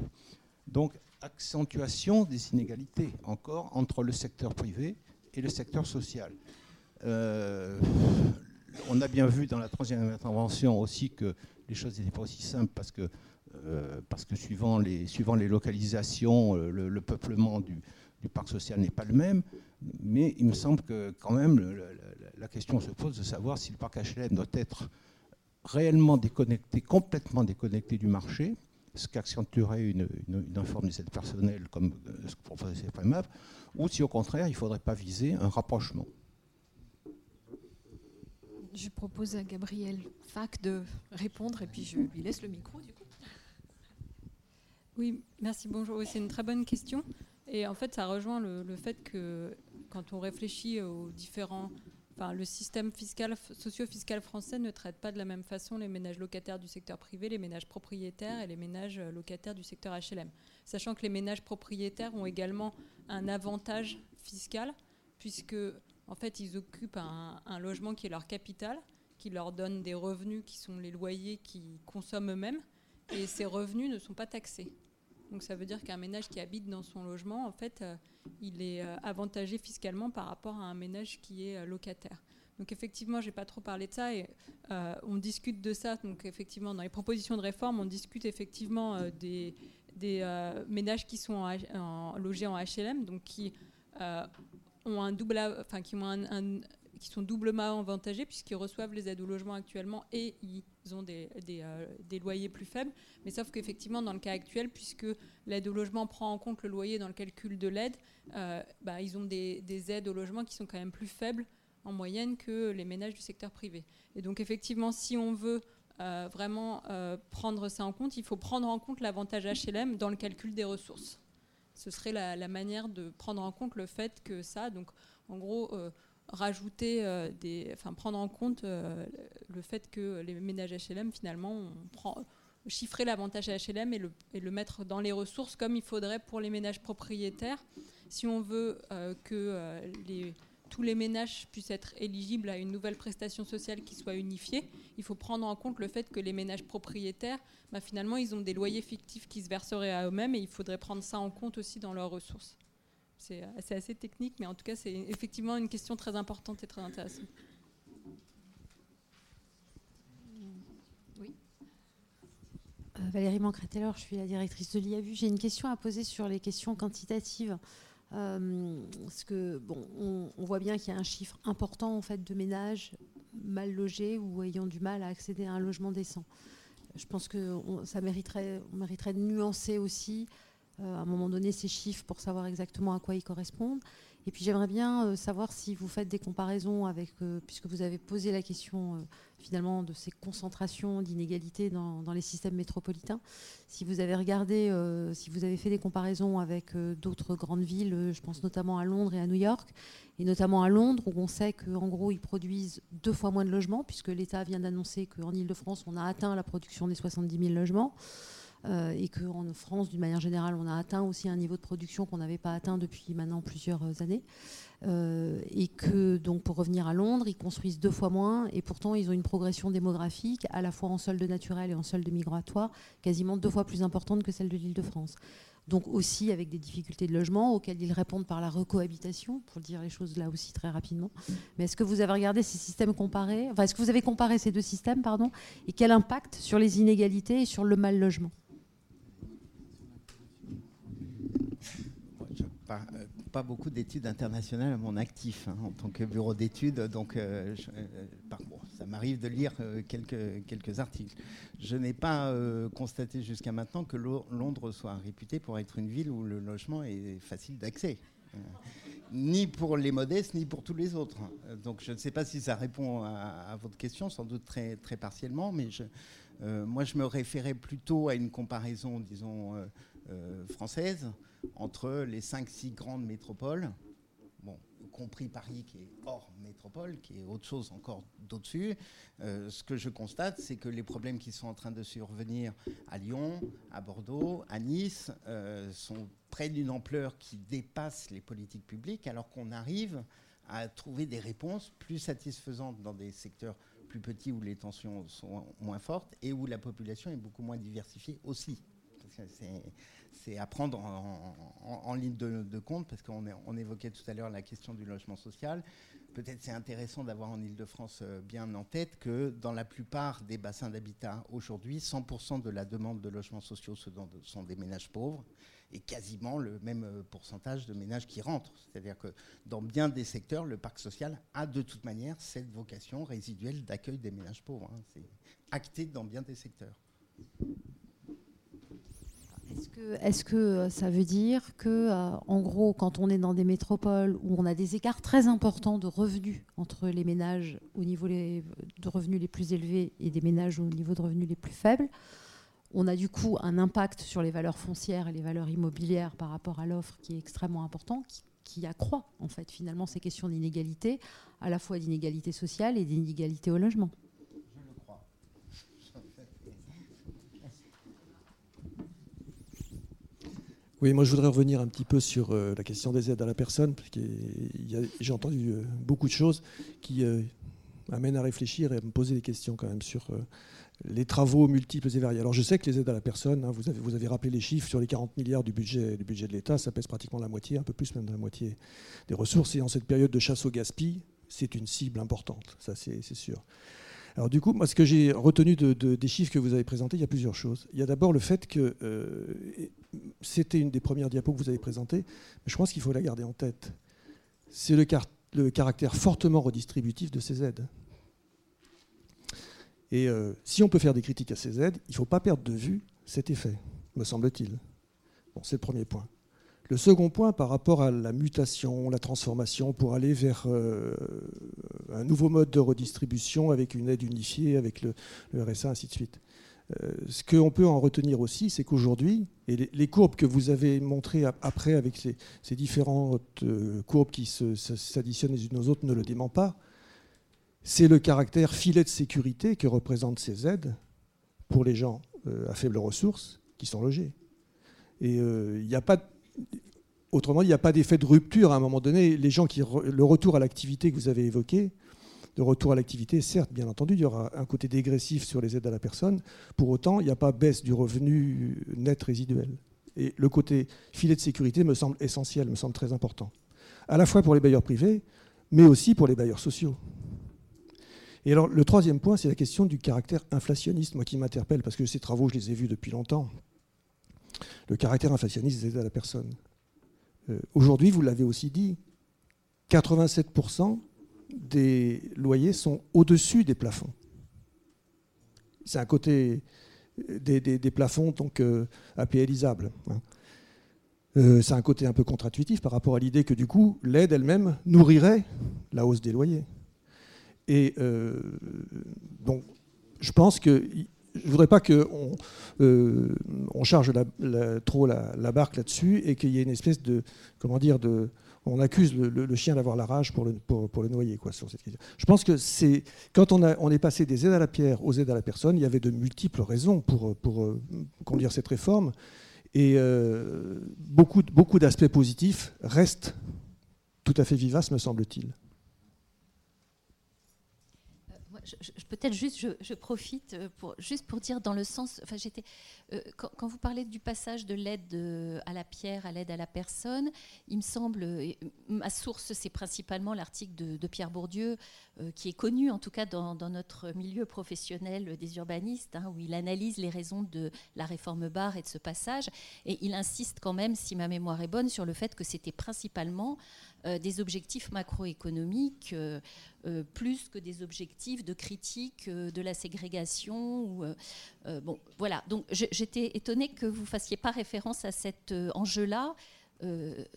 Donc, accentuation des inégalités encore entre le secteur privé et le secteur social. Euh, on a bien vu dans la troisième intervention aussi que les choses n'étaient pas aussi simples parce que, euh, parce que suivant, les, suivant les localisations, euh, le, peuplement du, parc social n'est pas le même. Mais il me semble que quand même la question se pose de savoir si le parc HLM doit être réellement déconnecté, complètement déconnecté du marché, ce qui accentuerait une, une, forme de personnelle comme ce que proposait CFMAP, ou si au contraire il ne faudrait pas viser un rapprochement. Je propose à Gabriel Fac de répondre et puis je lui laisse le micro. Oui, merci, bonjour. c'est une très bonne question. Et en fait, ça rejoint le, fait que quand on réfléchit aux différents. Enfin, le système fiscal, socio-fiscal français ne traite pas de la même façon les ménages locataires du secteur privé, les ménages propriétaires et les ménages locataires du secteur HLM. Sachant que les ménages propriétaires ont également un avantage fiscal, puisque en fait, ils occupent un, logement qui est leur capital, qui leur donne des revenus qui sont les loyers qu'ils consomment eux-mêmes, et ces revenus ne sont pas taxés. Donc ça veut dire qu'un ménage qui habite dans son logement, en fait, euh, il est euh, avantagé fiscalement par rapport à un ménage qui est euh, locataire. Donc effectivement, j'ai pas trop parlé de ça et on discute de ça. Donc effectivement, dans les propositions de réforme, on discute effectivement des, ménages qui sont logés en HLM, donc qui ont un double, enfin, qui, sont doublement avantagés puisqu'ils reçoivent les aides au logement actuellement et ils ont euh, des loyers plus faibles. Mais sauf qu'effectivement, dans le cas actuel, puisque l'aide au logement prend en compte le loyer dans le calcul de l'aide, euh, bah, ils ont des, des, aides au logement qui sont quand même plus faibles en moyenne que les ménages du secteur privé. Et donc effectivement, si on veut euh, vraiment prendre ça en compte, il faut prendre en compte l'avantage HLM dans le calcul des ressources ce serait la, manière de prendre en compte le fait que ça, donc en gros, euh, rajouter euh, des, enfin prendre en compte euh, le fait que les ménages HLM finalement, on prend, chiffrer l'avantage HLM et le, et le, mettre dans les ressources comme il faudrait pour les ménages propriétaires. Si on veut que les tous les ménages puissent être éligibles à une nouvelle prestation sociale qui soit unifiée, il faut prendre en compte le fait que les ménages propriétaires, bah, finalement, ils ont des loyers fictifs qui se verseraient à eux-mêmes et il faudrait prendre ça en compte aussi dans leurs ressources. C'est assez technique, mais en tout cas, c'est effectivement une question très importante et très intéressante. Euh, Valérie Mancret-Taylor, je suis la directrice de l'IAVU. J'ai une question à poser sur les questions quantitatives. Euh, parce que on, voit bien qu'il y a un chiffre important en fait de ménages mal logés ou ayant du mal à accéder à un logement décent. Je pense que ça mériterait de nuancer aussi euh, à un moment donné ces chiffres pour savoir exactement à quoi ils correspondent. Et puis j'aimerais bien euh, savoir si vous faites des comparaisons avec, puisque vous avez posé la question finalement de ces concentrations d'inégalités dans, les systèmes métropolitains. Si vous avez regardé, euh, si vous avez fait des comparaisons avec euh, d'autres grandes villes, euh, je pense notamment à Londres et à New York, et notamment à Londres où on sait qu'en gros ils produisent deux fois moins de logements, puisque l'État vient d'annoncer qu'en Ile-de-France on a atteint la production des 70 000 logements. Et qu'en France, d'une manière générale, on a atteint aussi un niveau de production qu'on n'avait pas atteint depuis maintenant plusieurs années. Euh, et que donc pour revenir à Londres, ils construisent deux fois moins et pourtant ils ont une progression démographique à la fois en solde naturel et en solde migratoire quasiment deux fois plus importante que celle de l'Île-de-France. Donc aussi avec des difficultés de logement auxquelles ils répondent par la recohabitation, pour dire les choses là aussi très rapidement. Mais est-ce que vous avez regardé ces systèmes comparés? Enfin, est-ce que vous avez comparé ces deux systèmes, pardon, et quel impact sur les inégalités et sur le mal logement pas beaucoup d'études internationales à mon actif hein, en tant que bureau d'études, donc euh, euh, ça m'arrive de lire euh, quelques, articles. Je n'ai pas constaté jusqu'à maintenant que Londres soit réputée pour être une ville où le logement est facile d'accès. ni pour les modestes, ni pour tous les autres. Donc je ne sais pas si ça répond à, votre question, sans doute très, partiellement, mais moi je me référais plutôt à une comparaison, disons, française entre les 5-6 grandes métropoles, bon, compris Paris qui est hors métropole, qui est autre chose encore d'au-dessus, euh, ce que je constate, c'est que les problèmes qui sont en train de survenir à Lyon, à Bordeaux, à Nice, euh, sont près d'une ampleur qui dépasse les politiques publiques, alors qu'on arrive à trouver des réponses plus satisfaisantes dans des secteurs plus petits où les tensions sont moins fortes et où la population est beaucoup moins diversifiée aussi. C'est à prendre en, ligne de, compte, parce qu'on on évoquait tout à l'heure la question du logement social. Peut-être c'est intéressant d'avoir en Ile-de-France euh, bien en tête que dans la plupart des bassins d'habitat aujourd'hui, 100% de la demande de logements sociaux sont des ménages pauvres et quasiment le même euh, pourcentage de ménages qui rentrent. C'est-à-dire que dans bien des secteurs, le parc social a de toute manière cette vocation résiduelle d'accueil des ménages pauvres. Hein. C'est acté dans bien des secteurs. Est-ce que, euh, ça veut dire que, euh, en gros, quand on est dans des métropoles où on a des écarts très importants de revenus entre les ménages au niveau de revenus les plus élevés et des ménages au niveau de revenus les plus faibles, on a du coup un impact sur les valeurs foncières et les valeurs immobilières par rapport à l'offre qui est extrêmement important, qui, accroît en fait finalement ces questions d'inégalité, à la fois d'inégalité sociale et d'inégalité au logement. Je le crois. Oui, moi je voudrais revenir un petit peu sur euh, la question des aides à la personne, parce que j'ai entendu euh, beaucoup de choses qui euh, m'amènent à réfléchir et à me poser des questions quand même sur les travaux multiples et variés. Alors je sais que les aides à la personne, hein, vous, avez, vous, avez, rappelé les chiffres, sur les 40 milliards du budget, du budget de l'État, ça pèse pratiquement la moitié, un peu plus même de la moitié des ressources. Et en cette période de chasse au gaspillage, c'est une cible importante, ça c'est sûr. Alors du coup, moi ce que j'ai retenu de, des chiffres que vous avez présentés, il y a plusieurs choses. Il y a d'abord le fait que euh, c'était une des premières diapos que vous avez présentées, mais je pense qu'il faut la garder en tête. C'est le, le caractère fortement redistributif de ces aides. Et euh, si on peut faire des critiques à ces aides, il ne faut pas perdre de vue cet effet, me semble-t-il. Bon, c'est le premier point. Le second point, par rapport à la mutation, la transformation, pour aller vers euh, un nouveau mode de redistribution avec une aide unifiée, avec le, RSA, ainsi de suite. Euh, ce qu'on peut en retenir aussi, c'est qu'aujourd'hui, et les, courbes que vous avez montrées après avec ces, différentes courbes qui s'additionnent les unes aux autres ne le dément pas, c'est le caractère filet de sécurité que représentent ces aides pour les gens euh, à faibles ressources qui sont logés. Et euh, il n'y a pas, autrement il n'y a pas d'effet de rupture à un moment donné. Le retour à l'activité que vous avez évoqué, le retour à l'activité, certes, bien entendu, il y aura un côté dégressif sur les aides à la personne. Pour autant, il n'y a pas baisse du revenu net résiduel. Et le côté filet de sécurité me semble essentiel, me semble très important, à la fois pour les bailleurs privés, mais aussi pour les bailleurs sociaux. Et alors, le troisième point, c'est la question du caractère inflationniste, moi qui m'interpelle, parce que ces travaux, je les ai vus depuis longtemps. Le caractère inflationniste des aides à la personne. Euh, aujourd'hui, vous l'avez aussi dit, 87% des loyers sont au-dessus des plafonds. C'est un côté euh, des, plafonds donc euh. Hein. c'est un côté un peu contre-intuitif par rapport à l'idée que du coup, l'aide elle-même nourrirait la hausse des loyers. Et euh, donc, je pense que je voudrais pas qu'on euh, on charge trop la, barque là-dessus et qu'il y ait une espèce de, comment dire, de, on accuse le, chien d'avoir la rage pour le, noyer. Sur cette. Je pense que c'est quand on, est passé des aides à la pierre aux aides à la personne, il y avait de multiples raisons pour, euh, conduire cette réforme. Et beaucoup, beaucoup d'aspects positifs restent tout à fait vivaces, me semble-t-il. Peut-être juste, je, profite euh, pour, juste pour dire dans le sens, enfin j'étais, euh, quand, vous parlez du passage de l'aide euh, à la pierre à l'aide à la personne, il me semble, ma source c'est principalement l'article de, Pierre Bourdieu, qui est connu en tout cas dans, notre milieu professionnel des urbanistes, hein, où il analyse les raisons de la réforme Barre et de ce passage, et il insiste quand même, si ma mémoire est bonne, sur le fait que c'était principalement des objectifs macroéconomiques euh, plus que des objectifs de critique euh, de la ségrégation. Ou, euh, bon, voilà. Donc j'étais étonnée que vous fassiez pas référence à cet enjeu-là,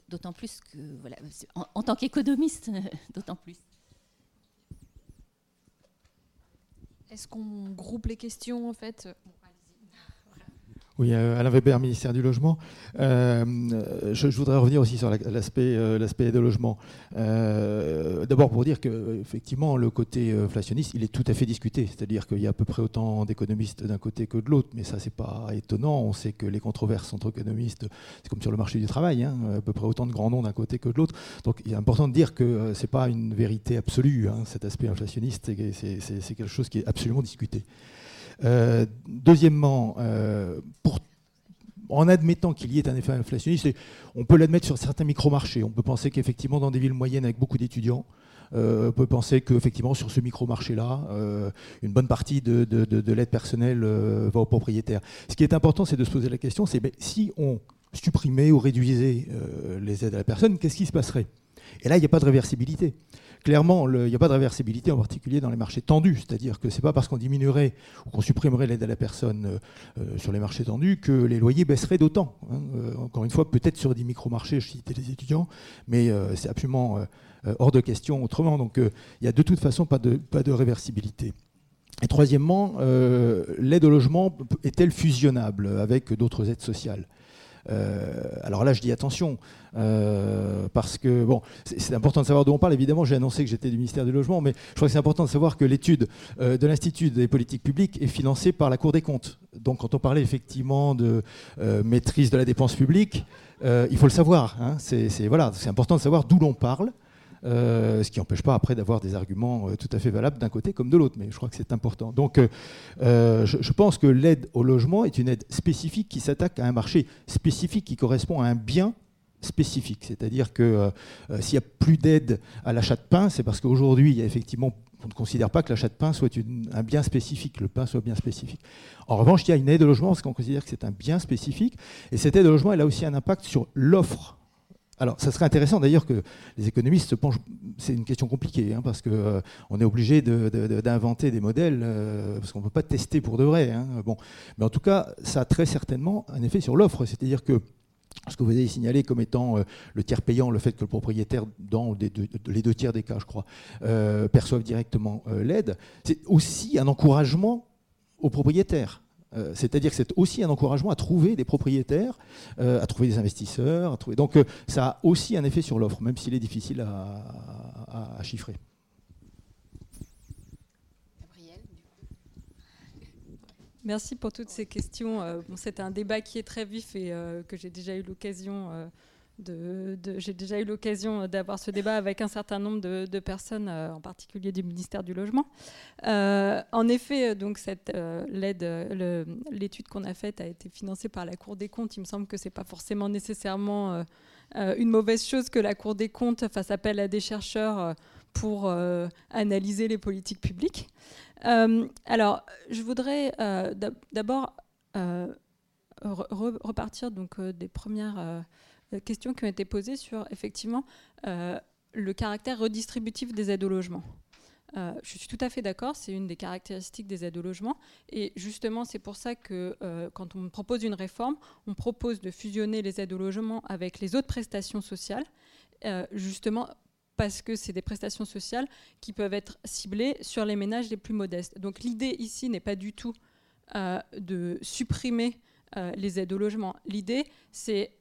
d'autant plus que, voilà, en, tant qu'économiste, d'autant plus. Est-ce qu'on groupe les questions en fait? Oui, euh, Alain Weber, ministère du Logement. Euh, je, voudrais revenir aussi sur l'aspect euh, de logement. D'abord pour dire que effectivement le côté inflationniste, il est tout à fait discuté. C'est-à-dire qu'il y a à peu près autant d'économistes d'un côté que de l'autre, mais ça c'est pas étonnant. On sait que les controverses entre économistes, c'est comme sur le marché du travail, hein, à peu près autant de grands noms d'un côté que de l'autre. Donc il est important de dire que c'est pas une vérité absolue. Hein, cet aspect inflationniste, c'est quelque chose qui est absolument discuté. Euh, deuxièmement, euh, en admettant qu'il y ait un effet inflationniste, on peut l'admettre sur certains micro-marchés. On peut penser qu'effectivement, dans des villes moyennes avec beaucoup d'étudiants, euh, on peut penser qu'effectivement, sur ce micro-marché-là, une bonne partie de, l'aide personnelle va aux propriétaires. Ce qui est important, c'est de se poser la question, c'est ben, si on supprimait ou réduisait les aides à la personne, qu'est-ce qui se passerait? Et là, il n'y a pas de réversibilité clairement, il n'y a pas de réversibilité, en particulier dans les marchés tendus. C'est-à-dire que ce n'est pas parce qu'on diminuerait ou qu'on supprimerait l'aide à la personne euh, euh, sur les marchés tendus que les loyers baisseraient d'autant. Hein. Euh, encore une fois, peut-être sur des micro-marchés, je citais les étudiants, mais c'est absolument hors de question autrement. Donc il n'y a de toute façon pas de, réversibilité. Et troisièmement, l'aide au logement est-elle fusionnable avec d'autres aides sociales? Alors là, je dis attention, euh, parce que bon, c'est important de savoir d'où on parle. Évidemment, j'ai annoncé que j'étais du ministère du Logement, mais je crois que c'est important de savoir que l'étude euh, de l'Institut des politiques publiques est financée par la Cour des comptes. Donc, quand on parlait effectivement de maîtrise de la dépense publique, il faut le savoir. Hein. c'est voilà, c'est important de savoir d'où l'on parle. Euh, ce qui n'empêche pas après d'avoir des arguments euh, tout à fait valables d'un côté comme de l'autre, mais je crois que c'est important. Donc euh, je, pense que l'aide au logement est une aide spécifique qui s'attaque à un marché spécifique qui correspond à un bien spécifique. C'est-à-dire que s'il n'y a plus d'aide à l'achat de pain, c'est parce qu'aujourd'hui, il y a effectivement on ne considère pas que l'achat de pain soit un bien spécifique, le pain soit bien spécifique. En revanche, il y a une aide au logement parce qu'on considère que c'est un bien spécifique, et cette aide au logement, elle a aussi un impact sur l'offre alors, ça serait intéressant d'ailleurs que les économistes se penchent. C'est une question compliquée, hein, parce qu'on euh, est obligé d'inventer des modèles, euh, parce qu'on ne peut pas tester pour de vrai. Hein, bon. Mais en tout cas, ça a très certainement un effet sur l'offre. C'est-à-dire que ce que vous avez signalé comme étant euh, le tiers payant, le fait que le propriétaire, dans les deux tiers des cas, je crois, perçoive directement l'aide, c'est aussi un encouragement aux propriétaires. Euh, c'est-à-dire que c'est aussi un encouragement à trouver des propriétaires, euh, à trouver des investisseurs. Donc euh, ça a aussi un effet sur l'offre, même s'il est difficile à, chiffrer. Merci pour toutes ces questions. c'est un débat qui est très vif et que j'ai déjà eu l'occasion j'ai déjà eu l'occasion d'avoir ce débat avec un certain nombre de, personnes, euh, en particulier du ministère du Logement. Euh, en effet, donc cette euh, l'étude qu'on a faite a été financée par la Cour des comptes. Il me semble que c'est pas forcément nécessairement une mauvaise chose que la Cour des comptes fasse appel à des chercheurs pour analyser les politiques publiques. alors, je voudrais d'abord repartir donc des premières euh, questions qui ont été posées sur effectivement euh, le caractère redistributif des aides au logement. Euh, je suis tout à fait d'accord, c'est une des caractéristiques des aides au logement. Et justement, c'est pour ça que quand on propose une réforme, on propose de fusionner les aides au logement avec les autres prestations sociales, justement parce que c'est des prestations sociales qui peuvent être ciblées sur les ménages les plus modestes. Donc l'idée ici n'est pas du tout de supprimer les aides au logement. L'idée, c'est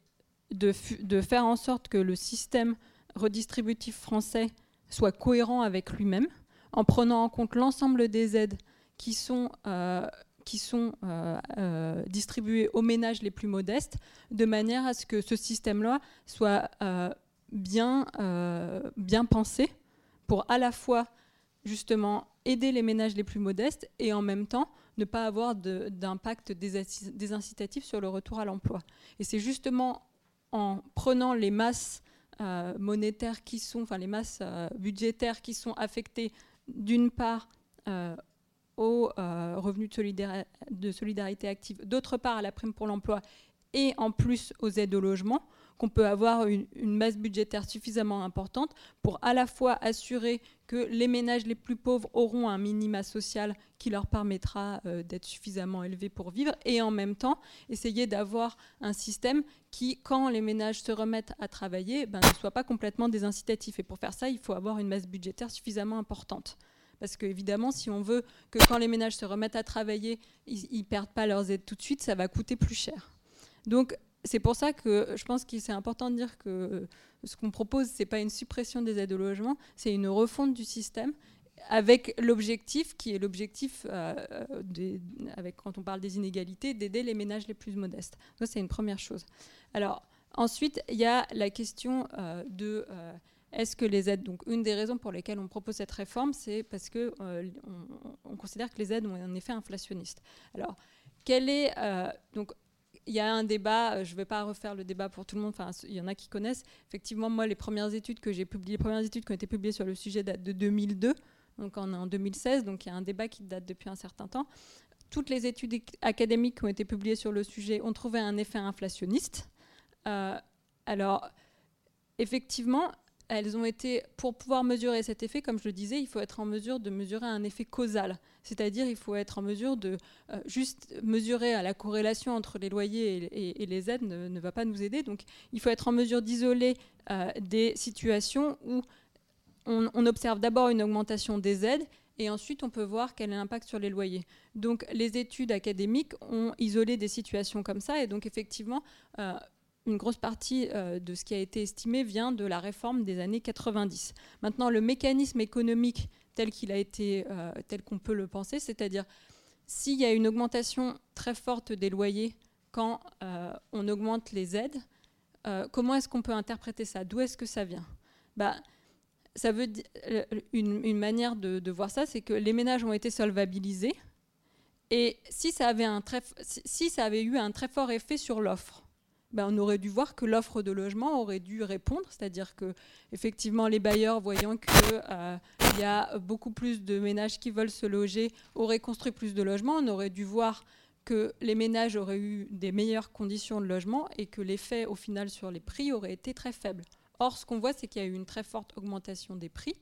de, faire en sorte que le système redistributif français soit cohérent avec lui-même, en prenant en compte l'ensemble des aides qui sont, euh, qui sont euh, euh, distribuées aux ménages les plus modestes, de manière à ce que ce système-là soit bien, bien pensé pour à la fois justement aider les ménages les plus modestes et en même temps ne pas avoir d'impact désincitatif sur le retour à l'emploi. Et c'est justement en prenant les masses euh, monétaires qui sont, enfin les masses euh, budgétaires qui sont affectées d'une part euh, aux revenus de, de, solidarité active, d'autre part à la prime pour l'emploi et en plus aux aides au logement, qu'on peut avoir une, masse budgétaire suffisamment importante pour à la fois assurer que les ménages les plus pauvres auront un minima social qui leur permettra euh, d'être suffisamment élevés pour vivre, et en même temps essayer d'avoir un système qui, quand les ménages se remettent à travailler, ben, ne soit pas complètement désincitatif. Et pour faire ça, il faut avoir une masse budgétaire suffisamment importante. Parce qu'évidemment, si on veut que quand les ménages se remettent à travailler, ils ne perdent pas leurs aides tout de suite, ça va coûter plus cher. Donc c'est pour ça que je pense que c'est important de dire que ce qu'on propose, ce n'est pas une suppression des aides au logement, c'est une refonte du système avec l'objectif qui est l'objectif, euh, avec quand on parle des inégalités, d'aider les ménages les plus modestes. Ça, c'est une première chose. Alors, ensuite, il y a la question euh, de euh, est-ce que les aides, donc une des raisons pour lesquelles on propose cette réforme, c'est parce que on, considère que les aides ont un effet inflationniste. Alors, quel est donc il y a un débat, je ne vais pas refaire le débat pour tout le monde, enfin, il y en a qui connaissent. Effectivement, moi, les premières études que j'ai publiées, les premières études qui ont été publiées sur le sujet datent de 2002, donc on est en 2016, donc il y a un débat qui date depuis un certain temps. Toutes les études académiques qui ont été publiées sur le sujet ont trouvé un effet inflationniste. Euh, alors, effectivement, elles ont été, pour pouvoir mesurer cet effet, comme je le disais, il faut être en mesure de mesurer un effet causal. C'est-à-dire, il faut être en mesure de euh, juste mesurer la corrélation entre les loyers et, les aides ne, va pas nous aider. Donc, il faut être en mesure d'isoler euh, des situations où on, observe d'abord une augmentation des aides et ensuite on peut voir quel est l'impact sur les loyers. Donc, les études académiques ont isolé des situations comme ça et donc effectivement, euh, une grosse partie euh, de ce qui a été estimé vient de la réforme des années 90. Maintenant, le mécanisme économique tel qu'il a été, euh, tel qu'on peut le penser, c'est-à-dire s'il y a une augmentation très forte des loyers quand euh, on augmente les aides, comment est-ce qu'on peut interpréter ça? D'où est-ce que ça vient? Bah, ça veut une, manière de, voir ça, c'est que les ménages ont été solvabilisés. Et si ça avait eu un très fort effet sur l'offre, ben, on aurait dû voir que l'offre de logement aurait dû répondre, c'est-à-dire que effectivement les bailleurs, voyant qu'il euh, y a beaucoup plus de ménages qui veulent se loger, auraient construit plus de logements. On aurait dû voir que les ménages auraient eu des meilleures conditions de logement et que l'effet au final sur les prix aurait été très faible. Or, ce qu'on voit, c'est qu'il y a eu une très forte augmentation des prix.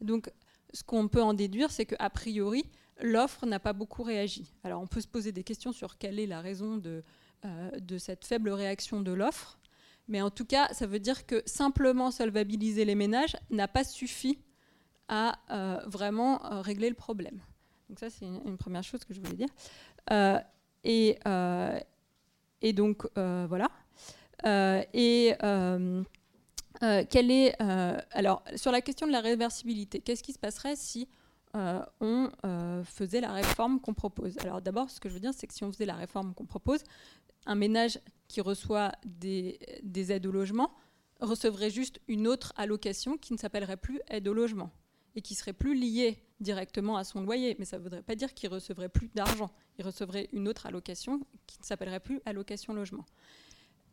Donc, ce qu'on peut en déduire, c'est qu'a priori, l'offre n'a pas beaucoup réagi. Alors, on peut se poser des questions sur quelle est la raison de, de cette faible réaction de l'offre. Mais en tout cas, ça veut dire que simplement solvabiliser les ménages n'a pas suffi à euh, vraiment euh, régler le problème. Donc ça, c'est une, première chose que je voulais dire. et, et, donc, voilà. et quelle est... alors, sur la question de la réversibilité, qu'est-ce qui se passerait si on faisait la réforme qu'on propose? Alors d'abord, ce que je veux dire, c'est que si on faisait la réforme qu'on propose, un ménage qui reçoit des, aides au logement recevrait juste une autre allocation qui ne s'appellerait plus aide au logement et qui serait plus liée directement à son loyer. Mais ça ne voudrait pas dire qu'il recevrait plus d'argent. Il recevrait une autre allocation qui ne s'appellerait plus allocation logement.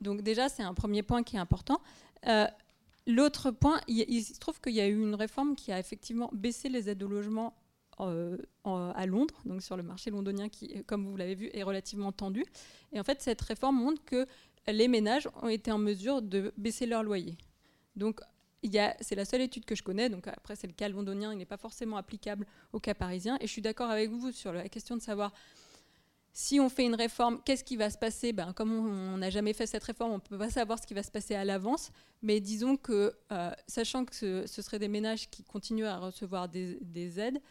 Donc déjà, c'est un premier point qui est important. Euh, l'autre point, il, se trouve qu'il y a eu une réforme qui a effectivement baissé les aides au logement euh, à Londres, donc sur le marché londonien qui, comme vous l'avez vu, est relativement tendu. Et en fait, cette réforme montre que les ménages ont été en mesure de baisser leur loyer. Donc, c'est la seule étude que je connais, donc après c'est le cas londonien, il n'est pas forcément applicable au cas parisien. Et je suis d'accord avec vous sur la question de savoir si on fait une réforme, qu'est-ce qui va se passer? Ben, Comme on n'a jamais fait cette réforme, on ne peut pas savoir ce qui va se passer à l'avance. Mais disons que, euh, sachant que ce, seraient des ménages qui continuent à recevoir des, des aides,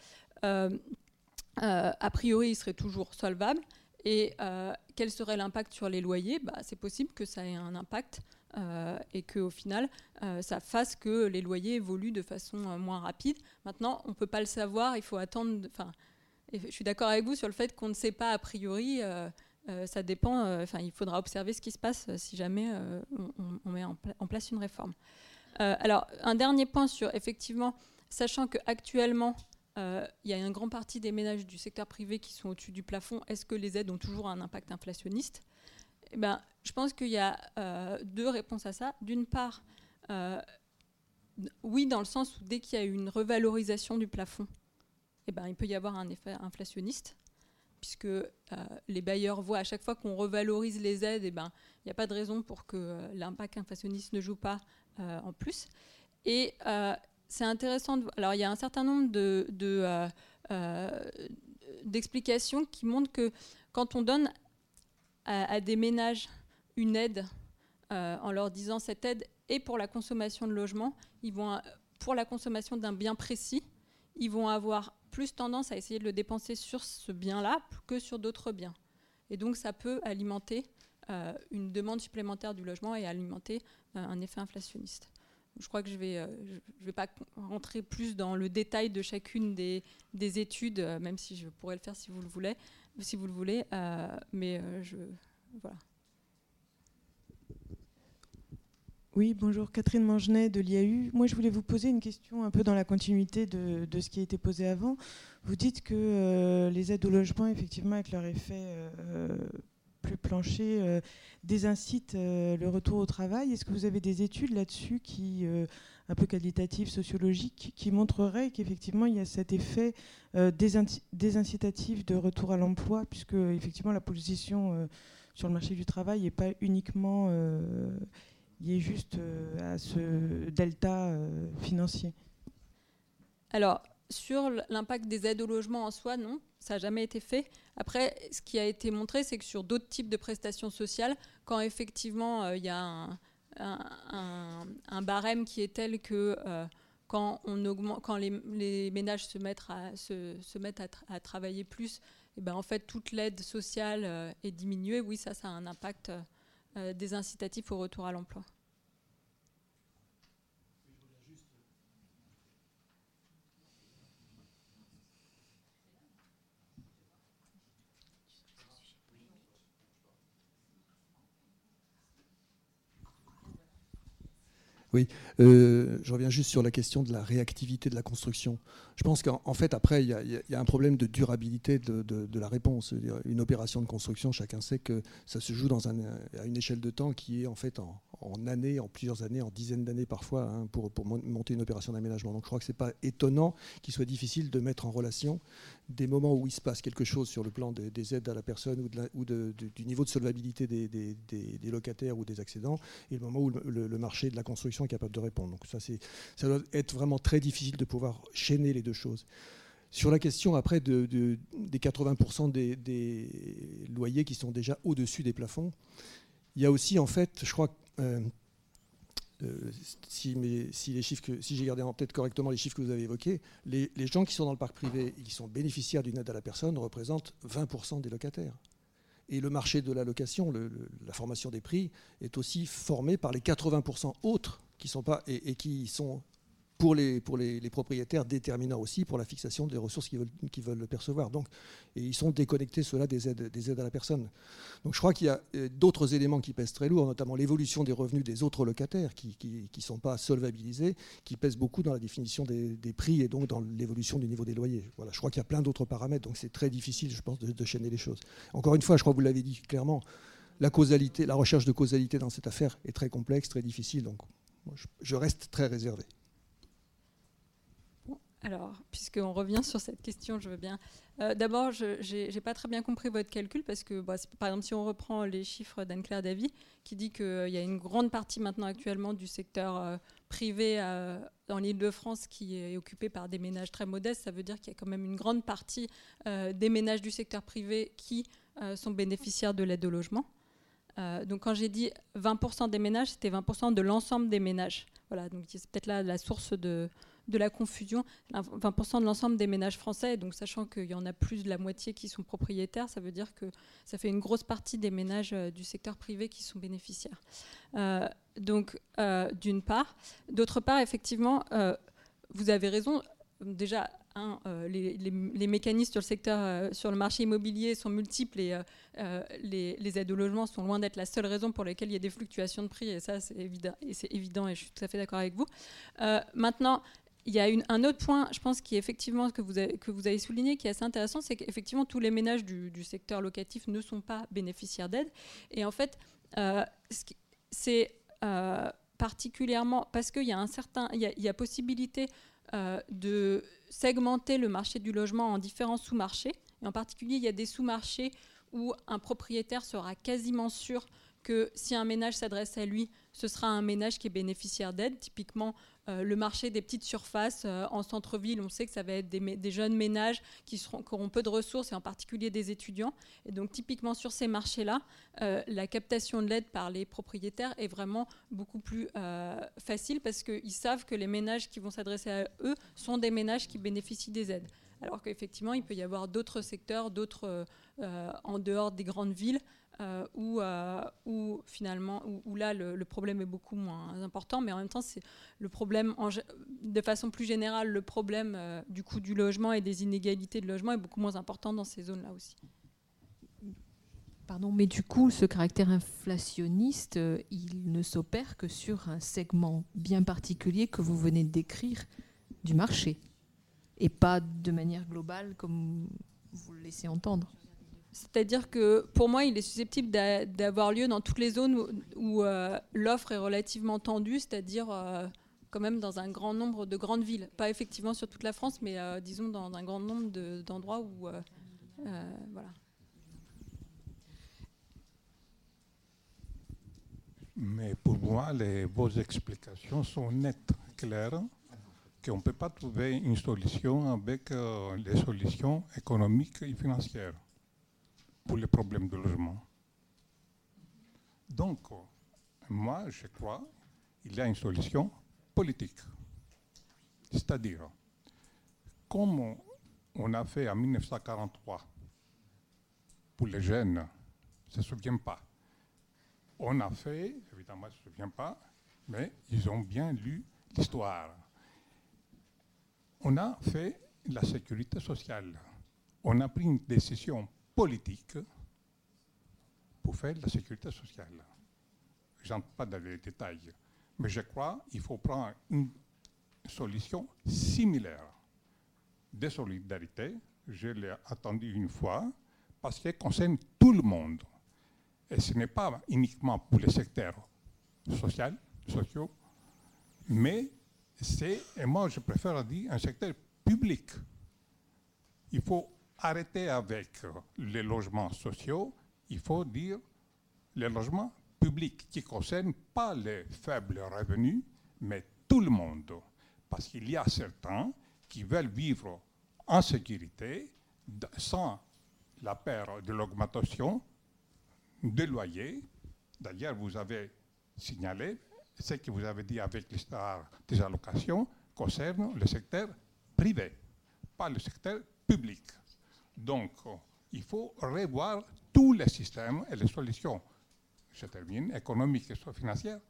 a priori, il serait toujours solvable. Et euh, quel serait l'impact sur les loyers? Bah, C'est possible que ça ait un impact et qu'au final, ça fasse que les loyers évoluent de façon moins rapide. Maintenant, on ne peut pas le savoir, il faut attendre. Enfin, je suis d'accord avec vous sur le fait qu'on ne sait pas a priori. ça dépend. Enfin, il faudra observer ce qui se passe si jamais on, met en, en, place une réforme. alors, un dernier point sur effectivement, sachant que actuellement euh, il y a une grande partie des ménages du secteur privé qui sont au-dessus du plafond. Est-ce que les aides ont toujours un impact inflationniste? Eh ben, Je pense qu'il y a euh, deux réponses à ça. D'une part, euh, oui, dans le sens où dès qu'il y a une revalorisation du plafond, eh ben, il peut y avoir un effet inflationniste, puisque les bailleurs voient à chaque fois qu'on revalorise les aides, eh ben, il n'y a pas de raison pour que l'impact inflationniste ne joue pas en plus. Et c'est intéressant. De... Alors, il y a un certain nombre euh, euh, d'explications qui montrent que quand on donne à, des ménages une aide euh, en leur disant cette aide est pour la consommation de logement, ils vont pour la consommation d'un bien précis, ils vont avoir plus tendance à essayer de le dépenser sur ce bien-là que sur d'autres biens. Et donc ça peut alimenter une demande supplémentaire du logement et alimenter un effet inflationniste. Je crois que je ne vais, je vais pas rentrer plus dans le détail de chacune des, des études, même si je pourrais le faire si vous le voulez, si vous le voulez, mais je, voilà. Oui, bonjour, Catherine Mangenet de l'IAU. Moi, je voulais vous poser une question un peu dans la continuité de, ce qui a été posé avant. Vous dites que euh, les aides au logement, effectivement, avec leur effet euh, plus plancher, euh, désincitent le retour au travail. Est-ce que vous avez des études là-dessus qui un peu qualitatives, sociologiques, qui montreraient qu'effectivement il y a cet effet désincitatif de retour à l'emploi, puisque effectivement la position sur le marché du travail n'est pas uniquement ait juste euh, à ce delta euh, financier? Alors, sur l'impact des aides au logement en soi, non, ça n'a jamais été fait. Après, ce qui a été montré, c'est que sur d'autres types de prestations sociales, quand effectivement euh, il y a un, barème qui est tel que quand, on augmente, quand les, ménages se mettent à, se, à, travailler plus, et eh ben en fait toute l'aide sociale est diminuée. Oui, ça, ça a un impact euh, des incitatifs au retour à l'emploi. Oui, euh, je reviens juste sur la question de la réactivité de la construction. Je pense qu'en fait, après, il y, a un problème de durabilité de, la réponse. Une opération de construction, chacun sait que ça se joue à une échelle de temps qui est en fait en, années, en plusieurs années, en dizaines d'années parfois, hein, pour, monter une opération d'aménagement. Donc je crois que ce n'est pas étonnant qu'il soit difficile de mettre en relation des moments où il se passe quelque chose sur le plan des, aides à la personne ou, du niveau de solvabilité des, locataires ou des accédants, et le moment où le, marché de la construction est capable de répondre. Donc ça, ça doit être vraiment très difficile de pouvoir chaîner les deux choses. Sur la question après de, des 80% des, loyers qui sont déjà au-dessus des plafonds, il y a aussi en fait, je crois, euh, euh, si, j'ai gardé en tête correctement les chiffres que vous avez évoqués, les, gens qui sont dans le parc privé et qui sont bénéficiaires d'une aide à la personne représentent 20% des locataires. Et le marché de la location, la formation des prix, est aussi formé par les 80% autres qui sont pas et qui sont pour les, propriétaires déterminants aussi pour la fixation des ressources qu'ils veulent, veulent percevoir. Donc, ils sont déconnectés, cela, des aides, des aides à la personne. Donc je crois qu'il y a euh, d'autres éléments qui pèsent très lourd, notamment l'évolution des revenus des autres locataires qui ne sont pas solvabilisés, qui pèsent beaucoup dans la définition des, prix et donc dans l'évolution du niveau des loyers. Voilà, je crois qu'il y a plein d'autres paramètres, donc c'est très difficile, je pense, de, de chaîner les choses. Encore une fois, je crois que vous l'avez dit clairement, la causalité, la recherche de causalité dans cette affaire est très complexe, très difficile, donc je reste très réservé. Alors, puisqu'on revient sur cette question, je veux bien. Euh, d'abord, je n'ai pas très bien compris votre calcul parce que, bah, par exemple, si on reprend les chiffres d'Anne-Claire Davy, qui dit qu'il euh, y a une grande partie maintenant actuellement du secteur euh, privé dans l'île de France qui est occupé par des ménages très modestes, ça veut dire qu'il y a quand même une grande partie des ménages du secteur privé qui sont bénéficiaires de l'aide au logement. donc, quand j'ai dit 20% des ménages, c'était 20% de l'ensemble des ménages. Voilà, donc c'est peut-être là la source de, de la confusion. 20% de l'ensemble des ménages français, donc sachant qu'il y en a plus de la moitié qui sont propriétaires, ça veut dire que ça fait une grosse partie des ménages euh, du secteur privé qui sont bénéficiaires. Euh, donc, euh, d'une part. D'autre part, effectivement, vous avez raison. Déjà, les, mécanismes sur le secteur, sur le marché immobilier sont multiples et les, aides au logement sont loin d'être la seule raison pour laquelle il y a des fluctuations de prix. Et ça, c'est évident, et c'est évident. Et je suis tout à fait d'accord avec vous. maintenant, il y a un autre point, je pense, qui effectivement que vous avez, souligné, qui est assez intéressant, c'est qu'effectivement tous les ménages du, secteur locatif ne sont pas bénéficiaires d'aide. Et en fait, euh, c'est euh, particulièrement parce qu'il y a un certain, il y possibilité euh, de segmenter le marché du logement en différents sous-marchés. Et en particulier, il y a des sous-marchés où un propriétaire sera quasiment sûr que si un ménage s'adresse à lui, ce sera un ménage qui est bénéficiaire d'aide. Typiquement, euh, le marché des petites surfaces euh, en centre-ville, on sait que ça va être des, jeunes ménages qui, auront peu de ressources et en particulier des étudiants. Et donc typiquement sur ces marchés-là, euh, la captation de l'aide par les propriétaires est vraiment beaucoup plus facile parce qu'ils savent que les ménages qui vont s'adresser à eux sont des ménages qui bénéficient des aides. Alors qu'effectivement, il peut y avoir d'autres secteurs, d'autres en dehors des grandes villes, euh, euh, où, finalement, où, là le, problème est beaucoup moins important, mais en même temps, c'est le problème, de façon plus générale, le problème euh, du coût du logement et des inégalités de logement est beaucoup moins important dans ces zones-là aussi. Pardon, mais du coup, ce caractère inflationniste, il ne s'opère que sur un segment bien particulier que vous venez de décrire du marché, et pas de manière globale comme vous le laissez entendre. C'est-à-dire que pour moi, il est susceptible d'avoir lieu dans toutes les zones où, euh, l'offre est relativement tendue, c'est-à-dire euh, quand même dans un grand nombre de grandes villes. Pas effectivement sur toute la France, mais euh, disons dans un grand nombre d'endroits où... voilà. Mais pour moi, les, vos explications sont nettes, claires, qu'on ne peut pas trouver une solution avec les solutions économiques et financières pour les problèmes de logement. Donc, moi, je crois qu'il y a une solution politique. C'est-à-dire, comme on a fait en 1943 pour les jeunes, je ne se souvient pas. On a fait, évidemment, je ne se souviens pas, mais ils ont bien lu l'histoire. On a fait la sécurité sociale. On a pris une décision politique pour faire la sécurité sociale. Je n'entre pas dans les détails, mais je crois qu'il faut prendre une solution similaire de solidarité. Je l'ai attendu une fois parce qu'elle concerne tout le monde. Et ce n'est pas uniquement pour les secteurs sociaux, sociaux mais c'est, et moi je préfère dire, un secteur public. Il faut arrêter avec les logements sociaux, il faut dire les logements publics qui ne concernent pas les faibles revenus, mais tout le monde. Parce qu'il y a certains qui veulent vivre en sécurité sans la peur de l'augmentation des loyers. D'ailleurs, vous avez signalé, ce que vous avez dit avec l'histoire des allocations concerne le secteur privé, pas le secteur public. Donc, il faut revoir tous les systèmes et les solutions, je termine, économiques et financières.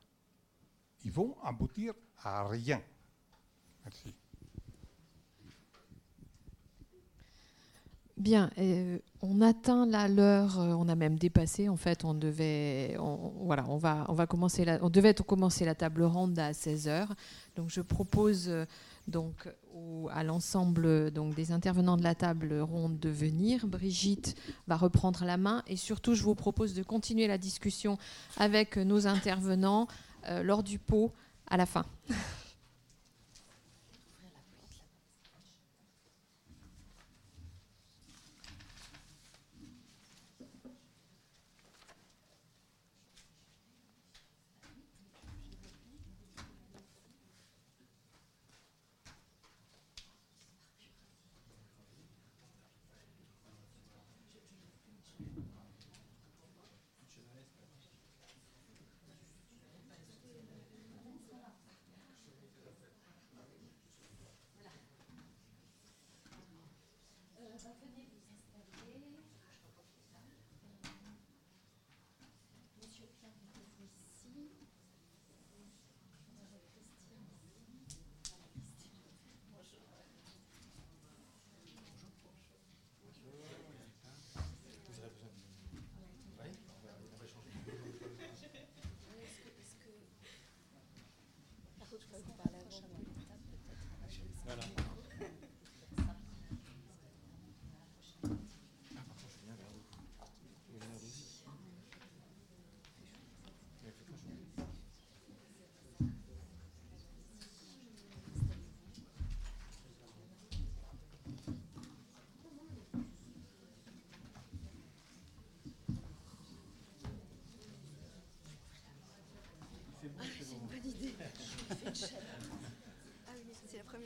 Ils vont aboutir à rien. Merci. Bien, euh, on atteint là l'heure, euh, on a même dépassé. En fait, on devait, voilà, on va, on va commencer la, on devait commencer la table ronde à 16 h Donc, je propose euh, à l'ensemble donc des intervenants de la table ronde de venir. Brigitte va reprendre la main et surtout je vous propose de continuer la discussion avec nos intervenants euh, lors du pot à la fin.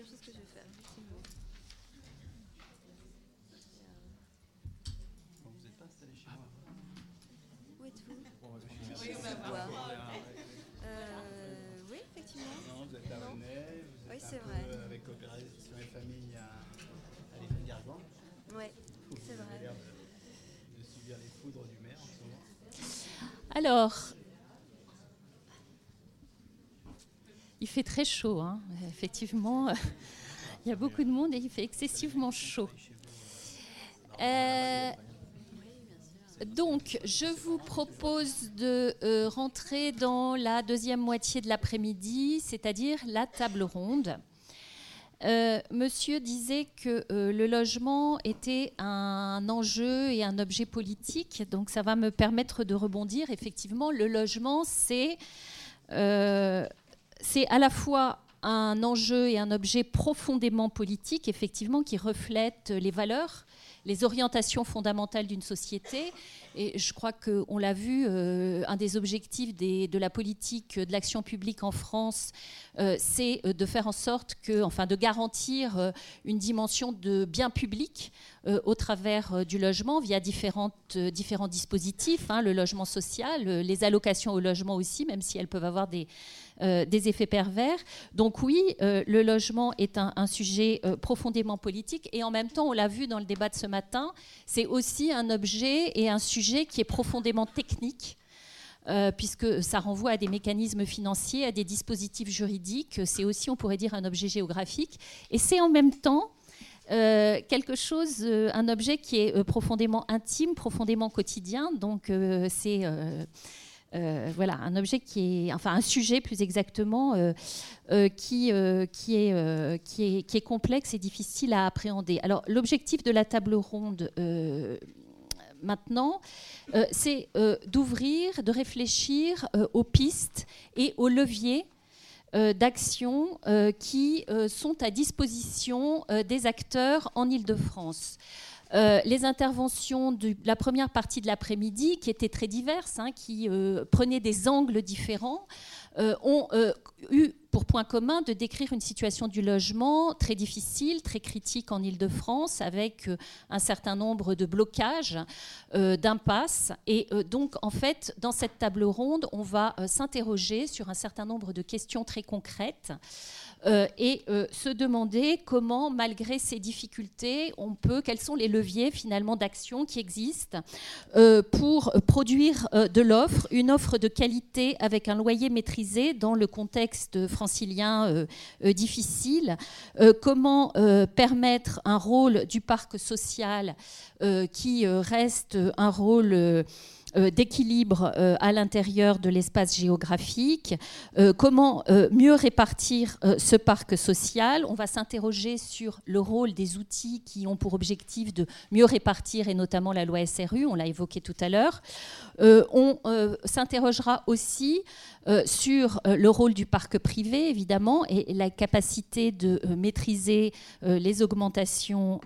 Chose que je vais faire. effectivement. Vous n'êtes pas installé chez moi Où êtes-vous? Oui. Euh, oui, effectivement. Non, vous êtes à. René, vous Oui, êtes c'est un vrai. avec Opération et Famille à, à Gargan. Oui, Vous c'est vrai. de subir les foudres du maire en ce moment. Alors, fait très chaud, hein. effectivement. Il y a beaucoup de monde et il fait excessivement chaud. Euh, donc, je vous propose de euh, rentrer dans la deuxième moitié de l'après-midi, c'est-à-dire la table ronde. Euh, monsieur disait que le logement était un enjeu et un objet politique, donc ça va me permettre de rebondir. Effectivement, le logement, c'est c'est à la fois un enjeu et un objet profondément politique, effectivement, qui reflète les valeurs, les orientations fondamentales d'une société. Et je crois qu'on l'a vu, euh, un des objectifs de la politique de l'action publique en France, euh, c'est euh, de faire en sorte que, enfin, de garantir une dimension de bien public au travers du logement via différents dispositifs, hein, le logement social, les allocations au logement aussi, même si elles peuvent avoir des, euh, des effets pervers. Donc oui, euh, le logement est un, sujet euh, profondément politique et en même temps, on l'a vu dans le débat de ce matin, c'est aussi un objet et un sujet qui est profondément technique. puisque ça renvoie à des mécanismes financiers, à des dispositifs juridiques, c'est aussi, on pourrait dire, un objet géographique. Et c'est en même temps quelque chose, un objet qui est profondément intime, profondément quotidien. Donc c'est euh, voilà un objet qui est, enfin un sujet plus exactement, euh, euh, qui est complexe et difficile à appréhender. Alors l'objectif de la table ronde. Maintenant, c'est d'ouvrir, de réfléchir aux pistes et aux leviers d'action euh, qui sont à disposition des acteurs en Ile-de-France. Euh, les interventions de la première partie de l'après-midi, qui étaient très diverses, hein, qui euh, prenaient des angles différents, euh, ont eu pour point commun de décrire une situation du logement très difficile, très critique en Ile-de-France, avec un certain nombre de blocages, euh, d'impasses. Et donc, en fait, dans cette table ronde, on va s'interroger sur un certain nombre de questions très concrètes. Euh, et euh, se demander comment, malgré ces difficultés, on peut, quels sont les leviers finalement d'action qui existent euh, pour produire de l'offre, une offre de qualité avec un loyer maîtrisé dans le contexte francilien difficile, comment permettre un rôle du parc social qui reste un rôle d'équilibre euh, à l'intérieur de l'espace géographique, euh, comment euh, mieux répartir euh, ce parc social. On va s'interroger sur le rôle des outils qui ont pour objectif de mieux répartir, et notamment la loi SRU, on l'a évoqué tout à l'heure. Euh, on euh, s'interrogera aussi euh, sur euh, le rôle du parc privé, évidemment, et la capacité de euh, maîtriser euh, les augmentations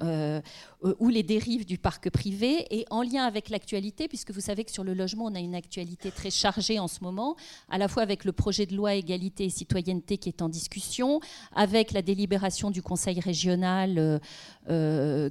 euh, ou les dérives du parc privé, et en lien avec l'actualité, puisque vous savez que sur le logement, on a une actualité très chargée en ce moment, à la fois avec le projet de loi égalité et citoyenneté qui est en discussion, avec la délibération du Conseil régional euh,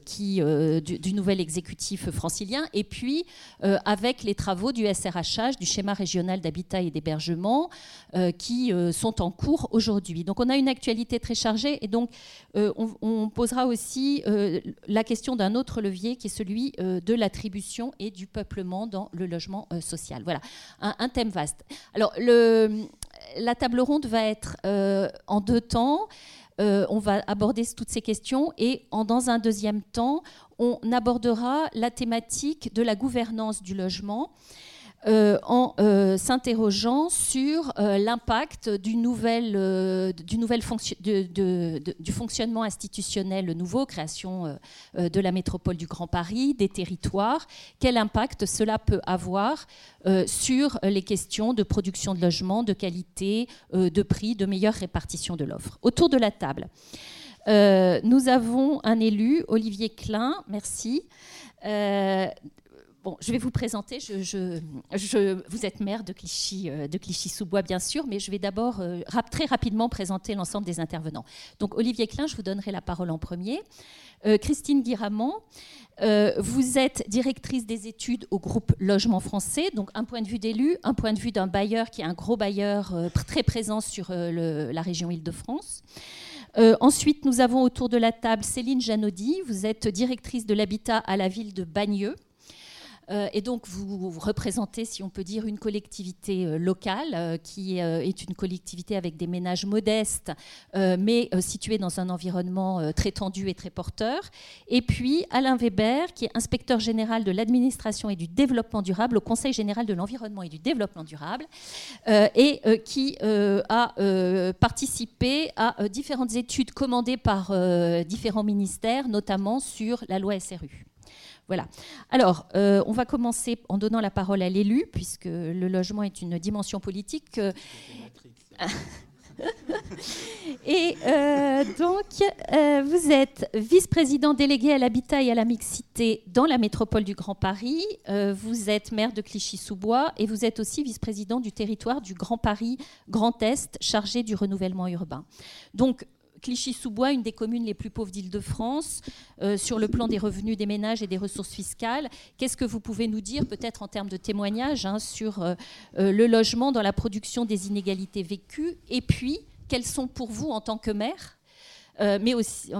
qui, euh, du, nouvel exécutif francilien, et puis euh, avec les travaux du SRHH, du schéma régional d'habitat et d'hébergement, euh, qui euh, sont en cours aujourd'hui. Donc on a une actualité très chargée, et donc euh, on, posera aussi euh, la question d'un autre levier qui est celui euh, de l'attribution et du peuplement dans le logement euh, social. Voilà, un, thème vaste. Alors la table ronde va être euh, en deux temps. Euh, on va aborder toutes ces questions et dans un deuxième temps, on abordera la thématique de la gouvernance du logement. Euh, en euh, s'interrogeant sur euh, l'impact du, nouvel, du, fonction- du fonctionnement institutionnel nouveau, création de la métropole du Grand Paris, des territoires, quel impact cela peut avoir sur les questions de production de logements, de qualité, de prix, de meilleure répartition de l'offre? Autour de la table, nous avons un élu, Olivier Klein, merci. Je vais vous présenter. Vous êtes maire euh, de Clichy-sous-Bois, bien sûr, mais je vais d'abord euh, très rapidement présenter l'ensemble des intervenants. Donc, Olivier Klein, je vous donnerai la parole en premier. Euh, Christine Guiramont, vous êtes directrice des études au groupe Logement Français, donc un point de vue d'élu, un point de vue d'un bailleur qui est un gros bailleur très présent sur la région Île-de-France. Ensuite, nous avons autour de la table Céline Janaudy. Vous êtes directrice de l'habitat à la ville de Bagneux. Euh, et donc, vous, vous représentez, si on peut dire, une collectivité euh, locale euh, qui est une collectivité avec des ménages modestes, mais située dans un environnement très tendu et très porteur. Et puis, Alain Weber, qui est inspecteur général de l'administration et du développement durable au Conseil général de l'environnement et du développement durable, et qui a participé à différentes études commandées par différents ministères, notamment sur la loi SRU. Voilà. Alors, euh, on va commencer en donnant la parole à l'élu, puisque le logement est une dimension politique. euh, et euh, donc, euh, vous êtes vice-président délégué à l'habitat et à la mixité dans la métropole du Grand Paris. Euh, vous êtes maire de Clichy-sous-Bois et vous êtes aussi vice-président du territoire du Grand Paris Grand Est, chargé du renouvellement urbain. Donc, Clichy-sous-Bois, une des communes les plus pauvres d'Île-de-France, euh, sur le plan des revenus des ménages et des ressources fiscales. Qu'est-ce que vous pouvez nous dire, peut-être en termes de témoignages, hein, sur euh, euh, le logement dans la production des inégalités vécues? Et puis, quels sont pour vous, en tant que maire, mais aussi,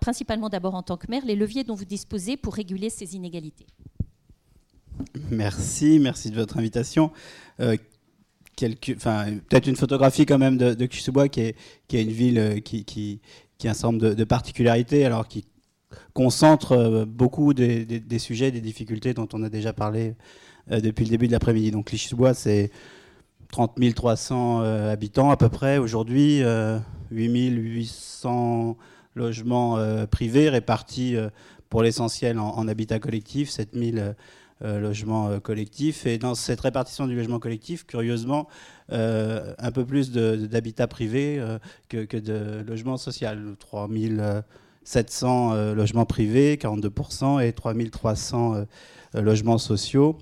principalement d'abord en tant que maire, les leviers dont vous disposez pour réguler ces inégalités? Merci, merci de votre invitation. Peut-être une photographie quand même de, de Clichy-sous-Bois, qui est, qui est une ville euh, qui, qui, a un nombre de, de particularités, alors qui concentre euh, beaucoup des, sujets, des difficultés dont on a déjà parlé euh, depuis le début de l'après-midi. Donc Clichy-sous-Bois, c'est 30 300 euh, habitants à peu près aujourd'hui, euh, 8 800 logements privés répartis pour l'essentiel en, en habitat collectif, 7 000 euh, logements euh, collectifs. Et dans cette répartition du logement collectif, curieusement, euh, un peu plus d'habitat privé que, que de logement social. 3 700 euh, logements privés, 42%, et 3 300 euh, euh, logements sociaux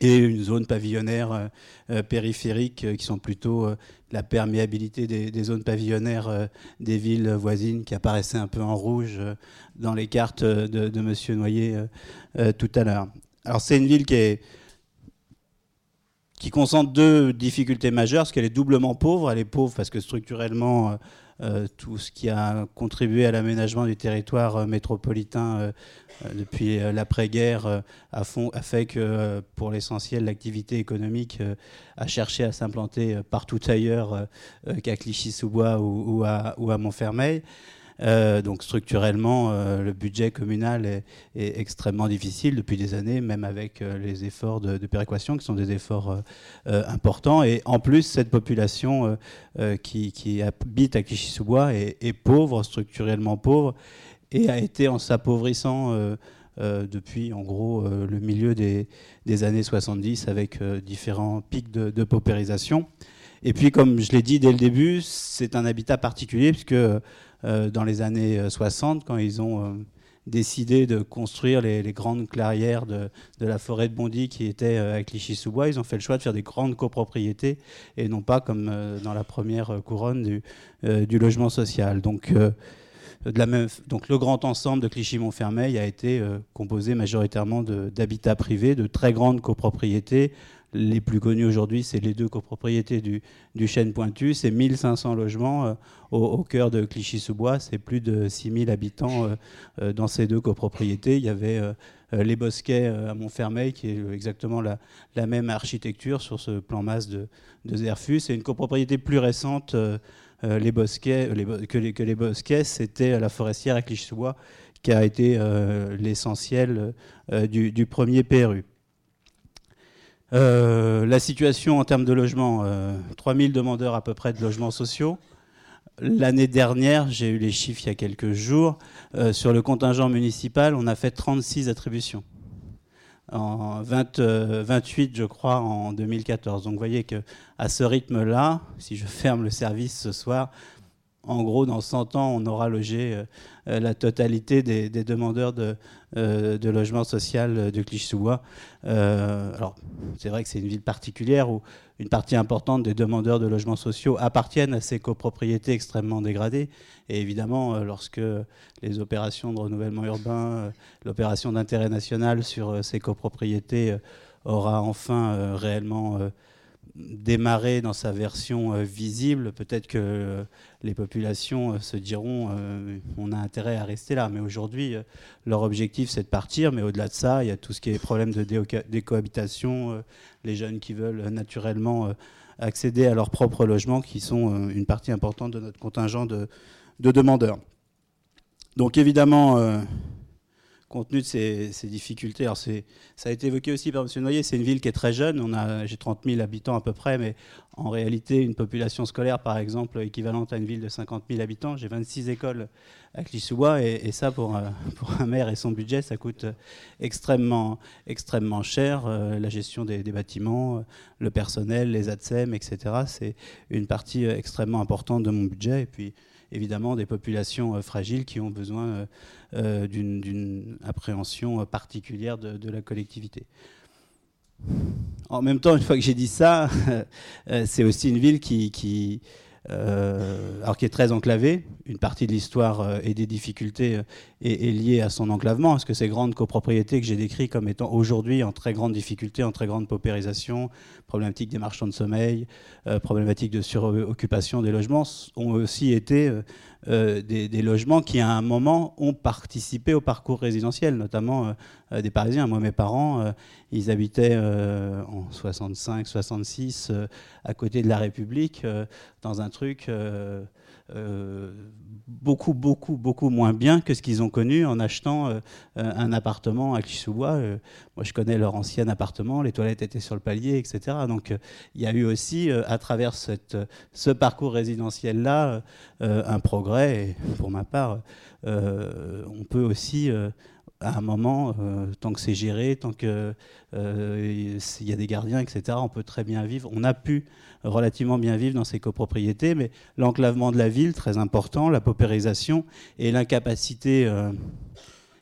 et une zone pavillonnaire euh, euh, périphérique euh, qui sont plutôt la perméabilité des, zones pavillonnaires des villes voisines qui apparaissaient un peu en rouge dans les cartes de, de Monsieur Noyer tout à l'heure. Alors c'est une ville qui est qui concentre deux difficultés majeures, parce qu'elle est doublement pauvre. Elle est pauvre parce que structurellement, tout ce qui a contribué à l'aménagement du territoire euh, métropolitain euh, euh, depuis euh, l'après-guerre euh, a, fait que, euh, pour l'essentiel, l'activité économique euh, a cherché à s'implanter euh, partout ailleurs euh, euh, qu'à Clichy-sous-Bois ou à Montfermeil. Euh, donc structurellement, euh, le budget communal est, extrêmement difficile depuis des années, même avec euh, les efforts de, péréquation qui sont des efforts importants. Et en plus, cette population qui, habite à Clichy-sous-Bois est, pauvre, structurellement pauvre, et a été en s'appauvrissant depuis en gros le milieu des, années 70 avec différents pics de, de paupérisation. Et puis, comme je l'ai dit dès le début, c'est un habitat particulier puisque dans les années euh, 60, quand ils ont euh, décidé de construire les, grandes clairières de, la forêt de Bondy qui était euh, à Clichy-sous-Bois, ils ont fait le choix de faire des grandes copropriétés et non pas comme euh, dans la première euh, couronne du, euh, logement social. Donc, euh, donc le grand ensemble de Clichy-Montfermeil a été euh, composé majoritairement d'habitats privés, de très grandes copropriétés. Les plus connus aujourd'hui, c'est les deux copropriétés du, Chêne Pointu. C'est 1500 logements euh, au, cœur de Clichy-sous-Bois. C'est plus de 6000 habitants euh, euh, dans ces deux copropriétés. Il y avait les Bosquets à Montfermeil, qui est exactement la, même architecture sur ce plan masse de, Zerfus. Et une copropriété plus récente, les Bosquets, que, les, que les Bosquets, c'était la forestière à Clichy-sous-Bois, qui a été l'essentiel du, du premier PRU. Euh, la situation en termes de logement, euh, 3000 demandeurs à peu près de logements sociaux. L'année dernière, j'ai eu les chiffres il y a quelques jours, euh, sur le contingent municipal, on a fait 36 attributions. En 20, euh, 28, je crois, en 2014. Donc vous voyez qu'à ce rythme-là, si je ferme le service ce soir, en gros, dans 100 ans, on aura logé la totalité des, demandeurs de, de, logement social de Clichy-sous-Bois. alors, c'est vrai que c'est une ville particulière où une partie importante des demandeurs de logements sociaux appartiennent à ces copropriétés extrêmement dégradées. Et évidemment, lorsque les opérations de renouvellement urbain, l'opération d'intérêt national sur ces copropriétés aura enfin réellement démarrer dans sa version euh, visible, peut-être que euh, les populations euh, se diront on a intérêt à rester là. Mais aujourd'hui, leur objectif, c'est de partir. Mais au-delà de ça, il y a tout ce qui est problème de décohabitation, les jeunes qui veulent naturellement accéder à leur propre logement, qui sont une partie importante de notre contingent de, de demandeurs. Donc évidemment, compte tenu de ces, difficultés. Alors ça a été évoqué aussi par M. Noyer, c'est une ville qui est très jeune, j'ai 30 000 habitants à peu près, mais en réalité, une population scolaire, par exemple, équivalente à une ville de 50 000 habitants, j'ai 26 écoles à Clissoua, et, ça, pour, pour, un maire et son budget, ça coûte extrêmement, extrêmement cher. Euh, la gestion des, bâtiments, le personnel, les ADSEM, etc., c'est une partie extrêmement importante de mon budget. Et puis, évidemment, des populations euh, fragiles qui ont besoin euh, euh, d'une appréhension particulière de, la collectivité. En même temps, une fois que j'ai dit ça, c'est aussi une ville qui, est très enclavée. Une partie de l'histoire et des difficultés est, liée à son enclavement, parce que ces grandes copropriétés que j'ai décrites comme étant aujourd'hui en très grande difficulté, en très grande paupérisation, problématique des marchands de sommeil, problématique de suroccupation des logements, ont aussi été euh, des, logements qui, à un moment, ont participé au parcours résidentiel, notamment euh, euh, des Parisiens. Moi, mes parents, ils habitaient en 65, 66, à côté de la République, dans un truc beaucoup, beaucoup, beaucoup moins bien que ce qu'ils ont connu en achetant euh, euh, un appartement à. Euh, moi, je connais leur ancien appartement, les toilettes étaient sur le palier, etc. Donc, il y a eu aussi, à travers ce parcours résidentiel-là, un progrès. Et pour ma part, on peut aussi à un moment, tant que c'est géré, tant qu'il y a des gardiens, etc., on peut très bien vivre. On a pu relativement bien vivre dans ces copropriétés, mais l'enclavement de la ville, très important, la paupérisation et l'incapacité euh,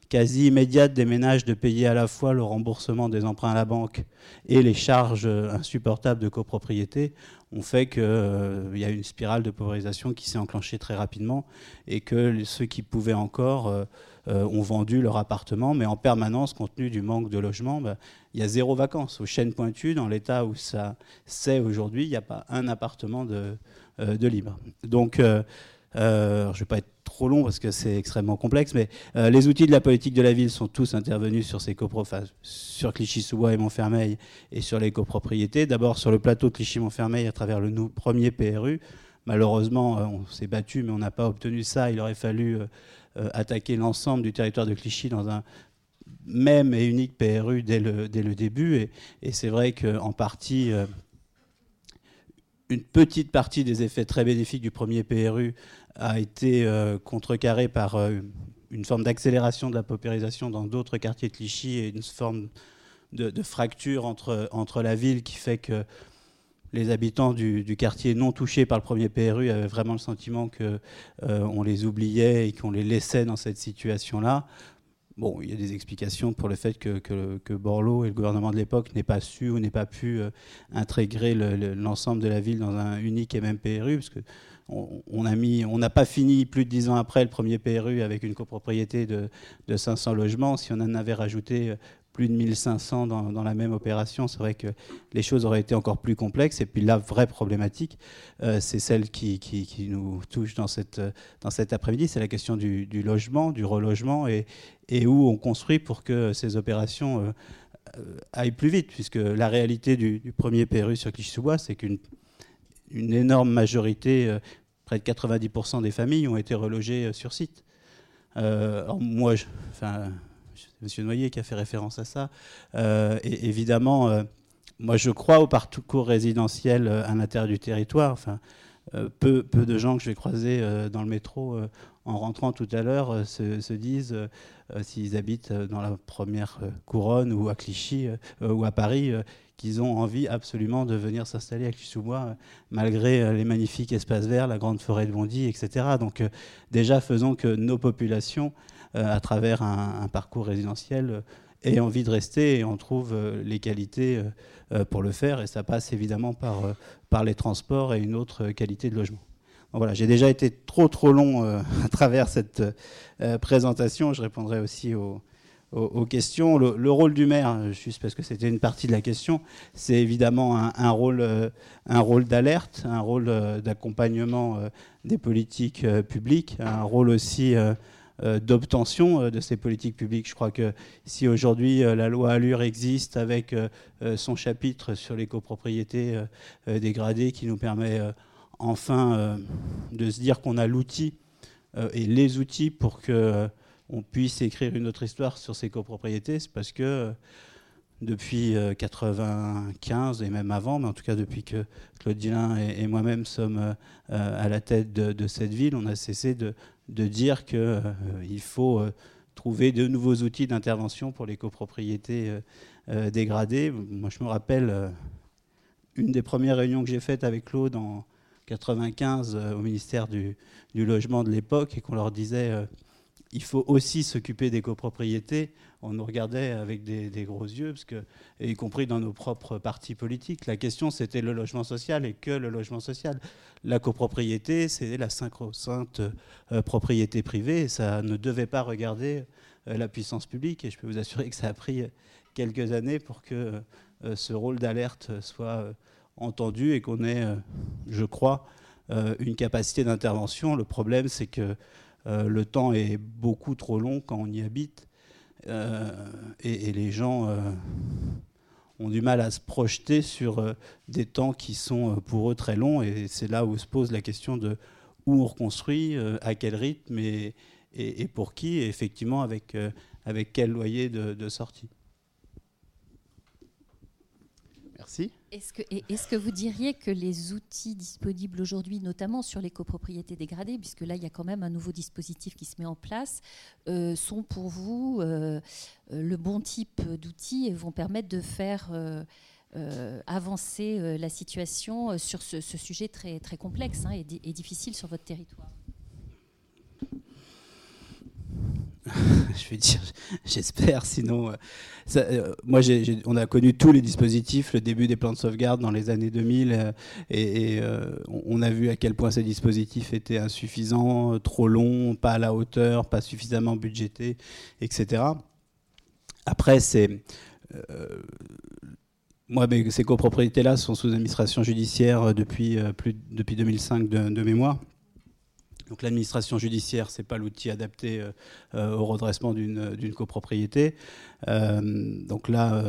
quasi immédiate des ménages de payer à la fois le remboursement des emprunts à la banque et les charges euh, insupportables de copropriété ont fait qu'il euh, y a une spirale de paupérisation qui s'est enclenchée très rapidement et que ceux qui pouvaient encore ont vendu leur appartement, mais en permanence, compte tenu du manque de logement, bah, il y a zéro vacances. Aux chaînes pointues, dans l'état où ça c'est aujourd'hui, il n'y a pas un appartement de, euh, de libre. Donc, euh, euh, je ne vais pas être trop long parce que c'est extrêmement complexe, mais les outils de la politique de la ville sont tous intervenus sur ces sur Clichy-sous-Bois et Montfermeil et sur les copropriétés. D'abord sur le plateau de Clichy-Montfermeil à travers le premier PRU. Malheureusement, on s'est battu, mais on n'a pas obtenu ça. Il aurait fallu attaquer l'ensemble du territoire de Clichy dans un même et unique PRU dès le, dès le début. Et, c'est vrai qu'en partie, euh, une petite partie des effets très bénéfiques du premier PRU a été euh, contrecarrée par euh, une forme d'accélération de la paupérisation dans d'autres quartiers de Clichy et une forme de, fracture entre, entre la ville qui fait que les habitants du, quartier non touchés par le premier PRU avaient vraiment le sentiment qu'on les oubliait et qu'on les laissait dans cette situation-là. Bon, il y a des explications pour le fait que, Borloo et le gouvernement de l'époque n'aient pas su ou n'aient pas pu euh, intégrer l'ensemble de la ville dans un unique et même PRU, parce que on n'a pas fini plus de dix ans après le premier PRU avec une copropriété de, de 500 logements. Si on en avait rajouté euh, plus de 1500 dans, dans la même opération, c'est vrai que les choses auraient été encore plus complexes. Et puis la vraie problématique, euh, c'est celle qui, nous touche dans, cette, cet après-midi, c'est la question du, logement, du relogement et, où on construit pour que ces opérations euh, euh, aillent plus vite, puisque la réalité du, premier PRU sur Clichy-sous-Bois, c'est qu'une une énorme majorité, près de 90% des familles, ont été relogées sur site. alors moi, je, M. Noyer qui a fait référence à ça. Euh, évidemment, euh, moi je crois au parcours résidentiel euh, à l'intérieur du territoire. Enfin, peu, peu de gens que je vais croiser dans le métro en rentrant tout à l'heure se, se, disent s'ils habitent dans la première couronne ou à Clichy ou à Paris qu'ils ont envie absolument de venir s'installer à Clichy-sous-Bois, malgré les magnifiques espaces verts, la grande forêt de Bondy, etc. Donc déjà, faisons que nos populations, à travers un, parcours résidentiel, aient envie de rester et on trouve les qualités pour le faire. Et ça passe évidemment par, par les transports et une autre qualité de logement. Voilà, j'ai déjà été trop trop long à travers cette présentation. Je répondrai aussi aux, aux, questions. Le, rôle du maire, juste parce que c'était une partie de la question, c'est évidemment un, rôle, un rôle d'alerte, un rôle d'accompagnement des politiques publiques, un rôle aussi d'obtention de ces politiques publiques. Je crois que si aujourd'hui la loi Allure existe avec son chapitre sur les copropriétés dégradées qui nous permet enfin de se dire qu'on a l'outil et les outils pour que on puisse écrire une autre histoire sur ces copropriétés, c'est parce que euh, depuis 1995 euh, et même avant, mais en tout cas depuis que Claude Dillin et, moi-même sommes euh, à la tête de, cette ville, on a cessé de, dire qu'il faut trouver de nouveaux outils d'intervention pour les copropriétés dégradées. Moi, je me rappelle une des premières réunions que j'ai faites avec Claude en 1995 au ministère du, du Logement de l'époque et qu'on leur disait il faut aussi s'occuper des copropriétés. On nous regardait avec des, gros yeux, parce y compris dans nos propres partis politiques. La question, c'était le logement social et que le logement social. La copropriété, c'est la sacro-sainte euh, propriété privée. Ça ne devait pas regarder euh, la puissance publique. Et je peux vous assurer que ça a pris quelques années pour que euh, ce rôle d'alerte soit entendu et qu'on ait, je crois, une capacité d'intervention. Le problème, c'est que euh, le temps est beaucoup trop long quand on y habite. Euh, et, les gens euh, ont du mal à se projeter sur des temps qui sont pour eux très longs. Et c'est là où se pose la question de où on reconstruit, à quel rythme et, pour qui, et effectivement avec, avec quel loyer de sortie. Est-ce que, vous diriez que les outils disponibles aujourd'hui, notamment sur les copropriétés dégradées, puisque là il y a quand même un nouveau dispositif qui se met en place, euh, sont pour vous euh, euh, le bon type d'outils et vont permettre de faire avancer la situation sur ce, sujet très, très complexe hein, et difficile sur votre territoire? je vais dire, j'espère. Sinon, euh, euh, moi, on a connu tous les dispositifs, le début des plans de sauvegarde dans les années 2000, euh, et, on a vu à quel point ces dispositifs étaient insuffisants, trop longs, pas à la hauteur, pas suffisamment budgétés, etc. Après, c'est moi, ces copropriétés-là sont sous administration judiciaire depuis, plus, depuis 2005 de mémoire. Donc l'administration judiciaire, ce n'est pas l'outil adapté euh, euh, au redressement d'une copropriété. Euh, donc là,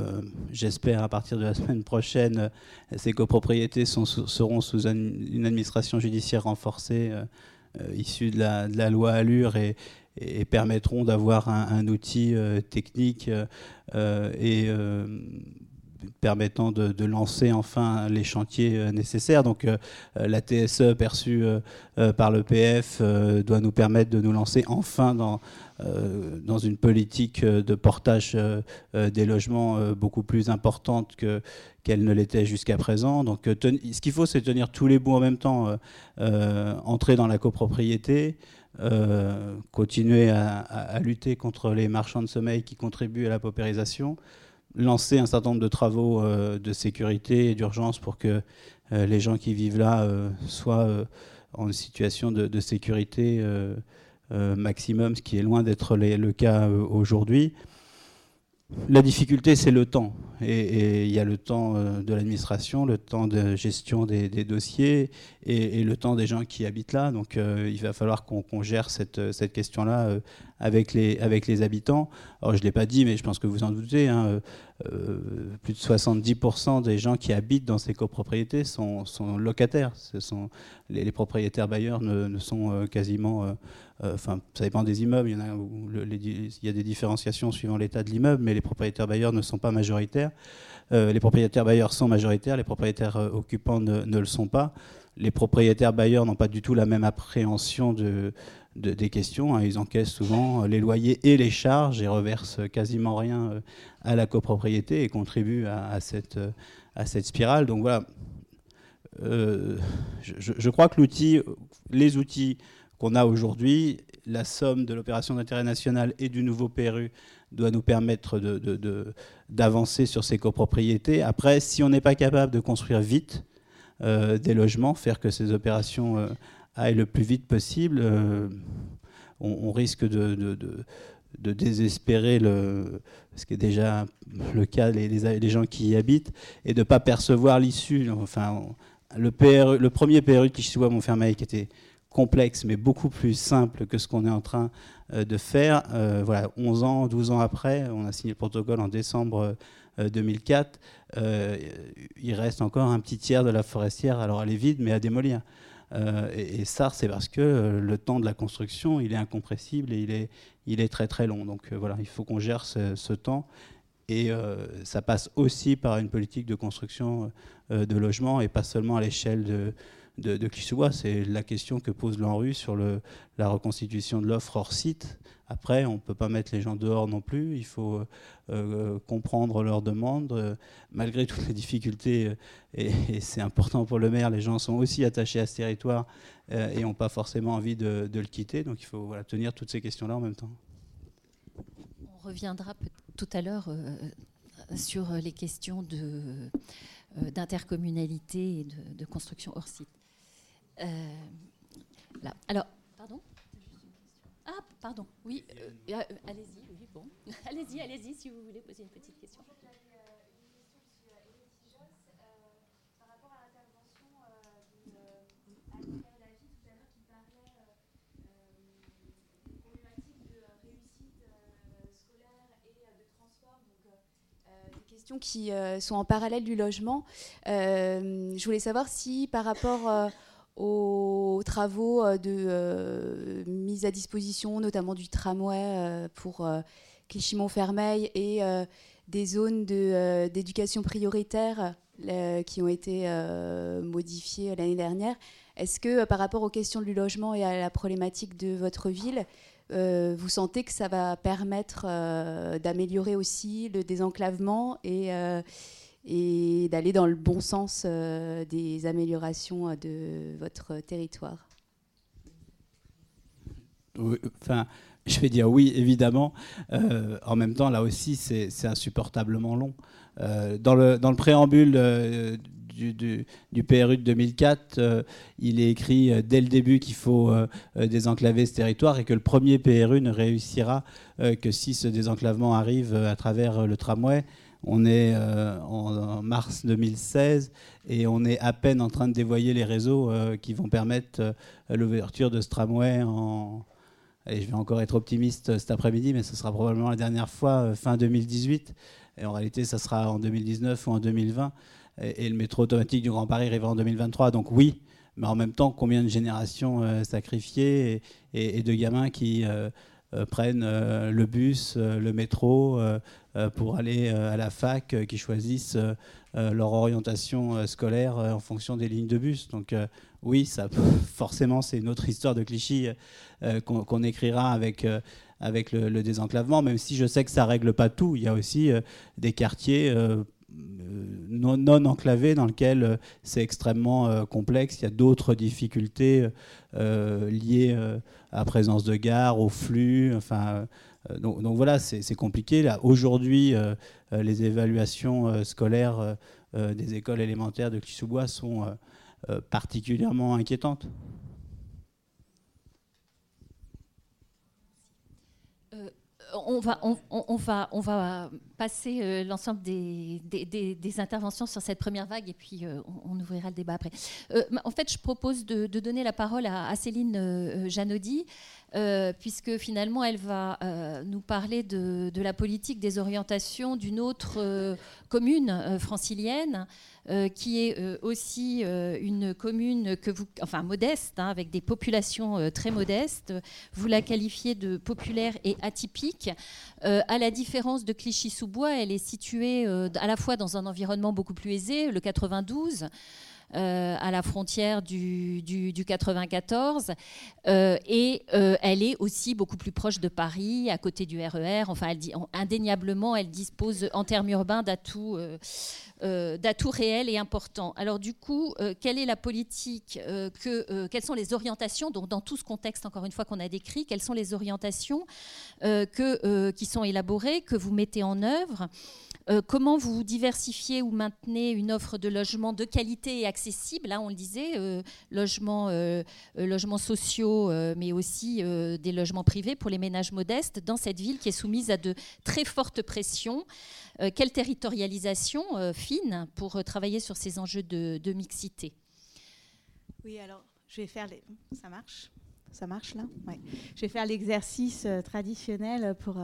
j'espère à partir de la semaine prochaine, ces copropriétés seront sous une administration judiciaire renforcée issue de la, loi Allure et, permettront d'avoir un, outil technique et permettant de, lancer enfin les chantiers euh, nécessaires. Donc euh, la TSE perçue euh, par l'EPF doit nous permettre de nous lancer enfin dans, dans une politique de portage des logements beaucoup plus importante que qu'elle ne l'était jusqu'à présent. Donc ce qu'il faut, c'est tenir tous les bouts en même temps, entrer dans la copropriété, continuer à, à, lutter contre les marchands de sommeil qui contribuent à la paupérisation, lancer un certain nombre de travaux euh, de sécurité et d'urgence pour que euh, les gens qui vivent là euh, soient en situation de, sécurité maximum, ce qui est loin d'être le cas aujourd'hui. La difficulté, c'est le temps. Et il y a le temps euh, de l'administration, le temps de gestion des, dossiers et, le temps des gens qui habitent là. Donc euh, il va falloir qu'on gère cette, cette question-là euh, avec, les, habitants. Alors je ne l'ai pas dit, mais je pense que vous en doutez. Hein, plus de 70% des gens qui habitent dans ces copropriétés sont, locataires. Les, propriétaires bailleurs ne, ne sont quasiment enfin, ça dépend des immeubles. Il y, a des différenciations suivant l'état de l'immeuble, mais les propriétaires bailleurs ne sont pas majoritaires. Euh, les propriétaires bailleurs sont majoritaires, les propriétaires euh, occupants ne, le sont pas. Les propriétaires bailleurs n'ont pas du tout la même appréhension de, de- des questions. hein. Ils encaissent souvent euh, les loyers et les charges et reversent quasiment rien euh, à la copropriété et contribuent à, cette, euh, spirale. Donc voilà, Euh, je, crois que les outils qu'on a aujourd'hui, la somme de l'opération d'intérêt national et du nouveau PRU doit nous permettre d'avancer sur ces copropriétés. Après, si on n'est pas capable de construire vite euh, des logements, faire que ces opérations euh, aillent le plus vite possible, euh, on, risque de, désespérer ce qui est déjà le cas les, les- gens qui y habitent, et de ne pas percevoir l'issue. Enfin, le, PRU le premier PRU de Clichy-sous-Bois-Montfermeil, qui était complexe, mais beaucoup plus simple que ce qu'on est en train euh, de faire. Euh, voilà, 11 ans, 12 ans après, on a signé le protocole en décembre euh, 2004. Euh, il reste encore un petit tiers de la forestière, alors elle est vide, mais à démolir. Et, ça, c'est parce que le temps de la construction, il est incompressible et il est, il est très très long. Donc voilà, il faut qu'on gère ce, temps. Et ça passe aussi par une politique de construction de logements et pas seulement à l'échelle de, de, de. C'est la question que pose l'ANRU sur le, la reconstitution de l'offre hors site. Après, on ne peut pas mettre les gens dehors non plus. Il faut euh, comprendre leurs demandes. Malgré toutes les difficultés, euh, et, c'est important pour le maire, les gens sont aussi attachés à ce territoire euh, et n'ont pas forcément envie de, le quitter. Donc il faut tenir toutes ces questions-là en même temps. On reviendra tout à l'heure sur les questions d'intercommunalité et de construction hors site. Euh, là. Alors, pardon Ah, pardon, oui, euh, euh, allez-y, oui, bon. allez-y, allez-y si vous voulez poser une petite question. questions qui euh, sont en parallèle du logement. Euh, je voulais savoir si par rapport euh, aux travaux euh, de euh, mise à disposition, notamment du tramway euh, pour Clichy-Montfermeil et des zones d'éducation prioritaire qui ont été modifiées l'année dernière, est-ce que par rapport aux questions du logement et à la problématique de votre ville, vous sentez que ça va permettre d'améliorer aussi le désenclavement et, et d'aller dans le bon sens euh, des améliorations euh, de votre territoire Enfin, je vais dire oui, évidemment. Euh, en même temps, là aussi, c'est insupportablement long. Dans, le, préambule du, PRU de 2004, euh, il est écrit dès le début qu'il faut désenclaver ce territoire et que le premier PRU ne réussira que si ce désenclavement arrive à travers le tramway. On est euh, en, mars 2016 et on est à peine en train de dévoyer les réseaux euh, qui vont permettre euh, l'ouverture de ce tramway en, Allez, je vais encore être optimiste cet après-midi, mais ce sera probablement la dernière fois fin 2018. Et en réalité, ça sera en 2019 ou en 2020. Et, et le métro automatique du Grand Paris arrivera en 2023. Donc oui, mais en même temps, combien de générations sacrifiées et, et- et de gamins qui prennent euh, le bus, euh, le métro euh, euh, pour aller euh, à la fac, euh, qui choisissent euh, euh, leur orientation euh, scolaire euh, en fonction des lignes de bus. Donc euh, oui, ça, forcément, c'est une autre histoire de Clichy euh, qu'on écrira avec, euh, avec le, désenclavement, même si je sais que ça règle pas tout. Il y a aussi euh, des quartiers euh, euh, non, enclavés dans lesquels euh, c'est extrêmement euh, complexe. Il y a d'autres difficultés euh, liées à présence de gares, au flux. Enfin, donc, voilà, c'est compliqué. Là, Aujourd'hui, les évaluations scolaires des écoles élémentaires de Clichy-sous-Bois sont particulièrement inquiétantes. Euh, on va, on, va, on va passer euh, l'ensemble des, des, interventions sur cette première vague et puis euh, on, ouvrira le débat après. Euh, en fait, je propose de, donner la parole à, Céline Janaudy, puisque finalement elle va nous parler de, la politique des orientations d'une autre commune francilienne. Euh, qui est euh, aussi euh, une commune que vous, enfin modeste, hein, avec des populations très modestes. Vous la qualifiez de populaire et atypique. À la différence de Clichy-sous-Bois, elle est située à la fois dans un environnement beaucoup plus aisé, le 92. Euh, à la frontière du, du- du 94 euh, et euh, elle est aussi beaucoup plus proche de Paris, à côté du RER. Enfin, elle dit, indéniablement, elle dispose en termes urbains d'atouts d'atouts réels et importants. Alors du coup, quelle est la politique que, Quelles sont les orientations donc, Dans tout ce contexte, encore une fois, qu'on a décrit, quelles sont les orientations que, qui sont élaborées, que vous mettez en œuvre euh, comment vous diversifiez ou maintenez une offre de logement de qualité et accessible Là, on le disait, euh, logements, euh, euh, logements sociaux, mais aussi des logements privés pour les ménages modestes dans cette ville qui est soumise à de très fortes pressions. Quelle territorialisation fine pour travailler sur ces enjeux de, mixité? Oui, alors je vais faire. Ça marche? Ça marche là? Je vais faire l'exercice traditionnel pour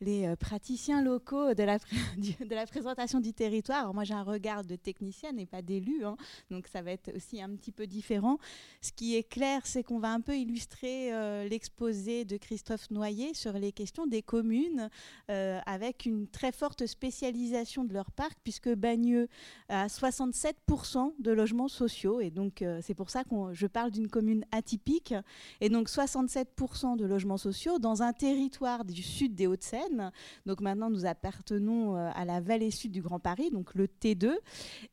les euh, praticiens locaux de la, présentation du territoire. Alors, moi, j'ai un regard de technicienne et pas d'élu, hein, donc ça va être aussi un petit peu différent. Ce qui est clair, c'est qu'on va un peu illustrer euh, l'exposé de Christophe Noyer sur les questions des communes, euh, avec une très forte spécialisation de leur parc, puisque Bagneux a 67% de logements sociaux, et donc c'est pour ça que je parle d'une commune atypique, et donc 67% de logements sociaux dans un territoire du sud des Hauts-de-Seine. Donc maintenant, nous appartenons euh, à la vallée sud du Grand Paris, donc le T2.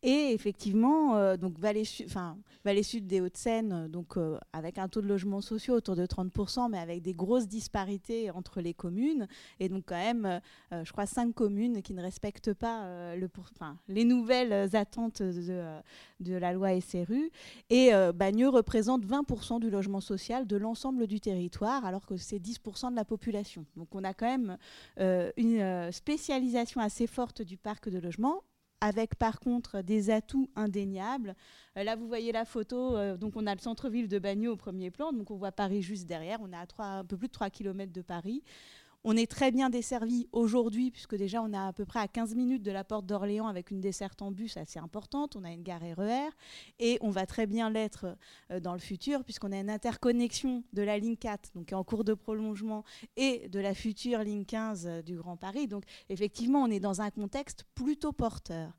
Et effectivement, euh, donc vallée, sud des Hauts-de-Seine, euh, donc avec un taux de logements sociaux autour de 30%, mais avec des grosses disparités entre les communes. Et donc quand même, je crois, cinq communes qui ne respectent pas les nouvelles attentes de, la loi SRU. Et euh, Bagneux représente 20% du logement social de l'ensemble du territoire, alors que c'est 10% de la population. Donc on a quand même une euh, spécialisation assez forte du parc de logement avec par contre des atouts indéniables. Euh, là, vous voyez la photo, euh, donc on a le centre-ville de Bagneux au premier plan, donc on voit Paris juste derrière, on est à un peu plus de 3 km de Paris. On est très bien desservi aujourd'hui, puisque déjà on est à peu près à 15 minutes de la porte d'Orléans avec une desserte en bus assez importante. On a une gare RER et on va très bien l'être euh, dans le futur, puisqu'on a une interconnexion de la ligne 4, donc en cours de prolongement, et de la future ligne 15 euh, du Grand Paris. Donc effectivement, on est dans un contexte plutôt porteur.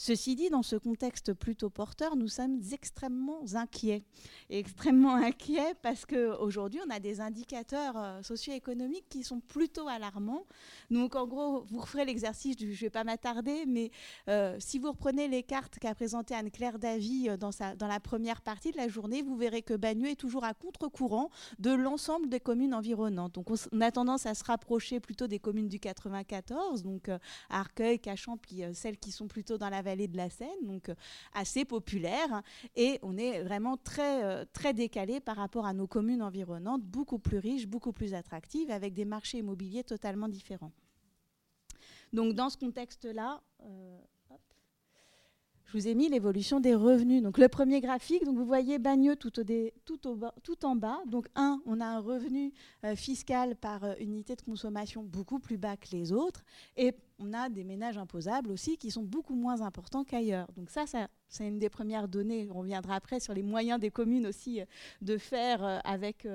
Ceci dit, dans ce contexte plutôt porteur, nous sommes extrêmement inquiets. Et extrêmement inquiets parce qu'aujourd'hui, on a des indicateurs euh, socio-économiques qui sont plutôt alarmants. Donc, en gros, vous referez l'exercice, je ne vais pas m'attarder, mais euh, si vous reprenez les cartes qu'a présentées Anne-Claire Davy euh, dans, la première partie de la journée, vous verrez que Bagneux est toujours à contre-courant de l'ensemble des communes environnantes. Donc, on, a tendance à se rapprocher plutôt des communes du 94, donc Arcueil, Cachan, puis celles qui sont plutôt dans la vallée de la Seine, donc euh, assez populaires. Et on est vraiment très, euh, très décalé par rapport à nos communes environnantes, beaucoup plus riches, beaucoup plus attractives, avec des marchés immobiliers totalement différents. Donc dans ce contexte-là, euh, je vous ai mis l'évolution des revenus. Donc le premier graphique, donc vous voyez Bagneux tout, en bas. Donc un, on a un revenu euh, fiscal par euh, unité de consommation beaucoup plus bas que les autres. Et on a des ménages imposables aussi qui sont beaucoup moins importants qu'ailleurs. Donc ça, c'est une des premières données. On reviendra après sur les moyens des communes aussi euh, de faire avec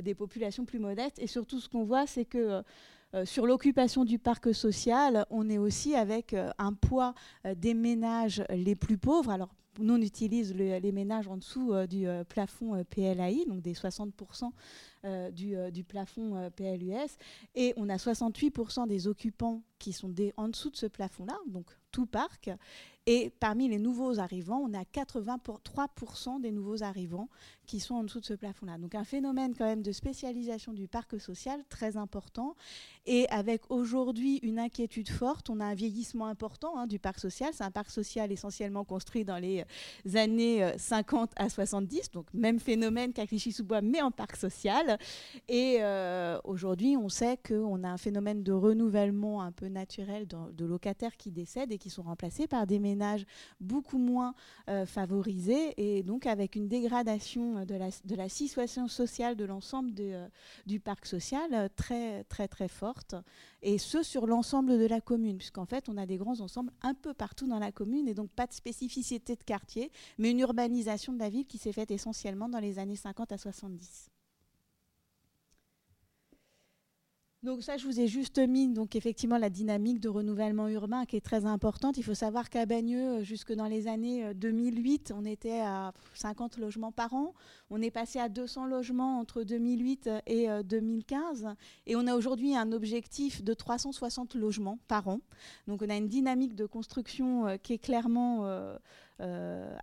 des populations plus modestes. Et surtout, ce qu'on voit, c'est que sur l'occupation du parc social, on est aussi avec euh, un poids euh, des ménages les plus pauvres. Alors, nous, on utilise le- les ménages en dessous euh, du euh, plafond euh, PLAI, donc des 60% euh, du, euh, plafond euh, PLUS. Et on a 68% des occupants qui sont en dessous de ce plafond-là, donc tout parc. Et parmi les nouveaux arrivants, on a 83% des nouveaux arrivants qui sont en dessous de ce plafond-là. Donc un phénomène quand même de spécialisation du parc social très important. Et avec aujourd'hui une inquiétude forte, on a un vieillissement important hein, du parc social. C'est un parc social essentiellement construit dans les euh, années euh, 50 à 70, donc même phénomène qu'à Clichy-sous-Bois, mais en parc social. Et euh, aujourd'hui, on sait qu'on a un phénomène de renouvellement un peu naturel de, locataires qui décèdent et qui sont remplacés par des beaucoup moins euh, favorisés et donc avec une dégradation de la, de la situation sociale de l'ensemble euh, du parc social euh, très très très forte et ce sur l'ensemble de la commune puisqu'en fait on a des grands ensembles un peu partout dans la commune et donc pas de spécificité de quartier mais une urbanisation de la ville qui s'est faite essentiellement dans les années 50 à 70. Donc ça, je vous ai juste mis donc effectivement la dynamique de renouvellement urbain qui est très importante. Il faut savoir qu'à Bagneux, jusque dans les années euh, 2008, on était à 50 logements par an. On est passé à 200 logements entre 2008 et euh, 2015. Et on a aujourd'hui un objectif de 360 logements par an. Donc on a une dynamique de construction euh, qui est clairement euh, euh,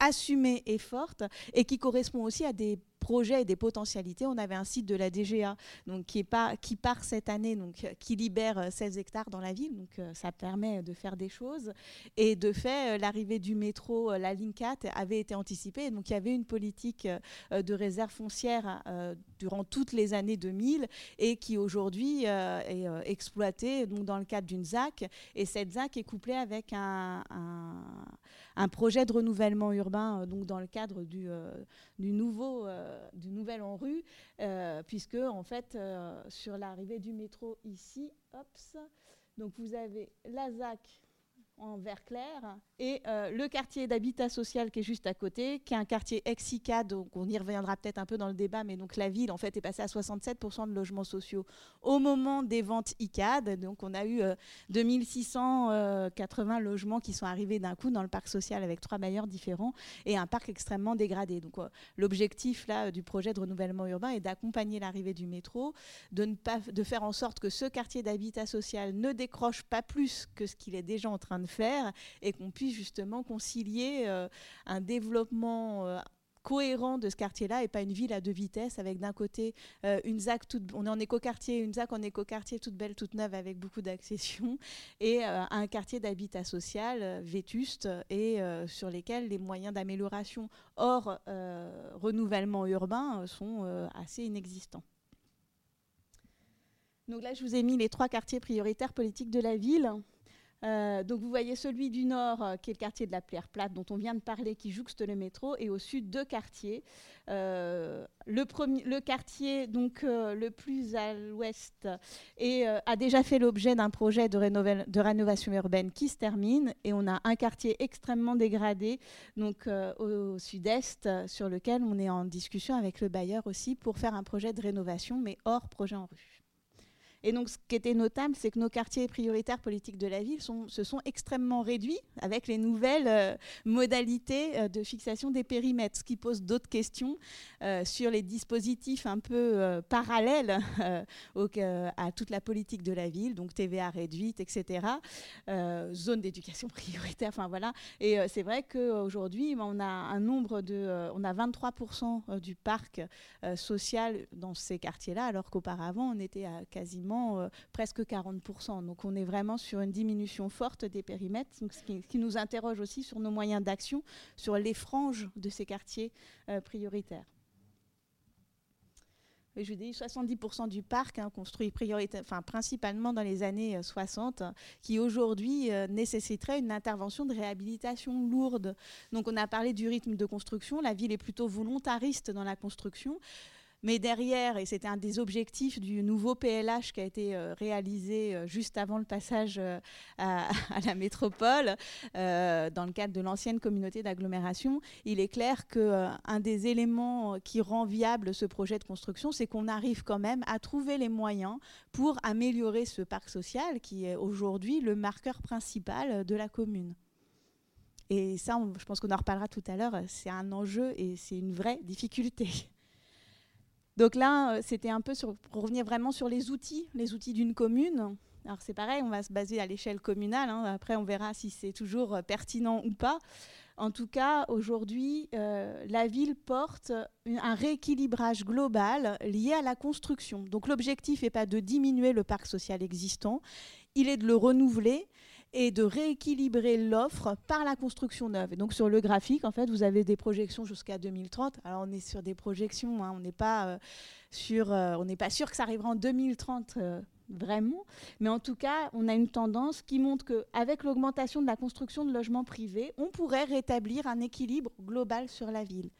assumée et forte et qui correspond aussi à des projets et des potentialités. On avait un site de la DGA donc, qui, part cette année, donc, euh, qui libère euh, 16 hectares dans la ville. Donc euh, ça permet de faire des choses. Et de fait, euh, l'arrivée du métro, euh, la ligne 4, avait été anticipée. Donc il y avait une politique euh, de réserve foncière euh, durant toutes les années 2000 et qui aujourd'hui euh, est euh, exploitée donc, dans le cadre d'une ZAC. Et cette ZAC est couplée avec un, un projet de renouvellement urbain euh, donc dans le cadre du, euh, du nouveau euh, du nouvel en rue puisque en fait sur l'arrivée du métro ici donc vous avez la ZAC en vert clair et euh, le quartier d'habitat social qui est juste à côté, qui est un quartier ex-ICAD, donc on y reviendra peut-être un peu dans le débat, mais donc la ville en fait est passée à 67% de logements sociaux au moment des ventes ICAD, donc on a eu euh, 2680 logements qui sont arrivés d'un coup dans le parc social avec trois bailleurs différents et un parc extrêmement dégradé. Donc euh, l'objectif là du projet de renouvellement urbain est d'accompagner l'arrivée du métro, de ne pas de faire en sorte que ce quartier d'habitat social ne décroche pas plus que ce qu'il est déjà en train de faire et qu'on puisse justement concilier euh, un développement euh, cohérent de ce quartier-là et pas une ville à deux vitesses avec d'un côté euh, une ZAC toute, on est en écoquartier, une ZAC en écoquartier toute belle, toute neuve avec beaucoup d'accessions et un quartier d'habitat social vétuste et sur lesquels les moyens d'amélioration hors renouvellement urbain sont assez inexistants. Donc là, je vous ai mis les trois quartiers prioritaires politiques de la ville. Euh, donc vous voyez celui du nord, euh, qui est le quartier de la Pierre Plate, dont on vient de parler, qui jouxte le métro, et au sud deux quartiers. Euh, le, premier, le quartier donc le plus à l'ouest et, a déjà fait l'objet d'un projet de, rénovation urbaine qui se termine, et on a un quartier extrêmement dégradé, donc au, au sud-est, sur lequel on est en discussion avec le bailleur aussi pour faire un projet de rénovation, mais hors projet en rue. Et donc, ce qui était notable, c'est que nos quartiers prioritaires politiques de la ville se sont extrêmement réduits avec les nouvelles euh, modalités euh, de fixation des périmètres, ce qui pose d'autres questions euh, sur les dispositifs un peu parallèles à toute la politique de la ville, donc TVA réduite, etc. zone d'éducation prioritaire, enfin voilà. Et c'est vrai qu'aujourd'hui, on a un nombre de, on a 23% du parc social dans ces quartiers-là, alors qu'auparavant, on était à quasiment euh, presque 40%. Donc on est vraiment sur une diminution forte des périmètres, donc ce qui, nous interroge aussi sur nos moyens d'action, sur les franges de ces quartiers euh, prioritaires. Je dis 70% du parc hein, construit principalement dans les années euh, 60, qui aujourd'hui euh, nécessiterait une intervention de réhabilitation lourde. Donc on a parlé du rythme de construction, la ville est plutôt volontariste dans la construction. Mais derrière, et c'était un des objectifs du nouveau PLH qui a été euh, réalisé euh, juste avant le passage euh, à, la métropole, dans le cadre de l'ancienne communauté d'agglomération, il est clair qu'un des éléments qui rend viable ce projet de construction, c'est qu'on arrive quand même à trouver les moyens pour améliorer ce parc social qui est aujourd'hui le marqueur principal de la commune. Et ça, je pense qu'on en reparlera tout à l'heure, c'est un enjeu et c'est une vraie difficulté. Donc là, euh, c'était un peu pour revenir vraiment sur les outils, les outils d'une commune. Alors c'est pareil, on va se baser à l'échelle communale. hein. Après, on verra si c'est toujours euh, pertinent ou pas. En tout cas, aujourd'hui, euh, la ville porte un rééquilibrage global lié à la construction. Donc l'objectif n'est pas de diminuer le parc social existant, il est de le renouveler et de rééquilibrer l'offre par la construction neuve. Et donc sur le graphique, en fait, vous avez des projections jusqu'à 2030. Alors on est sur des projections, hein, on n'est pas euh, sur, euh, on n'est pas sûr que ça arrivera en 2030 euh, vraiment, mais en tout cas, on a une tendance qui montre qu'avec l'augmentation de la construction de logements privés, on pourrait rétablir un équilibre global sur la ville.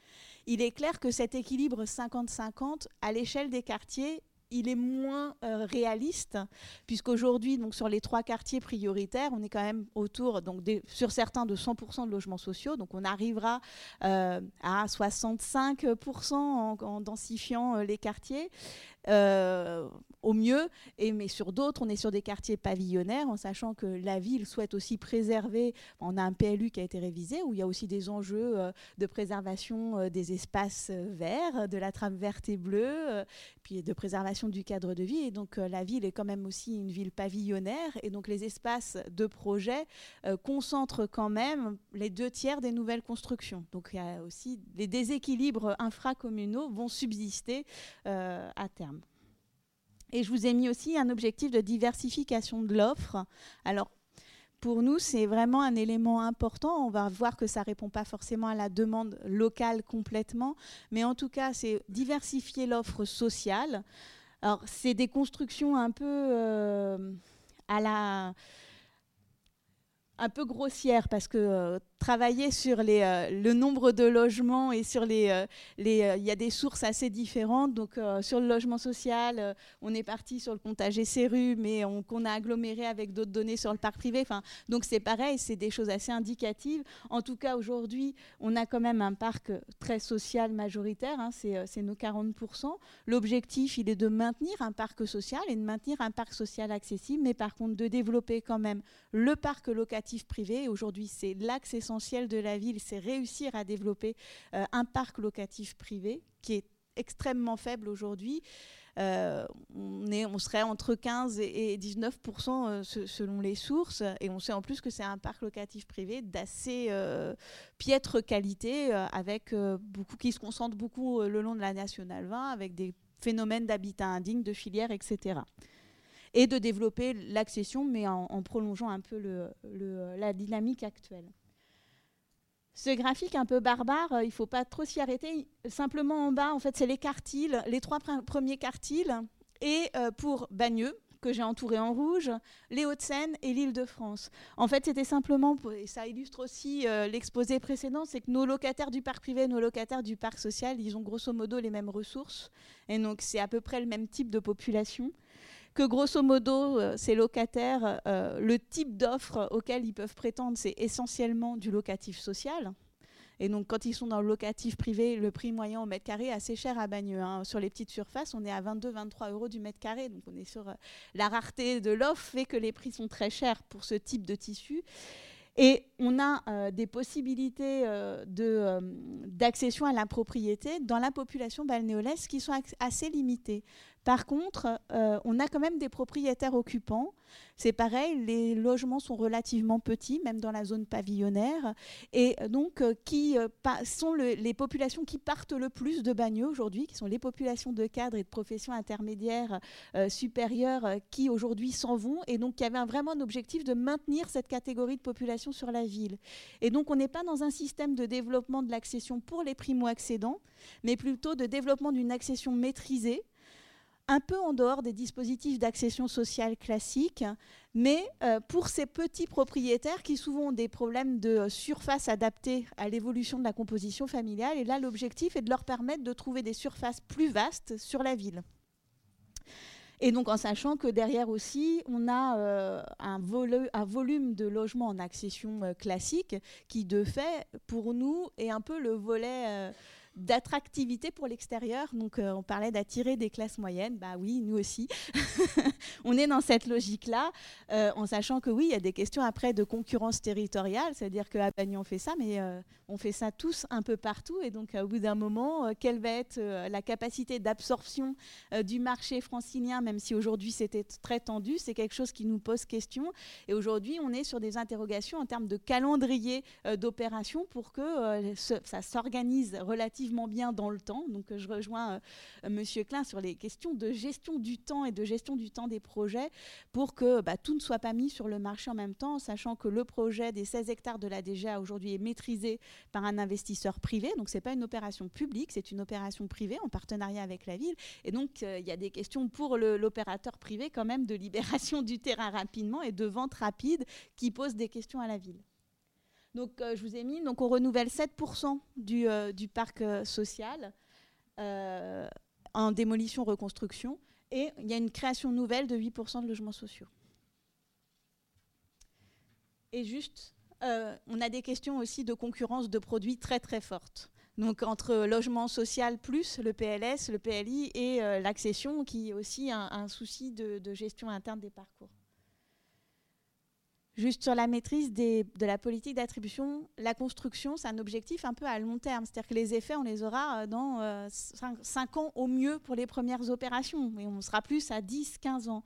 Il est clair que cet équilibre 50-50 à l'échelle des quartiers il est moins euh, réaliste, puisqu'aujourd'hui, donc sur les trois quartiers prioritaires, on est quand même autour, donc des- sur certains, de 100% de logements sociaux. Donc on arrivera euh, à 65% en, en densifiant euh, les quartiers. Au mieux, et, mais sur d'autres, on est sur des quartiers pavillonnaires, en sachant que la ville souhaite aussi préserver, on a un PLU qui a été révisé, où il y a aussi des enjeux euh, de préservation euh, des espaces euh, verts, de la trame verte et bleue, puis de préservation du cadre de vie. Et donc la ville est quand même aussi une ville pavillonnaire, et donc les espaces de projet concentrent quand même les deux tiers des nouvelles constructions. Donc il y a aussi les déséquilibres infracommunaux vont subsister à terme. Et je vous ai mis aussi un objectif de diversification de l'offre. Alors, pour nous, c'est vraiment un élément important. On va voir que ça ne répond pas forcément à la demande locale complètement, mais en tout cas, c'est diversifier l'offre sociale. Alors, c'est des constructions un peu euh, à la un peu grossière parce que euh, travailler sur les, euh, le nombre de logements et sur les, euh, les il y a des sources assez différentes. Donc sur le logement social, on est parti sur le comptage SRU, mais on, qu'on a aggloméré avec d'autres données sur le parc privé. Enfin, donc c'est pareil, c'est des choses assez indicatives. En tout cas, aujourd'hui, on a quand même un parc très social majoritaire, hein, c'est, c'est nos 40%. L'objectif, il est de maintenir un parc social et de maintenir un parc social accessible, mais par contre de développer quand même le parc locatif privé. Et Aujourd'hui, c'est l'axe essentiel de la ville, c'est réussir à développer euh, un parc locatif privé qui est extrêmement faible aujourd'hui. Euh, on, est, on serait entre 15 et et 19 euh, se- selon les sources, et on sait en plus que c'est un parc locatif privé d'assez euh, piètre qualité, avec beaucoup qui se concentre beaucoup le long de la nationale 20, avec des phénomènes d'habitat indigne, de filières, etc et de développer l'accession, mais en, prolongeant un peu la dynamique actuelle. Ce graphique un peu barbare, euh, il ne faut pas trop s'y arrêter. Simplement en bas, en fait, c'est les quartiles, les trois pr- premiers quartiles, et euh, pour Bagneux, que j'ai entouré en rouge, les Hauts-de-Seine et l'Île-de-France. En fait, c'était simplement, et ça illustre aussi euh, l'exposé précédent, c'est que nos locataires du parc privé, nos locataires du parc social, ils ont grosso modo les mêmes ressources, et donc c'est à peu près le même type de population que grosso modo, euh, ces locataires, euh, le type d'offre auquel ils peuvent prétendre, c'est essentiellement du locatif social. Et donc, quand ils sont dans le locatif privé, le prix moyen au mètre carré est assez cher à Bagneux. hein. Sur les petites surfaces, on est à 22-23 euros du mètre carré. Donc, on est sur euh, la rareté de l'offre fait que les prix sont très chers pour ce type de tissu. Et on a des possibilités euh, d'accession à la propriété dans la population balnéolaise qui sont assez limitées. Par contre, euh, on a quand même des propriétaires occupants. C'est pareil, les logements sont relativement petits, même dans la zone pavillonnaire, et donc euh, qui euh, sont le- les populations qui partent le plus de Bagneux aujourd'hui, qui sont les populations de cadres et de professions intermédiaires supérieures qui aujourd'hui s'en vont, et donc qui avaient un- vraiment un objectif de maintenir cette catégorie de population sur la ville. Et donc on n'est pas dans un système de développement de l'accession pour les primo-accédants, mais plutôt de développement d'une accession maîtrisée un peu en dehors des dispositifs d'accession sociale classiques, mais euh, pour ces petits propriétaires qui souvent ont des problèmes de euh, surface adaptées à l'évolution de la composition familiale. Et là, l'objectif est de leur permettre de trouver des surfaces plus vastes sur la ville. Et donc en sachant que derrière aussi, on a euh, un, volu- un volume de logements en accession classique qui, de fait, pour nous, est un peu le volet d'attractivité pour l'extérieur. Donc euh, on parlait d'attirer des classes moyennes. Bah oui, nous aussi. on est dans cette logique-là, euh, en sachant que oui, il y a des questions après de concurrence territoriale, c'est-à-dire qu'à Bagny on fait ça, mais euh, on fait ça tous un peu partout. Et donc au bout d'un moment, quelle va être la capacité d'absorption du marché francilien, même si aujourd'hui c'était très tendu, c'est quelque chose qui nous pose question. Et aujourd'hui, on est sur des interrogations en termes de calendrier d'opération pour que ça s'organise relativement bien dans le temps. Donc je rejoins Monsieur Klein sur les questions de gestion du temps et de gestion du temps des projets pour que bah, tout ne soit pas mis sur le marché en même temps, sachant que le projet des 16 hectares de la DGA aujourd'hui est maîtrisé par un investisseur privé. Donc c'est pas une opération publique, c'est une opération privée en partenariat avec la ville. Et donc il y a des questions pour l'opérateur privé quand même de libération du terrain rapidement et de vente rapide qui posent des questions à la ville. Donc, euh, je vous ai mis, donc on renouvelle 7% du, euh, du, parc euh, social en démolition-reconstruction et il y a une création nouvelle de 8% de logements sociaux. Et juste, on a des questions aussi de concurrence de produits très très fortes. Donc entre logement social plus le PLS, le PLI et l'accession qui est aussi un, souci de gestion interne des parcours. Juste sur la maîtrise de la politique d'attribution, la construction, c'est un objectif un peu à long terme. C'est-à-dire que les effets, on les aura euh, dans 5, euh, ans au mieux pour les premières opérations. Et on sera plus à 10, 15 ans.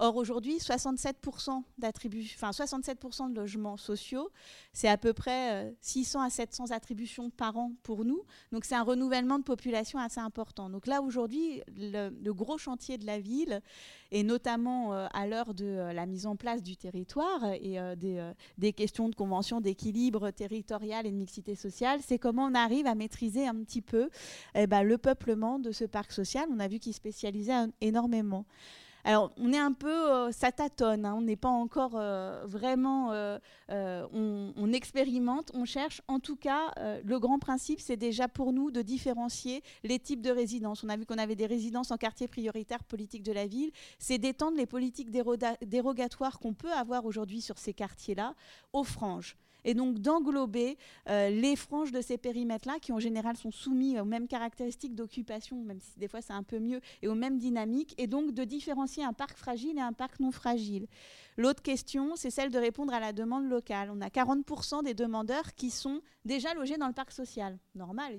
Or, aujourd'hui, 67%, enfin, 67 de logements sociaux, c'est à peu près 600 euh, à 700 attributions par an pour nous. Donc, c'est un renouvellement de population assez important. Donc là, aujourd'hui, le, gros chantier de la ville, et notamment euh, à l'heure de euh, la mise en place du territoire et des, questions de convention d'équilibre territorial et de mixité sociale, c'est comment on arrive à maîtriser un petit peu eh ben, le peuplement de ce parc social. On a vu qu'il spécialisait énormément. Alors, on est un peu, euh, ça tâtonne, hein, on n'est pas encore euh, vraiment, euh, on, expérimente, on cherche. En tout cas, le grand principe, c'est déjà pour nous de différencier les types de résidences. On a vu qu'on avait des résidences en quartier prioritaire politique de la ville. C'est d'étendre les politiques dérogatoires qu'on peut avoir aujourd'hui sur ces quartiers-là aux franges et donc d'englober euh, les franges de ces périmètres-là, qui en général sont soumis aux mêmes caractéristiques d'occupation, même si des fois c'est un peu mieux, et aux mêmes dynamiques, et donc de différencier un parc fragile et un parc non fragile. L'autre question, c'est celle de répondre à la demande locale. On a 40% des demandeurs qui sont déjà logés dans le parc social. Normal,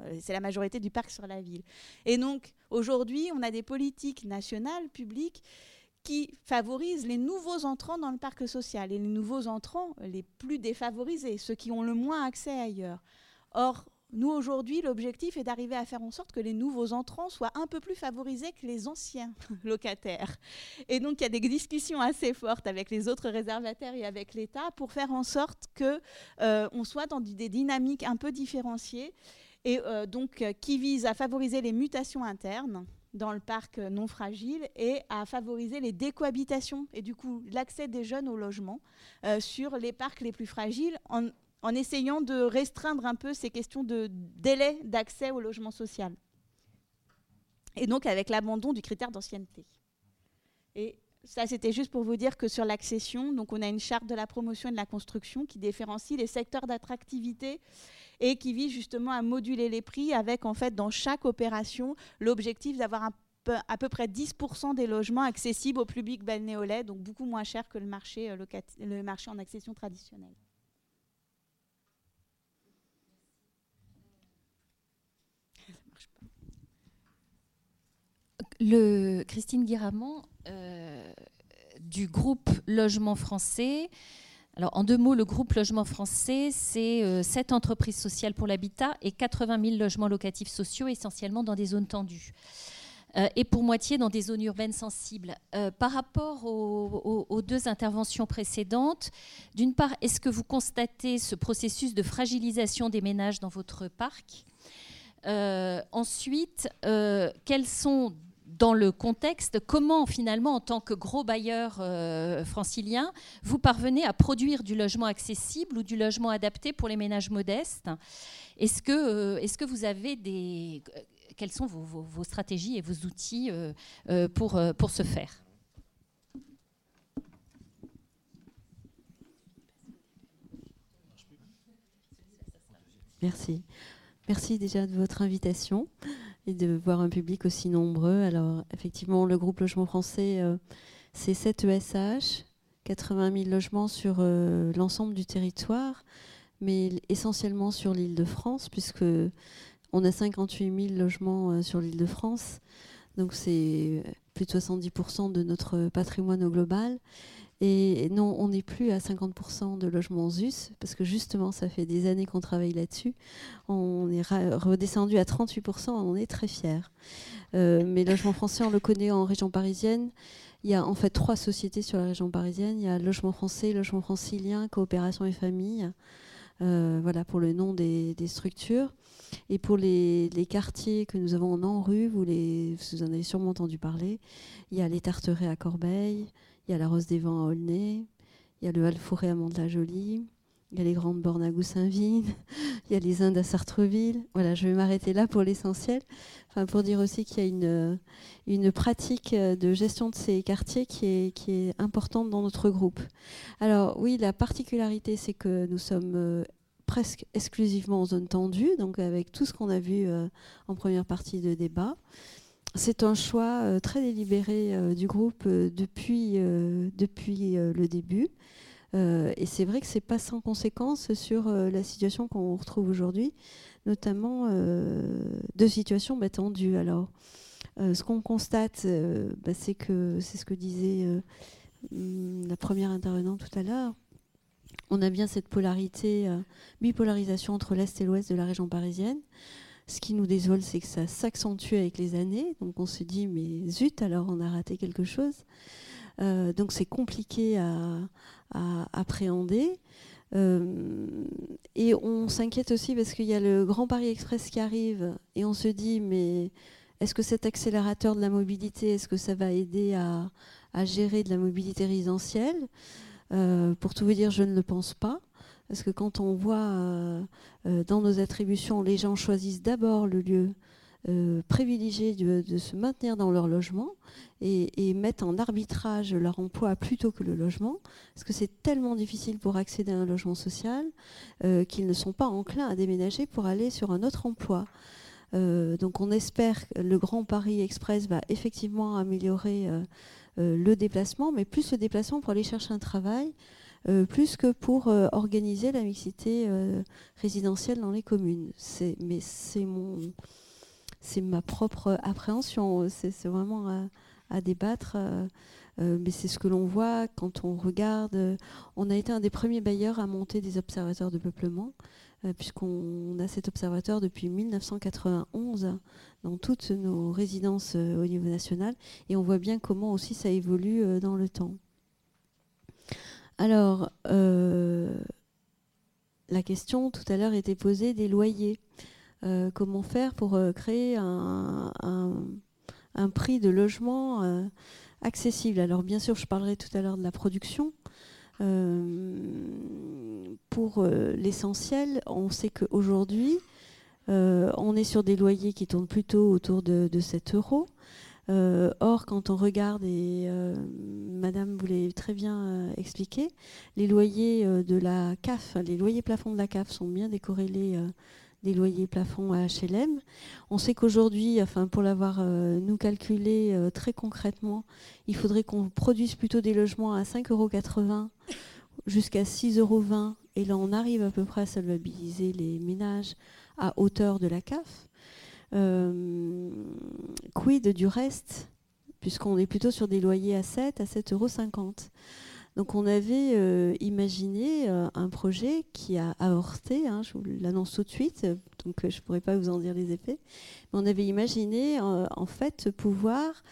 euh, c'est la majorité du parc sur la ville. Et donc aujourd'hui, on a des politiques nationales, publiques, qui favorise les nouveaux entrants dans le parc social et les nouveaux entrants les plus défavorisés, ceux qui ont le moins accès ailleurs. Or, nous, aujourd'hui, l'objectif est d'arriver à faire en sorte que les nouveaux entrants soient un peu plus favorisés que les anciens locataires. Et donc, il y a des discussions assez fortes avec les autres réservataires et avec l'État pour faire en sorte qu'on euh, soit dans des dynamiques un peu différenciées et euh, donc euh, qui visent à favoriser les mutations internes dans le parc non fragile et à favoriser les décohabitations et du coup l'accès des jeunes au logement euh, sur les parcs les plus fragiles en, essayant de restreindre un peu ces questions de délai d'accès au logement social. Et donc avec l'abandon du critère d'ancienneté. Et ça, c'était juste pour vous dire que sur l'accession, donc on a une charte de la promotion et de la construction qui différencie les secteurs d'attractivité et qui vise justement à moduler les prix avec en fait dans chaque opération l'objectif d'avoir à peu près 10% des logements accessibles au public balnéolais, donc beaucoup moins cher que le marché, euh, le marché en accession traditionnelle. Le Christine Guiramont euh, du groupe Logement Français alors, en deux mots, le groupe Logement Français, c'est euh, sept entreprises sociales pour l'habitat et 80 000 logements locatifs sociaux, essentiellement dans des zones tendues. Euh, et pour moitié dans des zones urbaines sensibles. Euh, par rapport aux, deux interventions précédentes, d'une part, est-ce que vous constatez ce processus de fragilisation des ménages dans votre parc? Ensuite, quels sont dans le contexte, comment finalement, en tant que gros bailleur euh, francilien, vous parvenez à produire du logement accessible ou du logement adapté pour les ménages modestes? Est-ce que, euh, vous avez des... Quelles sont vos, stratégies et vos outils euh, pour ce faire? Merci. Merci déjà de votre invitation et de voir un public aussi nombreux. Alors, effectivement, le groupe Logement Français, euh, c'est 7 ESH, 80 000 logements sur euh, l'ensemble du territoire, mais essentiellement sur l'île de France, puisque on a 58 000 logements euh, sur l'île de France. Donc, c'est plus de 70% de notre patrimoine au global. Et non, on n'est plus à 50% de logements ZUS, parce que justement, ça fait des années qu'on travaille là-dessus. On est redescendu à 38%, on est très fiers. Euh, mais Logement français, on le connaît en région parisienne. Il y a en fait trois sociétés sur la région parisienne. Il y a Logement français, Logement francilien, Coopération et Famille. Euh, voilà pour le nom des, structures. Et pour les, quartiers que nous avons en ANRU, vous, les, vous en avez sûrement entendu parler, il y a les Tarterets à Corbeil, il y a la Rose des Vents à Aulnay, il y a le Halle-Forêt à Mont-de-la-Jolie, il y a les Grandes Bornes à Goussainville, il y a les Indes à Sartreville. Voilà, je vais m'arrêter là pour l'essentiel. Enfin, pour dire aussi qu'il y a une, une pratique de gestion de ces quartiers qui est, qui est importante dans notre groupe. Alors oui, la particularité, c'est que nous sommes euh, presque exclusivement en zone tendue, donc avec tout ce qu'on a vu euh, en première partie de débat. C'est un choix euh, très délibéré euh, du groupe euh, depuis, depuis le début. et c'est vrai que ce n'est pas sans conséquence sur la situation qu'on retrouve aujourd'hui, notamment deux situations tendues. Alors, ce qu'on constate, bah, c'est que c'est ce que disait la première intervenante tout à l'heure. On a bien cette polarité, bipolarisation entre l'Est et l'Ouest de la région parisienne. Ce qui nous désole, c'est que ça s'accentue avec les années. Donc on se dit, mais zut, alors on a raté quelque chose. Euh, donc c'est compliqué à, appréhender. Euh, et on s'inquiète aussi parce qu'il y a le Grand Paris Express qui arrive et on se dit, mais est-ce que cet accélérateur de la mobilité, est-ce que ça va aider à, gérer de la mobilité résidentielle? Euh, Pour tout vous dire, je ne le pense pas. Parce que quand on voit euh, euh, dans nos attributions, les gens choisissent d'abord le lieu euh, privilégié de, se maintenir dans leur logement et, mettent en arbitrage leur emploi plutôt que le logement, parce que c'est tellement difficile pour accéder à un logement social qu'ils ne sont pas enclins à déménager pour aller sur un autre emploi. donc on espère que le Grand Paris Express va effectivement améliorer le déplacement, mais plus le déplacement pour aller chercher un travail, euh, plus que pour euh, organiser la mixité euh, résidentielle dans les communes. Mais c'est mon, c'est ma propre appréhension. C'est vraiment à, débattre. mais c'est ce que l'on voit quand on regarde. on a été un des premiers bailleurs à monter des observateurs de peuplement, puisqu'on a cet observateur depuis 1991 dans toutes nos résidences au niveau national. Et on voit bien comment aussi ça évolue dans le temps. Alors, euh, la question tout à l'heure était posée des loyers. Euh, comment faire pour euh, créer un, prix de logement accessible? Alors, bien sûr, je parlerai tout à l'heure de la production. pour l'essentiel, on sait qu'aujourd'hui, on est sur des loyers qui tournent plutôt autour de, de 7 euros. Euh, or, quand on regarde, et euh, Madame vous très bien euh, expliqué, les loyers de la CAF, les loyers plafonds de la CAF sont bien décorrélés des loyers plafonds à HLM. On sait qu'aujourd'hui, enfin, pour l'avoir nous calculé très concrètement, il faudrait qu'on produise plutôt des logements à 5,80 euros jusqu'à 6,20 euros. Et là, on arrive à peu près à solvabiliser les ménages à hauteur de la CAF. Euh, quid du reste, puisqu'on est plutôt sur des loyers à 7, à 7,50 euros. Donc on avait euh, imaginé euh, un projet qui a avorté, hein, je vous l'annonce tout de suite, donc je ne pourrais pas vous en dire les effets, mais on avait imaginé en fait pouvoir,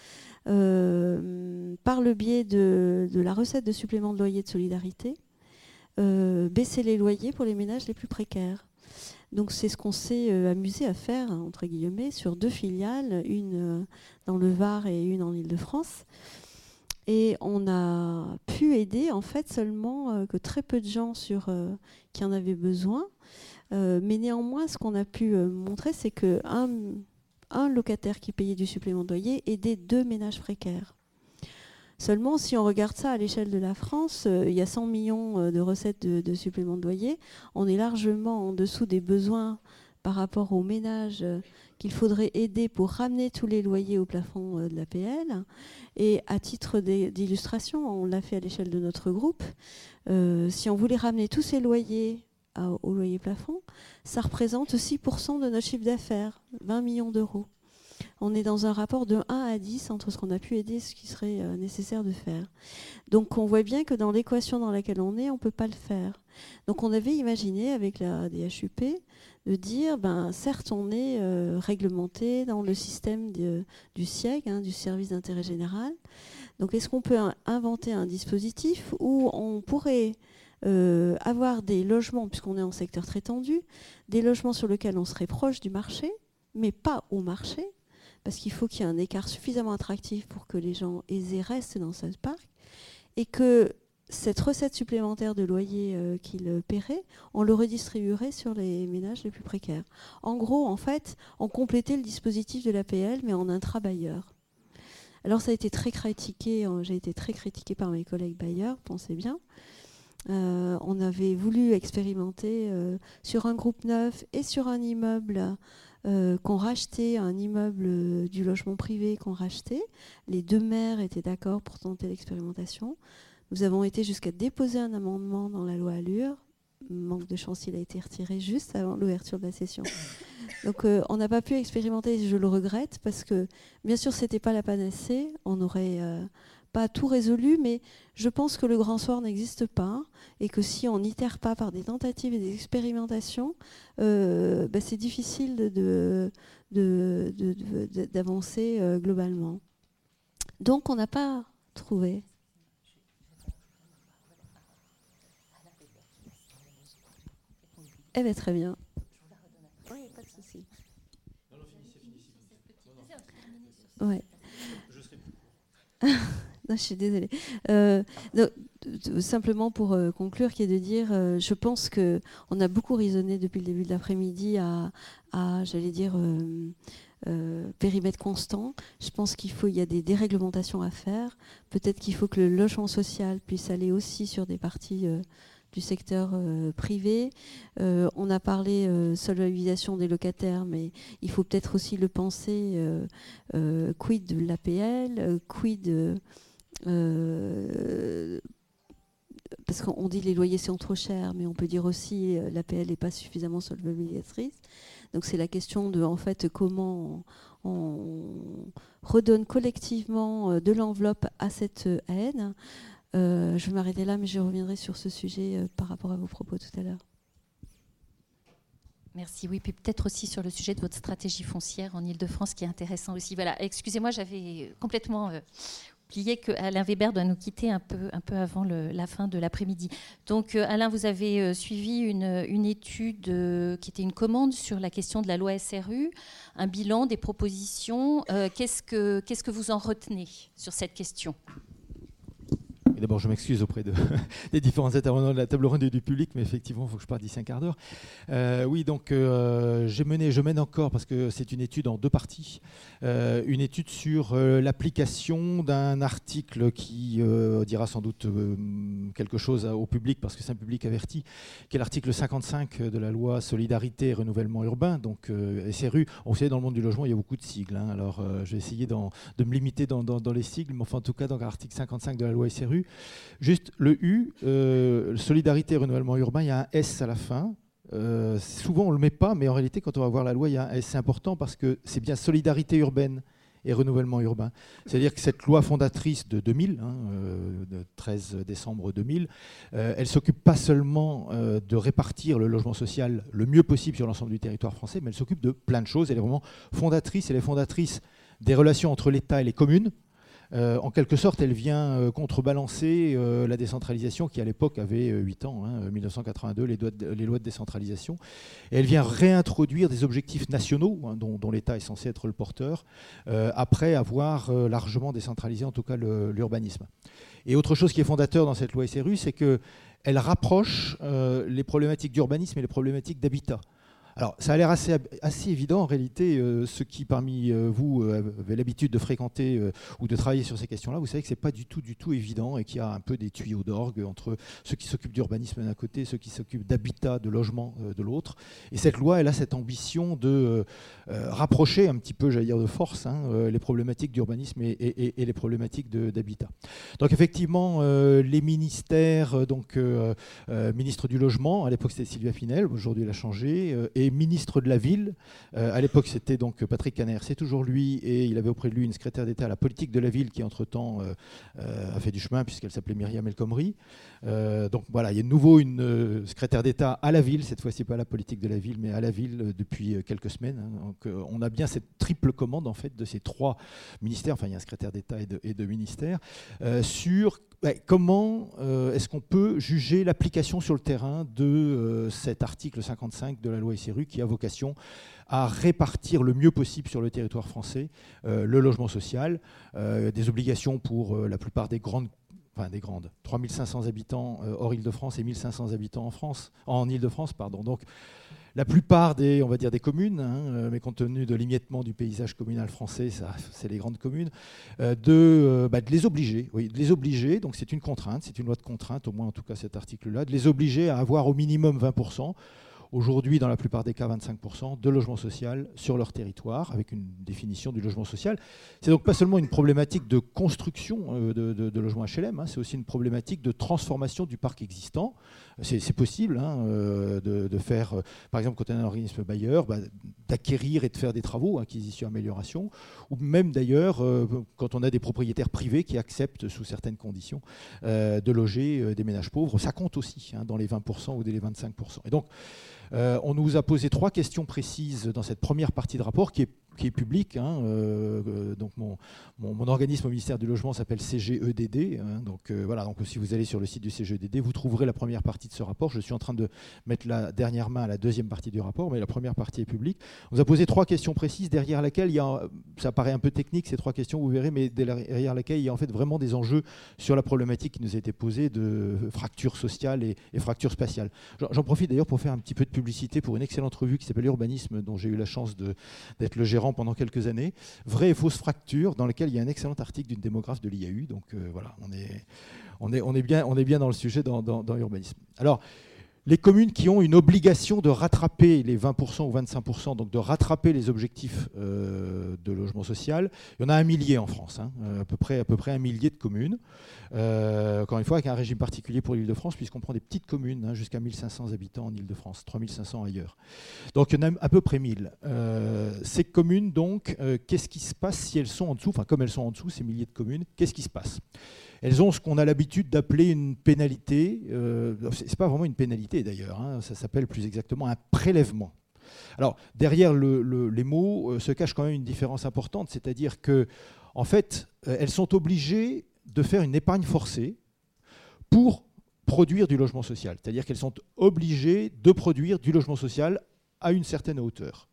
par le biais de, de, la recette de supplément de loyer de solidarité, baisser les loyers pour les ménages les plus précaires. Donc c'est ce qu'on s'est euh, amusé à faire, entre guillemets, sur deux filiales, une euh, dans le Var et une en Ile-de-France. Et on a pu aider en fait seulement euh, que très peu de gens qui en avaient besoin. mais néanmoins, ce qu'on a pu montrer, c'est qu'un un locataire qui payait du supplément de loyer aidait deux ménages précaires. Seulement, si on regarde ça à l'échelle de la France, euh, il y a 100 millions euh, de recettes de, suppléments de loyer. On est largement en dessous des besoins par rapport aux ménages euh, qu'il faudrait aider pour ramener tous les loyers au plafond de l'APL. Et à titre d'illustration, on l'a fait à l'échelle de notre groupe, si on voulait ramener tous ces loyers au loyer plafond, ça représente 6% de notre chiffre d'affaires, 20 millions d'euros. On est dans un rapport de 1 à 10 entre ce qu'on a pu aider et ce qui serait euh, nécessaire de faire. Donc on voit bien que dans l'équation dans laquelle on est, on ne peut pas le faire. Donc on avait imaginé avec la DHUP de dire, ben, certes on est euh, réglementé dans le système du SIEG, hein, du service d'intérêt général. Donc est-ce qu'on peut inventer un dispositif où on pourrait euh, avoir des logements, puisqu'on est en secteur très tendu, des logements sur lesquels on serait proche du marché, mais pas au marché, parce qu'il faut qu'il y ait un écart suffisamment attractif pour que les gens aisés restent dans ce parc, et que cette recette supplémentaire de loyer euh, qu'ils paieraient, on le redistribuerait sur les ménages les plus précaires. En gros, en fait, on complétait le dispositif de l'APL, mais en intra-bailleur. Alors ça a été très critiqué, hein, j'ai été très critiqué par mes collègues bailleurs, pensez bien. Euh, on avait voulu expérimenter euh, sur un groupe neuf et sur un immeuble euh, qu'on rachetait, un immeuble du logement privé qu'on rachetait. Les deux maires étaient d'accord pour tenter l'expérimentation. Nous avons été jusqu'à déposer un amendement dans la loi Allure. Manque de chance, il a été retiré juste avant l'ouverture de la session. Donc on n'a pas pu expérimenter, je le regrette, parce que bien sûr, ce n'était pas la panacée. On aurait pas tout résolu, mais je pense que le grand soir n'existe pas et que si on n'itère pas par des tentatives et des expérimentations, euh, bah, c'est difficile d'avancer euh, globalement. Donc on n'a pas trouvé. Eh bien, très bien. Oui, pas de souci. Ouais. je suis désolée. Euh, simplement pour euh, conclure, qui est de dire, euh, je pense que on a beaucoup raisonné depuis le début de l'après-midi à, j'allais dire, périmètre constant. Je pense qu'il faut, il y a des déréglementations à faire. Peut-être qu'il faut que le logement social puisse aller aussi sur des parties du secteur privé. on a parlé euh, solvabilisation des locataires, mais il faut peut-être aussi le penser quid de l'APL, quid euh, parce qu'on dit les loyers sont trop chers, mais on peut dire aussi euh, l'APL n'est pas suffisamment solvabilisatrice. Donc c'est la question de en fait comment on, redonne collectivement euh, de l'enveloppe à cette haine. je vais m'arrêter là, mais je reviendrai sur ce sujet par rapport à vos propos tout à l'heure. Merci. Oui, puis peut-être aussi sur le sujet de votre stratégie foncière en Ile-de-France qui est intéressant aussi. Voilà, excusez-moi, j'avais complètement que Alain Weber doit nous quitter un peu, avant la fin de l'après-midi. Donc euh, Alain, vous avez euh, suivi une, étude euh, qui était une commande sur la question de la loi SRU, un bilan, des propositions. qu'est-ce, que, qu'est-ce que vous en retenez sur cette question? D'abord, je m'excuse auprès de, des différents intervenants de la table ronde et du public, mais effectivement, il faut que je parte d'ici un quart d'heure. Euh, oui, donc euh, j'ai mené, je mène encore, parce que c'est une étude en deux parties, euh, une étude sur l'application d'un article qui dira sans doute quelque chose au public, parce que c'est un public averti, qui est l'article 55 de la loi Solidarité et Renouvellement Urbain, donc SRU. On sait, dans le monde du logement, il y a beaucoup de sigles. Hein. alors, je vais essayer de me limiter dans, dans, les sigles, mais enfin, en tout cas, dans l'article 55 de la loi SRU, Juste le U, euh, solidarité et renouvellement urbain, il y a un S à la fin. Euh, souvent on ne le met pas, mais en réalité, quand on va voir la loi, il y a un S. C'est important parce que c'est bien solidarité urbaine et renouvellement urbain. C'est-à-dire que cette loi fondatrice de 2000, hein, euh, 13 décembre 2000, elle s'occupe pas seulement de répartir le logement social le mieux possible sur l'ensemble du territoire français, mais elle s'occupe de plein de choses. Elle est vraiment fondatrice. Elle est fondatrice des relations entre l'État et les communes. Euh, en quelque sorte, elle vient euh, contrebalancer euh, la décentralisation qui, à l'époque, avait 8 ans, 1982, hein, les, lois de décentralisation. Et elle vient réintroduire des objectifs nationaux hein, dont, l'État est censé être le porteur, après avoir largement décentralisé, en tout cas, l'urbanisme. Et autre chose qui est fondateur dans cette loi SRU, c'est qu'elle rapproche les problématiques d'urbanisme et les problématiques d'habitat. Alors, ça a l'air assez, évident en réalité. Euh, ceux qui parmi euh, vous euh, avaient l'habitude de fréquenter ou de travailler sur ces questions-là, vous savez que c'est pas du tout, du tout évident et qu'il y a un peu des tuyaux d'orgue entre ceux qui s'occupent d'urbanisme d'un côté, et ceux qui s'occupent d'habitat, de logement de l'autre. Et cette loi, elle a cette ambition de rapprocher un petit peu, j'allais dire de force, hein, les problématiques d'urbanisme et, les problématiques d'habitat. Donc effectivement, les ministères, donc ministre du logement, à l'époque c'était Sylvia Pinel, aujourd'hui elle a changé, ministre de la ville. Euh, à l'époque, c'était donc Patrick Caner, c'est toujours lui, et il avait auprès de lui une secrétaire d'État à la politique de la ville qui, entre-temps, euh, euh, a fait du chemin puisqu'elle s'appelait Myriam El Khomri. Euh, donc voilà, il y a de nouveau une secrétaire d'État à la ville, cette fois-ci pas à la politique de la ville, mais à la ville depuis quelques semaines. hein. Donc on a bien cette triple commande en fait de ces trois ministères, enfin il y a un secrétaire d'État et de, ministères, sur comment est-ce qu'on peut juger l'application sur le terrain de cet article 55 de la loi Qui a vocation à répartir le mieux possible sur le territoire français euh, le logement social, euh, des obligations pour euh, la plupart des grandes enfin des grandes, 3500 habitants hors Île-de-France et 1500 habitants en France, en Île-de-France, pardon. Donc la plupart des, on va dire, des communes, hein, mais compte tenu de l'émiettement du paysage communal français, ça, c'est les grandes communes, de, bah, de les obliger, oui, de les obliger, donc c'est une contrainte, c'est une loi de contrainte, au moins en tout cas cet article-là, de les obliger à avoir au minimum 20%, aujourd'hui dans la plupart des cas 25%, de logement social sur leur territoire, avec une définition du logement social. C'est donc pas seulement une problématique de construction euh, de, de- logements HLM, hein, c'est aussi une problématique de transformation du parc existant. C'est possible hein, euh, de, faire, euh, par exemple, quand on est un organisme bailleur, bah, d'acquérir et de faire des travaux, acquisition, amélioration, ou même d'ailleurs, quand on a des propriétaires privés qui acceptent, sous certaines conditions, de loger des ménages pauvres, ça compte aussi hein, dans les 20% ou dans les 25%. Et donc, euh, on nous a posé trois questions précises dans cette première partie de rapport qui est, publique. hein, euh, euh, donc mon, organisme au ministère du Logement s'appelle CGEDD. hein, donc voilà, donc si vous allez sur le site du CGEDD, vous trouverez la première partie de ce rapport. Je suis en train de mettre la dernière main à la deuxième partie du rapport, mais la première partie est publique. On nous a posé trois questions précises derrière laquelle il y a, ça paraît un peu technique ces trois questions, vous verrez, mais derrière laquelle il y a en fait vraiment des enjeux sur la problématique qui nous a été posée de fracture sociale et, et fracture spatiale. J'en profite d'ailleurs pour faire un petit peu de publicité pour une excellente revue qui s'appelle Urbanisme, dont j'ai eu la chance d'être le gérant pendant quelques années. Vraie et fausse fracture, dans lequel il y a un excellent article d'une démographe de l'IAU. Donc euh, voilà, on est, on, est, on, est bien, on est bien dans le sujet dans, dans- dans Urbanisme. Alors, les communes qui ont une obligation de rattraper les 20% ou 25%, donc de rattraper les objectifs euh, de logement social, il y en a un millier en France, hein, euh, à, peu près, un millier de communes. Euh, encore une fois, avec un régime particulier pour l'Île-de-France, puisqu'on prend des petites communes, hein, jusqu'à 1500 habitants en Île-de-France, 3500 ailleurs. Donc il y en a à peu près 1000. Euh, ces communes, donc, qu'est-ce qui se passe si elles sont en dessous Enfin, comme elles sont en dessous, ces milliers de communes, qu'est-ce qui se passe? Elles ont ce qu'on a l'habitude d'appeler une pénalité. Euh, c'est c'est pas vraiment une pénalité d'ailleurs. hein, ça s'appelle plus exactement un prélèvement. Alors derrière le- le- les mots euh, se cache quand même une différence importante, c'est-à-dire que en fait, euh, elles sont obligées de faire une épargne forcée pour produire du logement social. C'est-à-dire qu'elles sont obligées de produire du logement social à une certaine hauteur.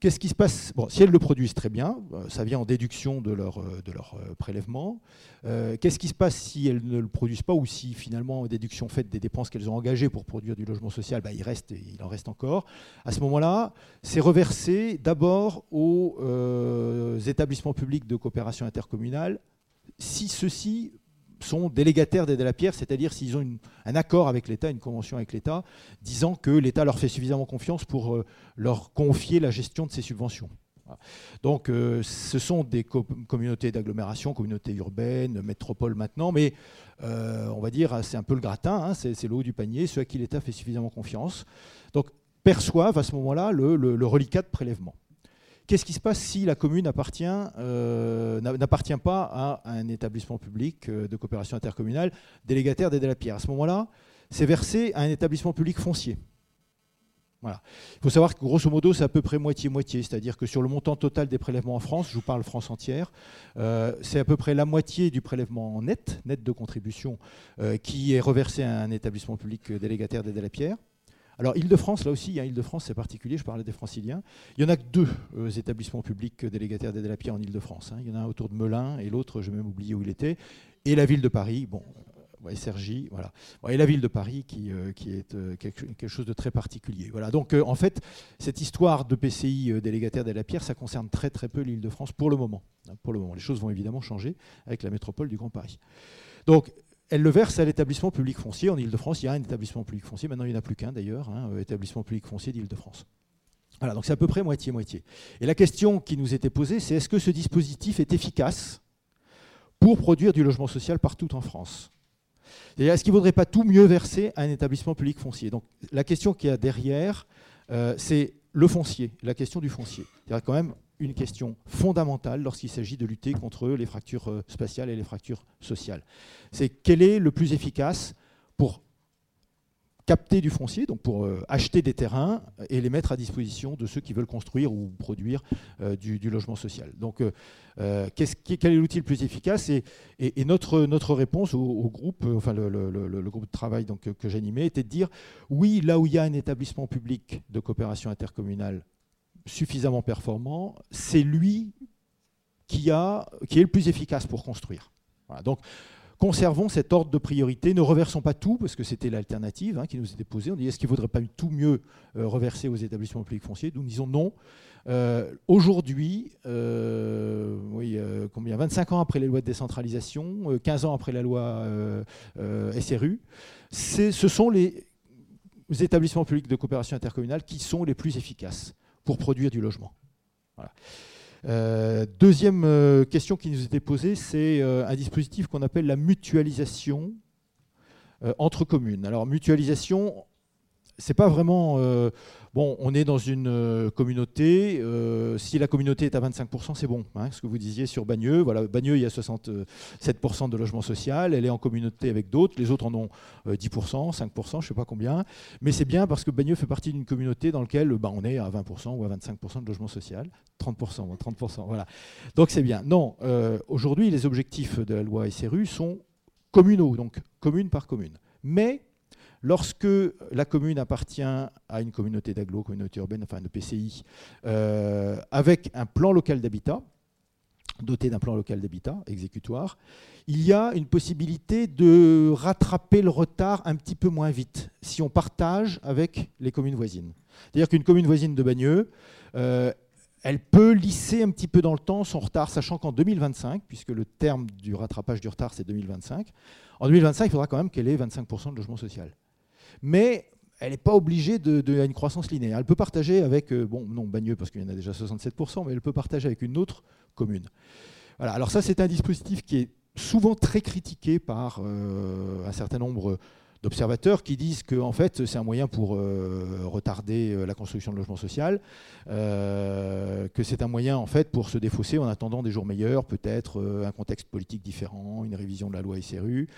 Qu'est-ce qui se passe? Bon, Si elles le produisent très bien, euh, ça vient en déduction de leur, euh, de leur euh, prélèvement. Qu'est-ce qui se passe si elles ne le produisent pas ou si finalement, en déduction faite des dépenses qu'elles ont engagées pour produire du logement social, bah, il, reste, il en reste encore. À ce moment-là, c'est reversé d'abord aux établissements publics de coopération intercommunale si ceux-ci sont délégataires d'aider à la pierre, c'est-à-dire s'ils ont un accord avec l'État, une convention avec l'État, disant que l'État leur fait suffisamment confiance pour euh, leur confier la gestion de ces subventions. Donc euh, ce sont des co- communautés d'agglomération, communautés urbaines, métropoles maintenant, mais euh, on va dire c'est un peu le gratin, hein, c'est le haut du panier, ceux à qui l'État fait suffisamment confiance. Donc perçoivent à ce moment-là le reliquat de prélèvement. Qu'est-ce qui se passe si la commune euh, n'a- n'appartient pas à un établissement public euh, de coopération intercommunale délégataire d'aide à la pierre? À ce moment-là, c'est versé à un établissement public foncier. Voilà. Il faut savoir que grosso modo, c'est à peu près moitié-moitié, c'est-à-dire que sur le montant total des prélèvements en France, je vous parle France entière, euh, c'est à peu près la moitié du prélèvement net, net de contribution, qui est reversé à un établissement public délégataire d'aide à la pierre. Alors, Île-de-France, là aussi, hein, Île-de-France, c'est particulier, je parlais des franciliens. Il n'y en a que deux euh, établissements publics euh, délégataires la pierre en Île-de-France. hein. Il y en a un autour de Melun et l'autre, je vais même oublier où il était. Et la ville de Paris, bon, euh, ouais, Cergy, voilà. Et la ville de Paris qui, est quelque, chose de très particulier. Voilà. Donc, en fait, cette histoire de PCI délégataire à la pierre, ça concerne très très peu l'Île-de-France pour le moment. hein, pour le moment. Les choses vont évidemment changer avec la métropole du Grand Paris. Donc, elle le verse à l'établissement public foncier. En Ile-de-France, il y a un établissement public foncier. Maintenant, il n'y en a plus qu'un d'ailleurs, hein, euh, établissement public foncier d'Île-de-France. Voilà, donc c'est à peu près moitié-moitié. Et la question qui nous était posée, c'est est-ce que ce dispositif est efficace pour produire du logement social partout en France? Et est-ce qu'il ne vaudrait pas tout mieux verser à un établissement public foncier? Donc la question qu'il y a derrière, euh, c'est le foncier, la question du foncier. A quand même une question fondamentale lorsqu'il s'agit de lutter contre les fractures euh, spatiales et les fractures sociales. C'est quel est le plus efficace pour capter du foncier, donc pour euh, acheter des terrains et les mettre à disposition de ceux qui veulent construire ou produire euh, du, logement social? Donc, quel est l'outil le plus efficace? Et, notre, réponse au, groupe, enfin le, groupe de travail que j'animais, était de dire oui, là où il y a un établissement public de coopération intercommunale suffisamment performant, c'est lui qui, est le plus efficace pour construire. Donc, conservons cet ordre de priorité, ne reversons pas tout, parce que c'était l'alternative hein, qui nous était posée. On dit est-ce qu'il ne vaudrait pas tout mieux euh, reverser aux établissements publics fonciers? Nous disons non. Euh, Aujourd'hui, euh, combien? 25 ans après les lois de décentralisation, euh, 15 ans après la loi SRU, ce sont les établissements publics de coopération intercommunale qui sont les plus efficaces produire du logement. Euh, deuxième euh, question qui nous était posée, c'est euh, un dispositif qu'on appelle la mutualisation entre communes. Alors mutualisation, c'est pas vraiment bon. On est dans une euh, communauté. euh, si la communauté est à 25%, c'est bon. hein, ce que vous disiez sur Bagneux. Voilà, Bagneux, il y a 67% de logement social. Elle est en communauté avec d'autres. Les autres en ont euh, 10%, 5%, je ne sais pas combien. Mais c'est bien parce que Bagneux fait partie d'une communauté dans laquelle bah, on est à 20% ou à 25% de logement social. 30%, ou 30%. Voilà. Donc c'est bien. Non, euh, aujourd'hui, les objectifs de la loi SRU sont communaux, donc commune par commune. Mais lorsque la commune appartient à une communauté d'agglo, communauté urbaine, enfin de PCI, euh, avec un plan local d'habitat, doté d'un plan local d'habitat exécutoire, il y a une possibilité de rattraper le retard un petit peu moins vite si on partage avec les communes voisines. C'est-à-dire qu'une commune voisine de Bagneux, euh, elle peut lisser un petit peu dans le temps son retard, sachant qu'en 2025, puisque le terme du rattrapage du retard c'est 2025, en 2025 il faudra quand même qu'elle ait 25% de logement social. Mais elle n'est pas obligée de, à une croissance linéaire. Elle peut partager avec, euh, bon, non, Bagneux, parce qu'il y en a déjà 67%, mais elle peut partager avec une autre commune. Voilà, alors ça, c'est un dispositif qui est souvent très critiqué par euh, un certain nombre d'observateurs qui disent que en fait c'est un moyen pour euh, retarder euh, la construction de logements social, euh, que c'est un moyen en fait pour se défausser en attendant des jours meilleurs, peut-être un contexte politique différent, une révision de la loi SRU.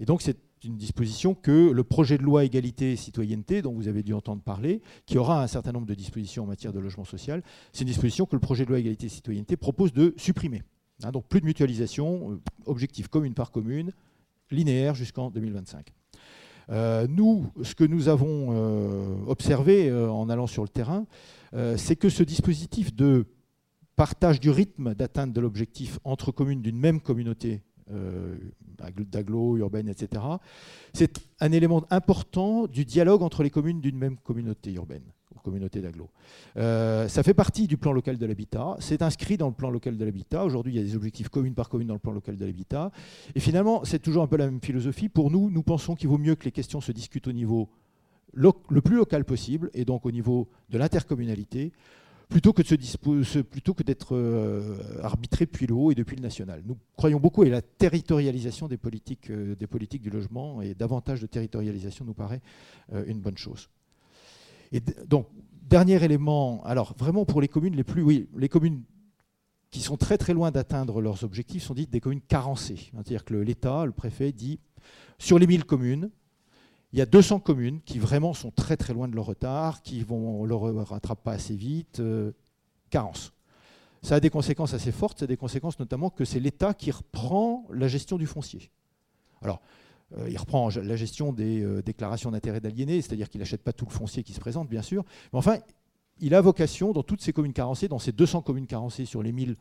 Et donc c'est une disposition que le projet de loi égalité et citoyenneté, dont vous avez dû entendre parler, qui aura un certain nombre de dispositions en matière de logement social, c'est une disposition que le projet de loi égalité et citoyenneté propose de supprimer. Hein, donc plus de mutualisation, objectif commune par commune, linéaire jusqu'en 2025. Euh, nous, ce que nous avons euh, observé euh, en allant sur le terrain, c'est que ce dispositif de partage du rythme d'atteinte de l'objectif entre communes d'une même communauté d'agglo, urbaine, etc., c'est un élément important du dialogue entre les communes d'une même communauté urbaine communauté d'agglo. Euh, ça fait partie du plan local de l'habitat, c'est inscrit dans le plan local de l'habitat. Aujourd'hui, il y a des objectifs commune par commune dans le plan local de l'habitat. Et finalement, c'est toujours un peu la même philosophie. Pour nous, nous pensons qu'il vaut mieux que les questions se discutent au niveau le plus local possible, et donc au niveau de l'intercommunalité, plutôt que d'être euh, depuis le haut et depuis le national. Nous croyons beaucoup à la territorialisation des politiques, euh, du logement, et davantage de territorialisation nous paraît euh, une bonne chose. Et donc, dernier élément, alors vraiment pour les communes les plus, oui, les communes qui sont très très loin d'atteindre leurs objectifs sont dites des communes carencées. C'est-à-dire que l'État, le préfet dit, sur les 1000 communes, il y a 200 communes qui vraiment sont très très loin de leur retard, qui vont le rattrapent pas assez vite, euh, carence. Ça a des conséquences assez fortes, ça a des conséquences notamment que c'est l'État qui reprend la gestion du foncier. Alors, il reprend la gestion des euh, déclarations d'intérêt d'aliénés, c'est-à-dire qu'il n'achète pas tout le foncier qui se présente, bien sûr. Mais enfin, il a vocation, dans toutes ces communes carencées, dans ces 200 communes carencées sur les 1000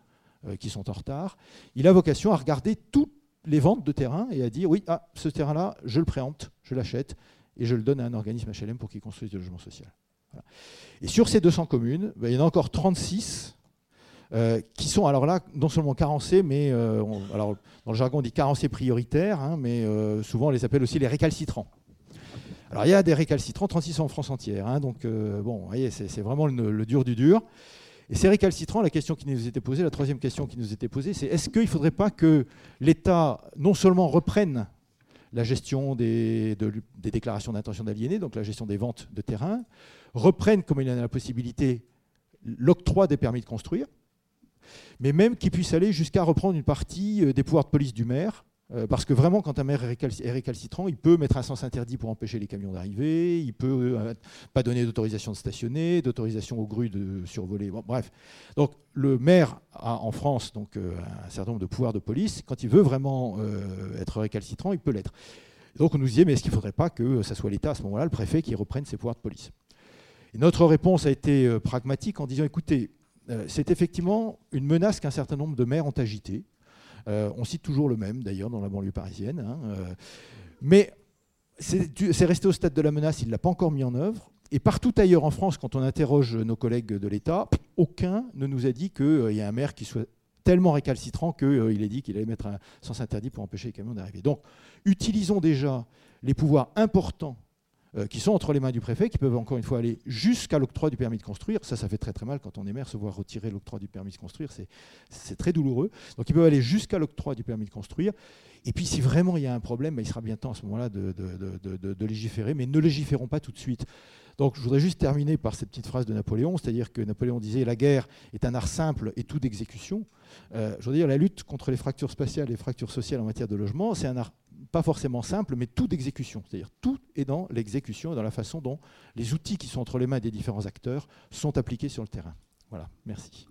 euh, qui sont en retard, il a vocation à regarder toutes les ventes de terrain et à dire oui, ah, ce terrain-là, je le préempte, je l'achète et je le donne à un organisme HLM pour qu'il construise du logement social. Et sur ces 200 communes, ben, il y en a encore 36 euh, qui sont alors là non seulement carencés, mais euh, alors, dans le jargon on dit carencés prioritaires, hein, mais euh, souvent on les appelle aussi les récalcitrants. Alors il y a des récalcitrants, 36 en France entière, hein, donc bon, vous voyez, c'est vraiment le, dur du dur. Et ces récalcitrants, la question qui nous était posée, la troisième question qui nous était posée, c'est est-ce qu'il ne faudrait pas que l'État non seulement reprenne la gestion des, de- des déclarations d'intention d'aliéner, donc la gestion des ventes de terrain, reprennent, comme il en a la possibilité, l'octroi des permis de construire, mais même qu'ils puissent aller jusqu'à reprendre une partie euh, des pouvoirs de police du maire, euh, parce que vraiment, quand un maire est récal- est récalcitrant, il peut mettre un sens interdit pour empêcher les camions d'arriver, il peut euh, pas donner d'autorisation de stationner, d'autorisation aux grues de survoler. Bref. Donc le maire a en France donc, un certain nombre de pouvoirs de police. Quand il veut vraiment être récalcitrant, il peut l'être. Donc on nous disait, mais est-ce qu'il ne faudrait pas que ça soit l'État à ce moment-là, le préfet, qui reprenne ses pouvoirs de police? Et Notre réponse a été pragmatique en disant, écoutez, c'est effectivement une menace qu'un certain nombre de maires ont agitée. Euh, on cite toujours le même, d'ailleurs, dans la banlieue parisienne. hein, euh, mais c'est resté au stade de la menace, il ne l'a pas encore mis en œuvre. Et partout ailleurs en France, quand on interroge nos collègues de l'État, aucun ne nous a dit qu'il y a un maire qui soit tellement récalcitrant qu'il ait dit qu'il allait mettre un sens interdit pour empêcher les camions d'arriver. Donc, utilisons déjà les pouvoirs importants euh, qui sont entre les mains du préfet, qui peuvent encore une fois aller jusqu'à l'octroi du permis de construire. Ça, ça fait très très mal quand on est maire, se voir retirer l'octroi du permis de construire, c'est- très douloureux. Donc ils peuvent aller jusqu'à l'octroi du permis de construire. Et puis si vraiment il y a un problème, bah, il sera bien temps à ce moment-là de légiférer, mais ne légiférons pas tout de suite. Donc je voudrais juste terminer par cette petite phrase de Napoléon, c'est-à-dire que Napoléon disait la guerre est un art simple et tout d'exécution. Euh, je veux dire la lutte contre les fractures spatiales et les fractures sociales en matière de logement, c'est un art pas forcément simple, mais tout d'exécution. C'est-à-dire tout est dans l'exécution et dans la façon dont les outils qui sont entre les mains des différents acteurs sont appliqués sur le terrain. Voilà, merci.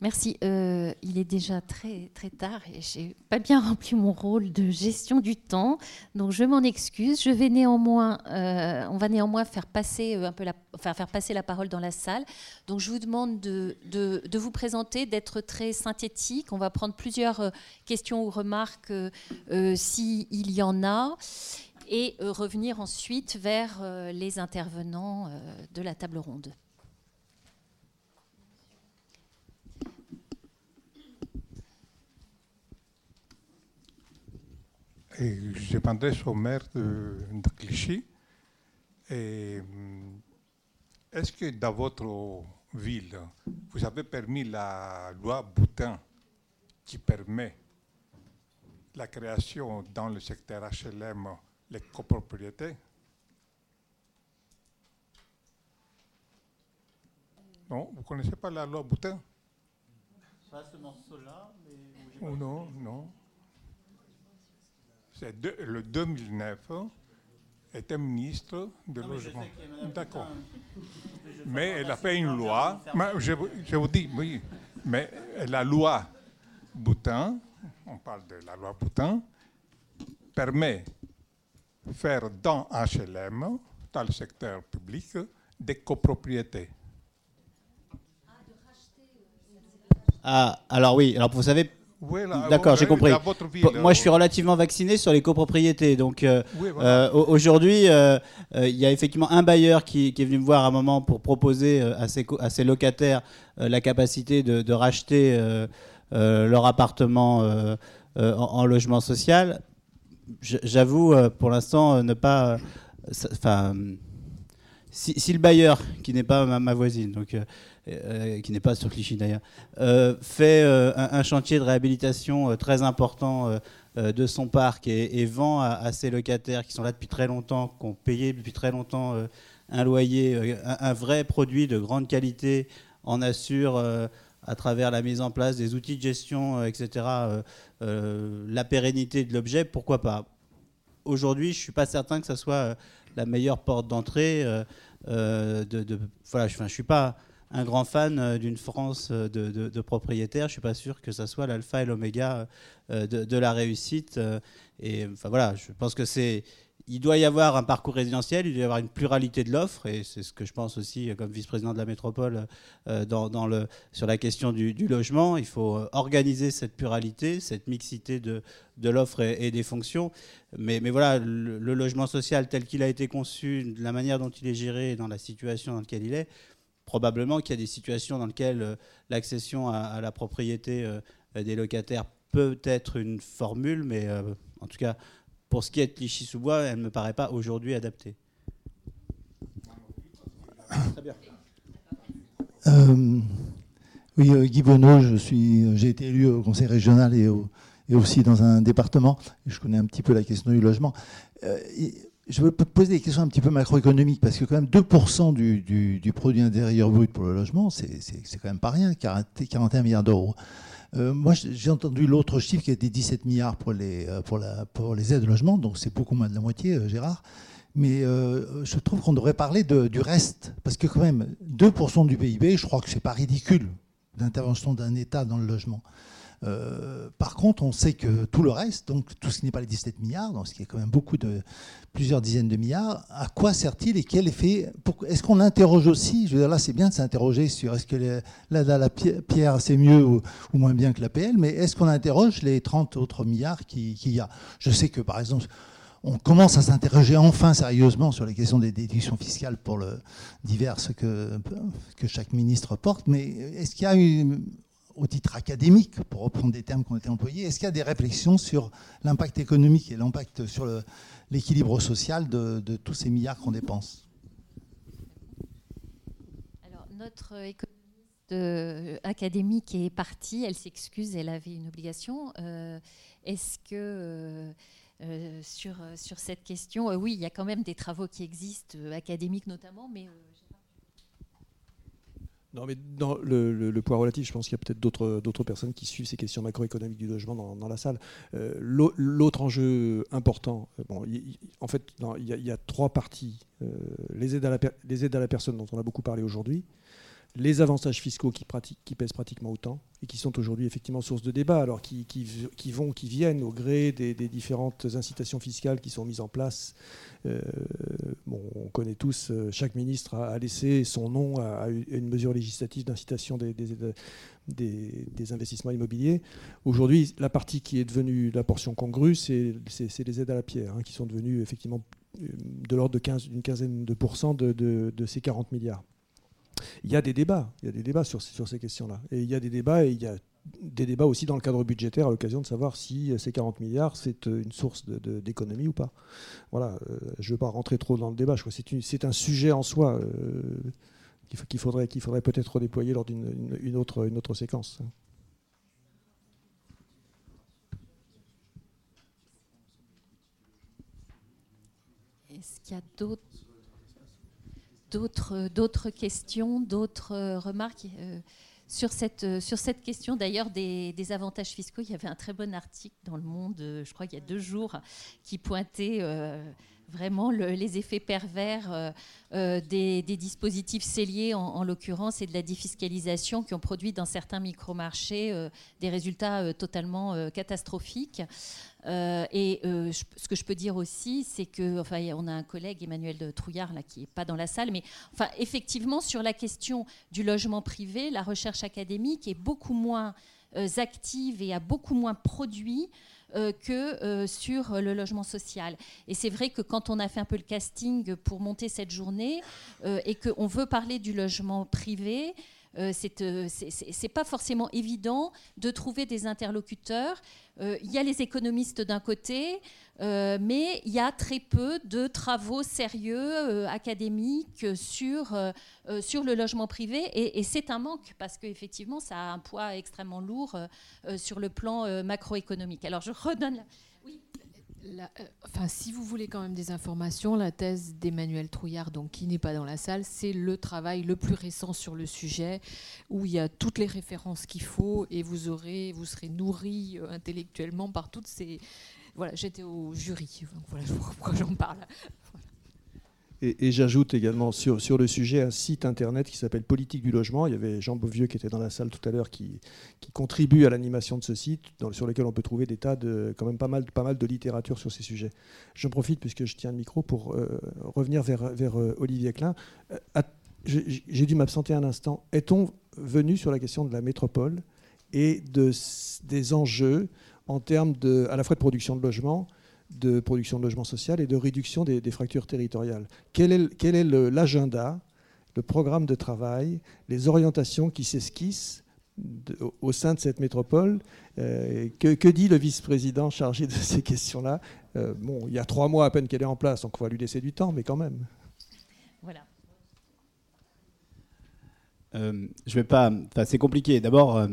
Merci. Euh, il est déjà très très tard et j'ai pas bien rempli mon rôle de gestion du temps, donc je m'en excuse. Je vais néanmoins, euh, on va néanmoins faire passer euh, un peu la, passer la parole dans la salle. Donc je vous demande de, vous présenter, d'être très synthétique. On va prendre plusieurs questions ou remarques s'il y en a. Et revenir ensuite vers les intervenants de la table ronde. Et je m'adresse au maire de, de Clichy. Hum, Est-ce que dans votre ville, vous avez permis la loi Boutin qui permet la création dans le secteur HLM les copropriétés Non, vous ne connaissez pas la loi Boutin Pas ce morceau-là, Oh non, non. C'est de- le 2009 était ministre de Non, logement. D'accord. Mais elle a fait une on loi. je, vous- je vous dis, oui. Mais la loi Boutin, on parle de la loi Boutin, permet de faire dans HLM, dans le secteur public, des copropriétés. Ah, alors oui, alors vous savez. D'accord, j'ai compris. votre ville, Moi, je suis euh, relativement vacciné sur les copropriétés. Donc, euh, Oui, voilà. euh, au- aujourd'hui, euh, euh, il y a effectivement un bailleur qui, qui est venu me voir à un moment pour proposer euh, à ses, co- à ses locataires euh, la capacité de, de racheter euh, euh, leur appartement euh, euh, en, en logement social. J'avoue, euh, pour l'instant, euh, ne pas. euh, Enfin. si, si le bailleur, qui n'est pas ma, ma voisine, donc, euh, qui n'est pas sur Clichy d'ailleurs, euh, fait euh, un, chantier de réhabilitation très important de son parc et, vend à, ses locataires qui sont là depuis très longtemps, qui ont payé depuis très longtemps un loyer, un, vrai produit de grande qualité, en assure à travers la mise en place des outils de gestion, etc., la pérennité de l'objet, pourquoi pas? Aujourd'hui, je ne suis pas certain que ça soit la meilleure porte d'entrée. de, de- voilà, je ne suis pas un grand fan euh, d'une France euh, de, propriétaires. Je ne suis pas sûr que ça soit l'alpha et l'oméga euh, de, la réussite. et enfin voilà, je pense que c'est. Il doit y avoir un parcours résidentiel, il doit y avoir une pluralité de l'offre, et c'est ce que je pense aussi comme vice-président de la métropole sur la question du, logement. Il faut organiser cette pluralité, cette mixité de, l'offre et, des fonctions. Mais, voilà, le, le logement social tel qu'il a été conçu, la manière dont il est géré, dans la situation dans laquelle il est, probablement qu'il y a des situations dans lesquelles euh, l'accession à, la propriété euh, des locataires peut être une formule, mais euh, en tout cas, pour ce qui est de Clichy-sous-Bois, elle ne me paraît pas aujourd'hui adaptée. Euh, Oui, euh, Guy Bonneau, je suis, j'ai été élu au conseil régional et, au- et aussi dans un département. Je connais un petit peu la question du logement. Je veux poser des questions un petit peu macroéconomiques, parce que quand même 2% du, du- du produit intérieur brut pour le logement, c'est, quand même pas rien, 40 41 milliards d'euros. Euh, moi, j'ai entendu l'autre chiffre qui était 17 milliards pour les, euh, pour la, pour les aides au logement, donc c'est beaucoup moins de la moitié, euh, Gérard. Mais je trouve qu'on devrait parler de- du reste, parce que quand même, 2% du PIB, je crois que c'est pas ridicule d'intervention d'un État dans le logement. Euh, par contre, on sait que tout le reste, donc tout ce qui n'est pas les 17 milliards, donc ce qui est quand même beaucoup de plusieurs dizaines de milliards, à quoi sert-il et quel effet Est-ce qu'on interroge aussi? Je veux dire, là, c'est bien de s'interroger sur est-ce que la pi- pierre c'est mieux ou, moins bien que l'APL, mais est-ce qu'on interroge les 30 autres milliards qui- qu'il y a? Je sais que par exemple, on commence à s'interroger enfin sérieusement sur les questions des déductions fiscales pour le diverses que, que chaque ministre porte, mais est-ce qu'il y a eu, au titre académique, pour reprendre des termes qui ont été employés, est-ce qu'il y a des réflexions sur l'impact économique et l'impact sur l'équilibre social de, tous ces milliards qu'on dépense? Alors, notre économiste euh, académique est partie, elle s'excuse, elle avait une obligation. Euh, Est-ce que euh, sur, sur cette question, oui, il y a quand même des travaux qui existent, académiques notamment, mais Non, mais dans le, point relatif, je pense qu'il y a peut-être d'autres personnes qui suivent ces questions macroéconomiques du logement dans, la salle. Euh, l'au- L'autre enjeu important, euh, bon, il- en fait, il y, a- y trois parties. Euh, les aides à la personne dont on a beaucoup parlé aujourd'hui, les avantages fiscaux qui, qui pèsent pratiquement autant et qui sont aujourd'hui effectivement source de débat, alors qui, vont, qui viennent au gré des, différentes incitations fiscales qui sont mises en place. Euh, bon, on connaît tous, euh, chaque ministre a, laissé son nom à, une mesure législative d'incitation des, investissements immobiliers. Aujourd'hui, la partie qui est devenue la portion congrue, c'est les aides à la pierre, hein, qui sont devenues effectivement euh, de l'ordre de 15 d'une quinzaine de pourcents de ces 40 milliards. Il y a des débats, il y a des débats sur, ces questions-là. Et il y a des débats et il y a des débats aussi dans le cadre budgétaire à l'occasion de savoir si ces 40 milliards, c'est euh, une source d'économie ou pas. Voilà, euh, je ne veux pas rentrer trop dans le débat, je crois que c'est un sujet en soi euh, qu'il faudrait, peut-être redéployer lors d'une une- une autre, une autre séquence. est-ce qu'il y a d'autres d'autres d'autres questions, d'autres euh, remarques euh, sur cette, euh, sur cette question d'ailleurs des, avantages fiscaux. Il y avait un très bon article dans Le Monde, euh, je crois qu'il y a deux jours, qui pointait euh, vraiment le- les effets pervers euh, euh, des, dispositifs celliers, en, en l'occurrence, et de la défiscalisation qui ont produit dans certains micro-marchés euh, des résultats euh, totalement catastrophiques. Et ce que je peux dire aussi, c'est que, enfin, on a un collègue, Emmanuel Trouillard, là, qui n'est pas dans la salle, mais enfin, effectivement, sur la question du logement privé, la recherche académique est beaucoup moins active et a beaucoup moins produit euh, que euh, sur le logement social. Et c'est vrai que quand on a fait un peu le casting pour monter cette journée euh, et qu'on veut parler du logement privé, euh, euh, c'est- pas forcément évident de trouver des interlocuteurs. Euh, Il y a les économistes d'un côté, euh, mais il y a très peu de travaux sérieux euh, académiques sur, euh, euh, sur le logement privé. Et, et c'est un manque parce qu'effectivement, ça a un poids extrêmement lourd euh, euh, sur le plan euh, macroéconomique. Alors je redonne la... Euh, enfin, si vous voulez quand même des informations, la thèse d'Emmanuel Trouillard, donc qui n'est pas dans la salle, c'est le travail le plus récent sur le sujet, où il y a toutes les références qu'il faut et vous aurez, vous serez nourri euh, intellectuellement par toutes ces. Voilà, j'étais au jury, donc voilà pourquoi j'en parle. Et, j'ajoute également sur, sur le sujet un site internet qui s'appelle Politique du logement. Il y avait Jean Beauvieux qui était dans la salle tout à l'heure qui, qui contribue à l'animation de ce site, sur lequel on peut trouver des tas de, quand même pas mal, pas mal de littérature sur ces sujets. J'en profite puisque je tiens le micro pour euh, revenir vers, vers euh, Olivier Klein. Euh, j'ai dû m'absenter un instant. Est-on venu sur la question de la métropole et de, des enjeux en termes de, à la fois de production de logements, de production de logement social et de réduction des, des fractures territoriales. Quel est, le- l'agenda, le programme de travail, les orientations qui s'esquissent au, au sein de cette métropole Euh, que, que dit le vice-président chargé de ces questions-là Euh, Bon, il y a trois mois à peine qu'elle est en place, donc on va lui laisser du temps, mais quand même. Voilà. euh, je vais pas. Enfin, c'est compliqué. D'abord, euh,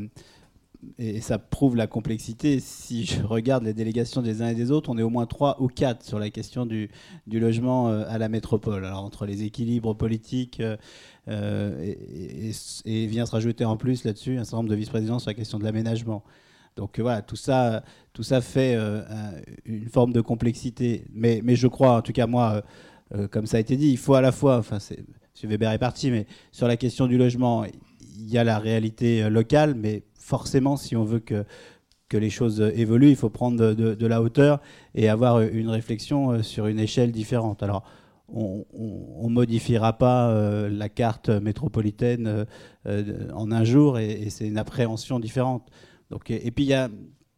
et ça prouve la complexité. Si je regarde les délégations des uns et des autres, on est au moins trois ou quatre sur la question du, du logement euh, à la métropole. Alors entre les équilibres politiques euh, euh, et, vient se rajouter en plus là-dessus un certain nombre de vice-présidents sur la question de l'aménagement. Donc voilà, tout ça, tout ça fait un- une forme de complexité. Mais, mais je crois, en tout cas moi, comme ça a été dit, il faut à la fois, enfin, M. Weber est parti, mais sur la question du logement, il y a la réalité locale, mais forcément, si on veut que, que les choses évoluent, il faut prendre de, la hauteur et avoir une réflexion euh, sur une échelle différente. Alors, on ne modifiera pas euh, la carte métropolitaine euh, en un jour et, c'est une appréhension différente. Donc, et, puis, y a,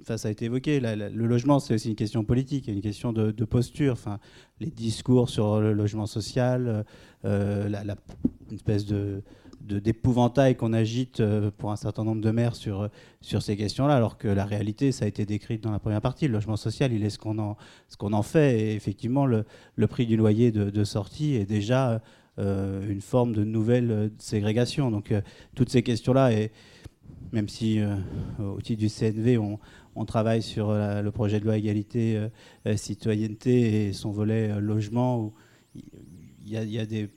ça a été évoqué, le logement, c'est aussi une question politique, une question de, posture. Les discours sur le logement social, euh, la, une espèce de- d'épouvantail qu'on agite euh, pour un certain nombre de maires sur, euh, sur ces questions-là, alors que la réalité, ça a été décrite dans la première partie. Le logement social, il est ce qu'on en, qu'on en fait. Et effectivement, le, le prix du loyer de, de sortie est déjà euh, une forme de nouvelle ségrégation. Donc, toutes ces questions-là, et même si au titre du CNV, on, on travaille sur le projet de loi égalité, citoyenneté et son volet logement, il y il y a des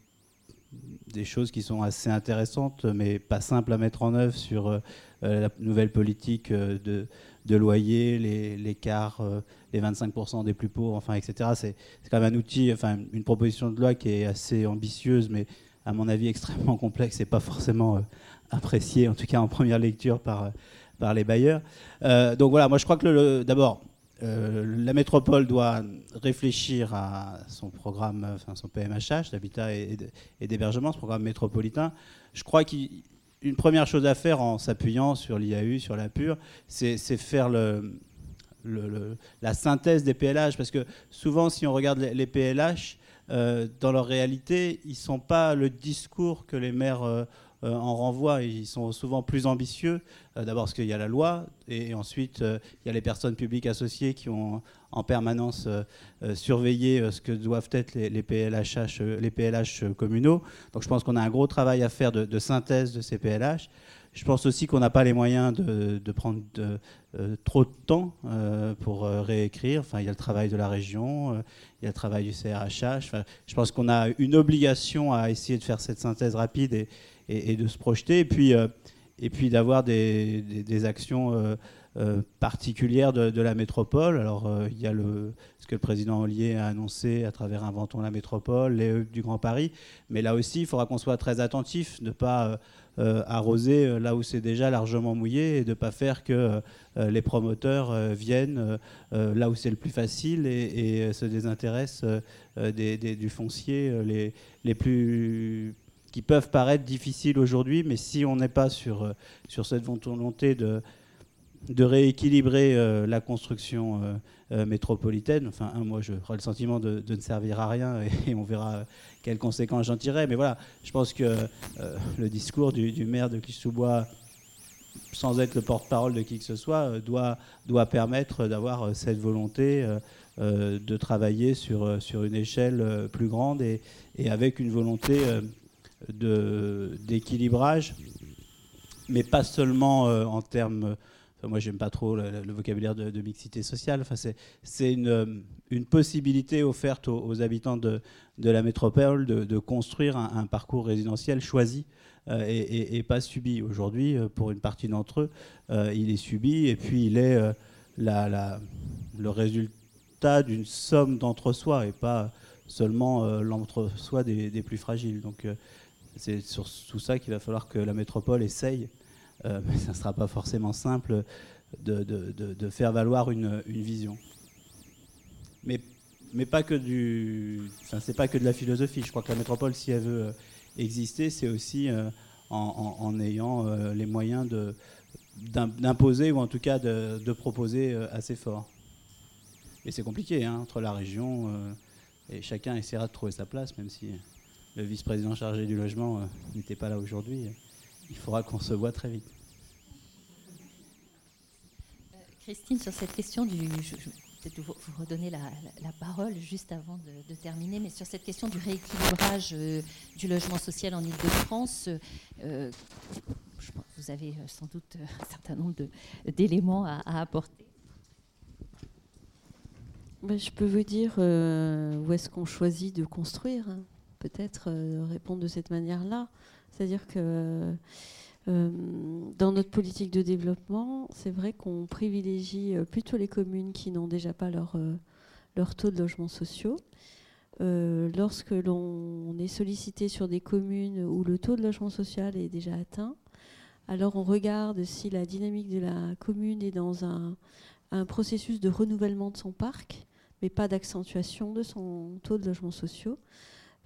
des choses qui sont assez intéressantes, mais pas simples à mettre en œuvre sur euh, euh, la nouvelle politique euh, de, de loyer, l'écart, euh, les 25% des plus pauvres, enfin, etc. C'est quand même un outil, enfin, une proposition de loi qui est assez ambitieuse, mais à mon avis extrêmement complexe et pas forcément euh, appréciée, en tout cas en première lecture par, euh, par les bailleurs. Euh, donc voilà, moi je crois que d'abord, euh, la métropole doit réfléchir à son programme, enfin son PMHH d'habitat et, d'hébergement, ce programme métropolitain. Je crois qu'une première chose à faire en s'appuyant sur l'IAU, sur la PUR, c'est faire la synthèse des PLH. Parce que souvent, si on regarde les, PLH, euh, dans leur réalité, ils ne sont pas le discours que les maires euh, en renvoient. Ils sont souvent plus ambitieux. Euh, D'abord parce qu'il y a la loi, et, ensuite euh, il y a les personnes publiques associées qui ont en permanence euh, euh, surveillé euh, ce que doivent être les, euh, PLH communaux. Donc je pense qu'on a un gros travail à faire de synthèse de ces PLH. Je pense aussi qu'on n'a pas les moyens de, prendre euh, trop de temps euh, pour euh, réécrire. Enfin, il y a le travail de la région, il y a le travail du CRHH. Je pense qu'on a une obligation à essayer de faire cette synthèse rapide et, de se projeter. Et puis, d'avoir des actions euh, particulières de, la métropole. Alors, euh, il y a ce que le président Ollier a annoncé à travers Inventons la métropole, les HUC du Grand Paris. Mais là aussi, il faudra qu'on soit très attentif, ne pas euh, arroser là où c'est déjà largement mouillé et de ne pas faire que les promoteurs viennent là où c'est le plus facile et, se désintéressent des- du foncier les, les plus qui peuvent paraître difficiles aujourd'hui, mais si on n'est pas sur, sur cette volonté de, de rééquilibrer euh, la construction euh, euh, métropolitaine. Enfin, un, moi, j'aurais le sentiment de, ne servir à rien et, on verra quelles conséquences j'en tirerai. Mais voilà, je pense que le discours du, maire de Clichy-sous-Bois, sans être le porte-parole de qui que ce soit, doit, doit permettre d'avoir cette volonté de travailler sur, sur une échelle plus grande et, et avec une volonté d'équilibrage, mais pas seulement en termes Enfin, moi, j'aime pas trop le, vocabulaire de, mixité sociale. Enfin, c'est, euh, une possibilité offerte aux, habitants de, la métropole de, construire un, parcours résidentiel choisi euh, et, pas subi. Aujourd'hui, euh, pour une partie d'entre eux, il est subi et puis il est le résultat d'une somme d'entre-soi et pas seulement l'entre-soi des, des plus fragiles. Donc, c'est sur tout ça qu'il va falloir que la métropole essaye euh, mais ça ne sera pas forcément simple de, faire valoir une, vision. Mais, mais pas que pas que de la philosophie. Je crois que la métropole, si elle veut euh, exister, c'est aussi euh, en, ayant les moyens d'imposer ou en tout cas de, proposer assez fort. Et c'est compliqué hein, entre la région et chacun essaiera de trouver sa place, même si le vice-président chargé du logement n'était pas là aujourd'hui. Il faudra qu'on se voit très vite. Christine, sur cette question du. je- je- peut-être vous, vous redonner la, la- la parole juste avant de, de terminer, mais sur cette question du rééquilibrage euh, du logement social en Ile-de-France, euh, vous avez euh, sans doute un certain nombre de- d'éléments à, à apporter. Ben, je peux vous dire euh, où est-ce qu'on choisit de construire. hein. Peut-être euh, répondre de cette manière-là. C'est-à-dire que euh, dans notre politique de développement, c'est vrai qu'on privilégie euh, plutôt les communes qui n'ont déjà pas leur, euh, leur taux de logements sociaux. Lorsque l'on est sollicité sur des communes où le taux de logement social est déjà atteint, alors on regarde si la dynamique de la commune est dans un, un processus de renouvellement de son parc, mais pas d'accentuation de son taux de logements sociaux.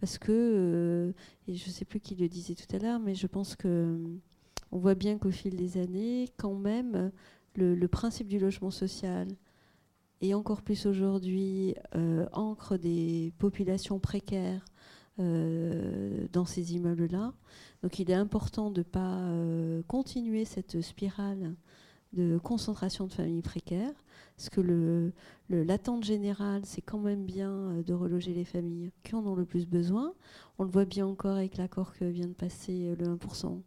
Parce que, euh, et je ne sais plus qui le disait tout à l'heure, mais je pense que on voit bien qu'au fil des années, quand même, le, principe du logement social, et encore plus aujourd'hui, euh, ancre des populations précaires euh, dans ces immeubles-là. Donc il est important de ne pas continuer cette spirale de concentration de familles précaires, parce que le- l'attente générale, c'est quand même bien euh, de reloger les familles qui en ont le plus besoin. On le voit bien encore avec l'accord que vient de passer euh, le 1%.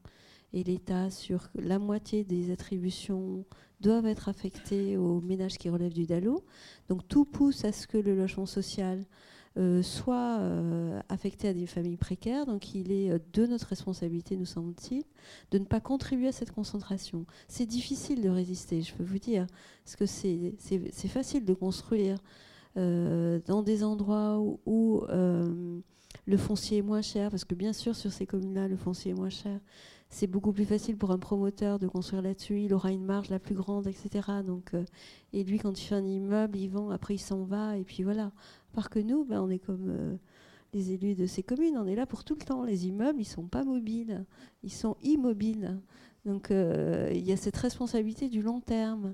Et l'État, sur la moitié des attributions, doivent être affectées aux ménages qui relèvent du DALO. Donc tout pousse à ce que le logement social soit euh, affecté à des familles précaires. Donc il est euh, de notre responsabilité, nous semble-t-il, de ne pas contribuer à cette concentration. C'est difficile de résister, je peux vous dire, parce que c'est facile de construire euh, dans des endroits où, euh, le foncier est moins cher, parce que bien sûr sur ces communes-là, le foncier est moins cher. C'est beaucoup plus facile pour un promoteur de construire là-dessus, il aura une marge la plus grande, etc. Donc, euh, et lui, quand il fait un immeuble, il vend, après il s'en va, et puis voilà. Par que nous, ben, on est comme euh, les élus de ces communes, on est là pour tout le temps. Les immeubles, ils sont pas mobiles, ils sont immobiles. Donc euh, il y a cette responsabilité du long terme.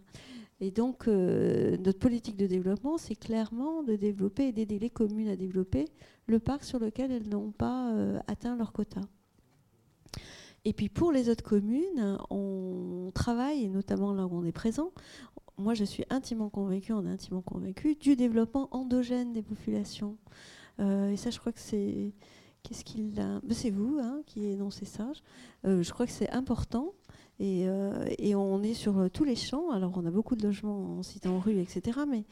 Et donc euh, notre politique de développement, c'est clairement de développer et d'aider les communes à développer le parc sur lequel elles n'ont pas atteint leur quota. Et puis pour les autres communes, on travaille, et notamment là où on est présent, moi je suis intimement convaincue, on est intimement convaincu du développement endogène des populations. Euh, et ça, je crois que c'est. Qu'est-ce qu'il a Ben, C'est vous hein, qui énoncez ça. Euh, je crois que c'est important. Et, euh, et on est sur euh, tous les champs. Alors, on a beaucoup de logements en site en rue, etc. Mais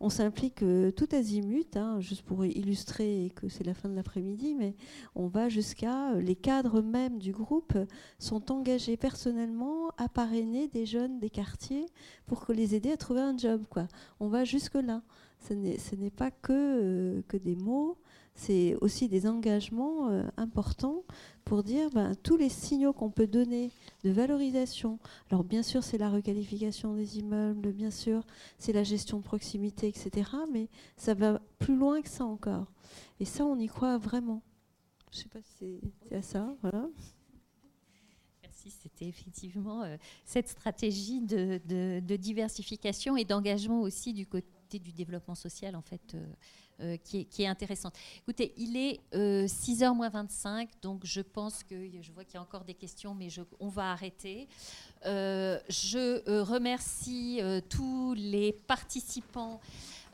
on s'implique euh, tout azimut, hein, juste pour illustrer que c'est la fin de l'après-midi. Mais on va jusqu'à. les cadres même du groupe sont engagés personnellement à parrainer des jeunes des quartiers pour les aider à trouver un job. Quoi. On va jusque-là. Ce n'est pas que des mots, c'est aussi des engagements euh, importants pour dire ben, tous les signaux qu'on peut donner de valorisation. Alors bien sûr, c'est la requalification des immeubles, bien sûr, c'est la gestion de proximité, etc. Mais ça va plus loin que ça encore. Et ça, on y croit vraiment. Je ne sais pas si c'est- à ça. Voilà. C'était effectivement euh, cette stratégie de diversification et d'engagement aussi du côté du développement social, en fait, euh, euh, qui, est, intéressante. Écoutez, il est 6h moins 25, donc je pense que je vois qu'il y a encore des questions, mais on va arrêter. Euh, je euh, remercie euh, tous les participants.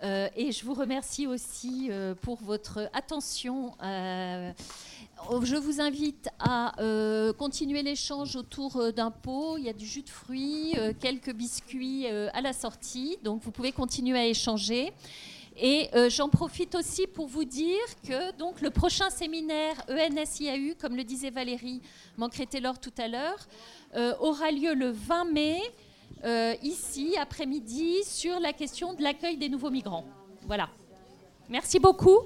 euh, et je vous remercie aussi euh, pour votre attention. euh, je vous invite à euh, continuer l'échange autour euh, d'un pot. Il y a du jus de fruits, euh, quelques biscuits euh, à la sortie. Donc vous pouvez continuer à échanger. Et euh, j'en profite aussi pour vous dire que donc le prochain séminaire ENSIAU, comme le disait Valérie Mancré-Taylor tout à l'heure, euh, aura lieu le 20 mai, euh, ici, après-midi, sur la question de l'accueil des nouveaux migrants. Voilà. Merci beaucoup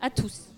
à tous.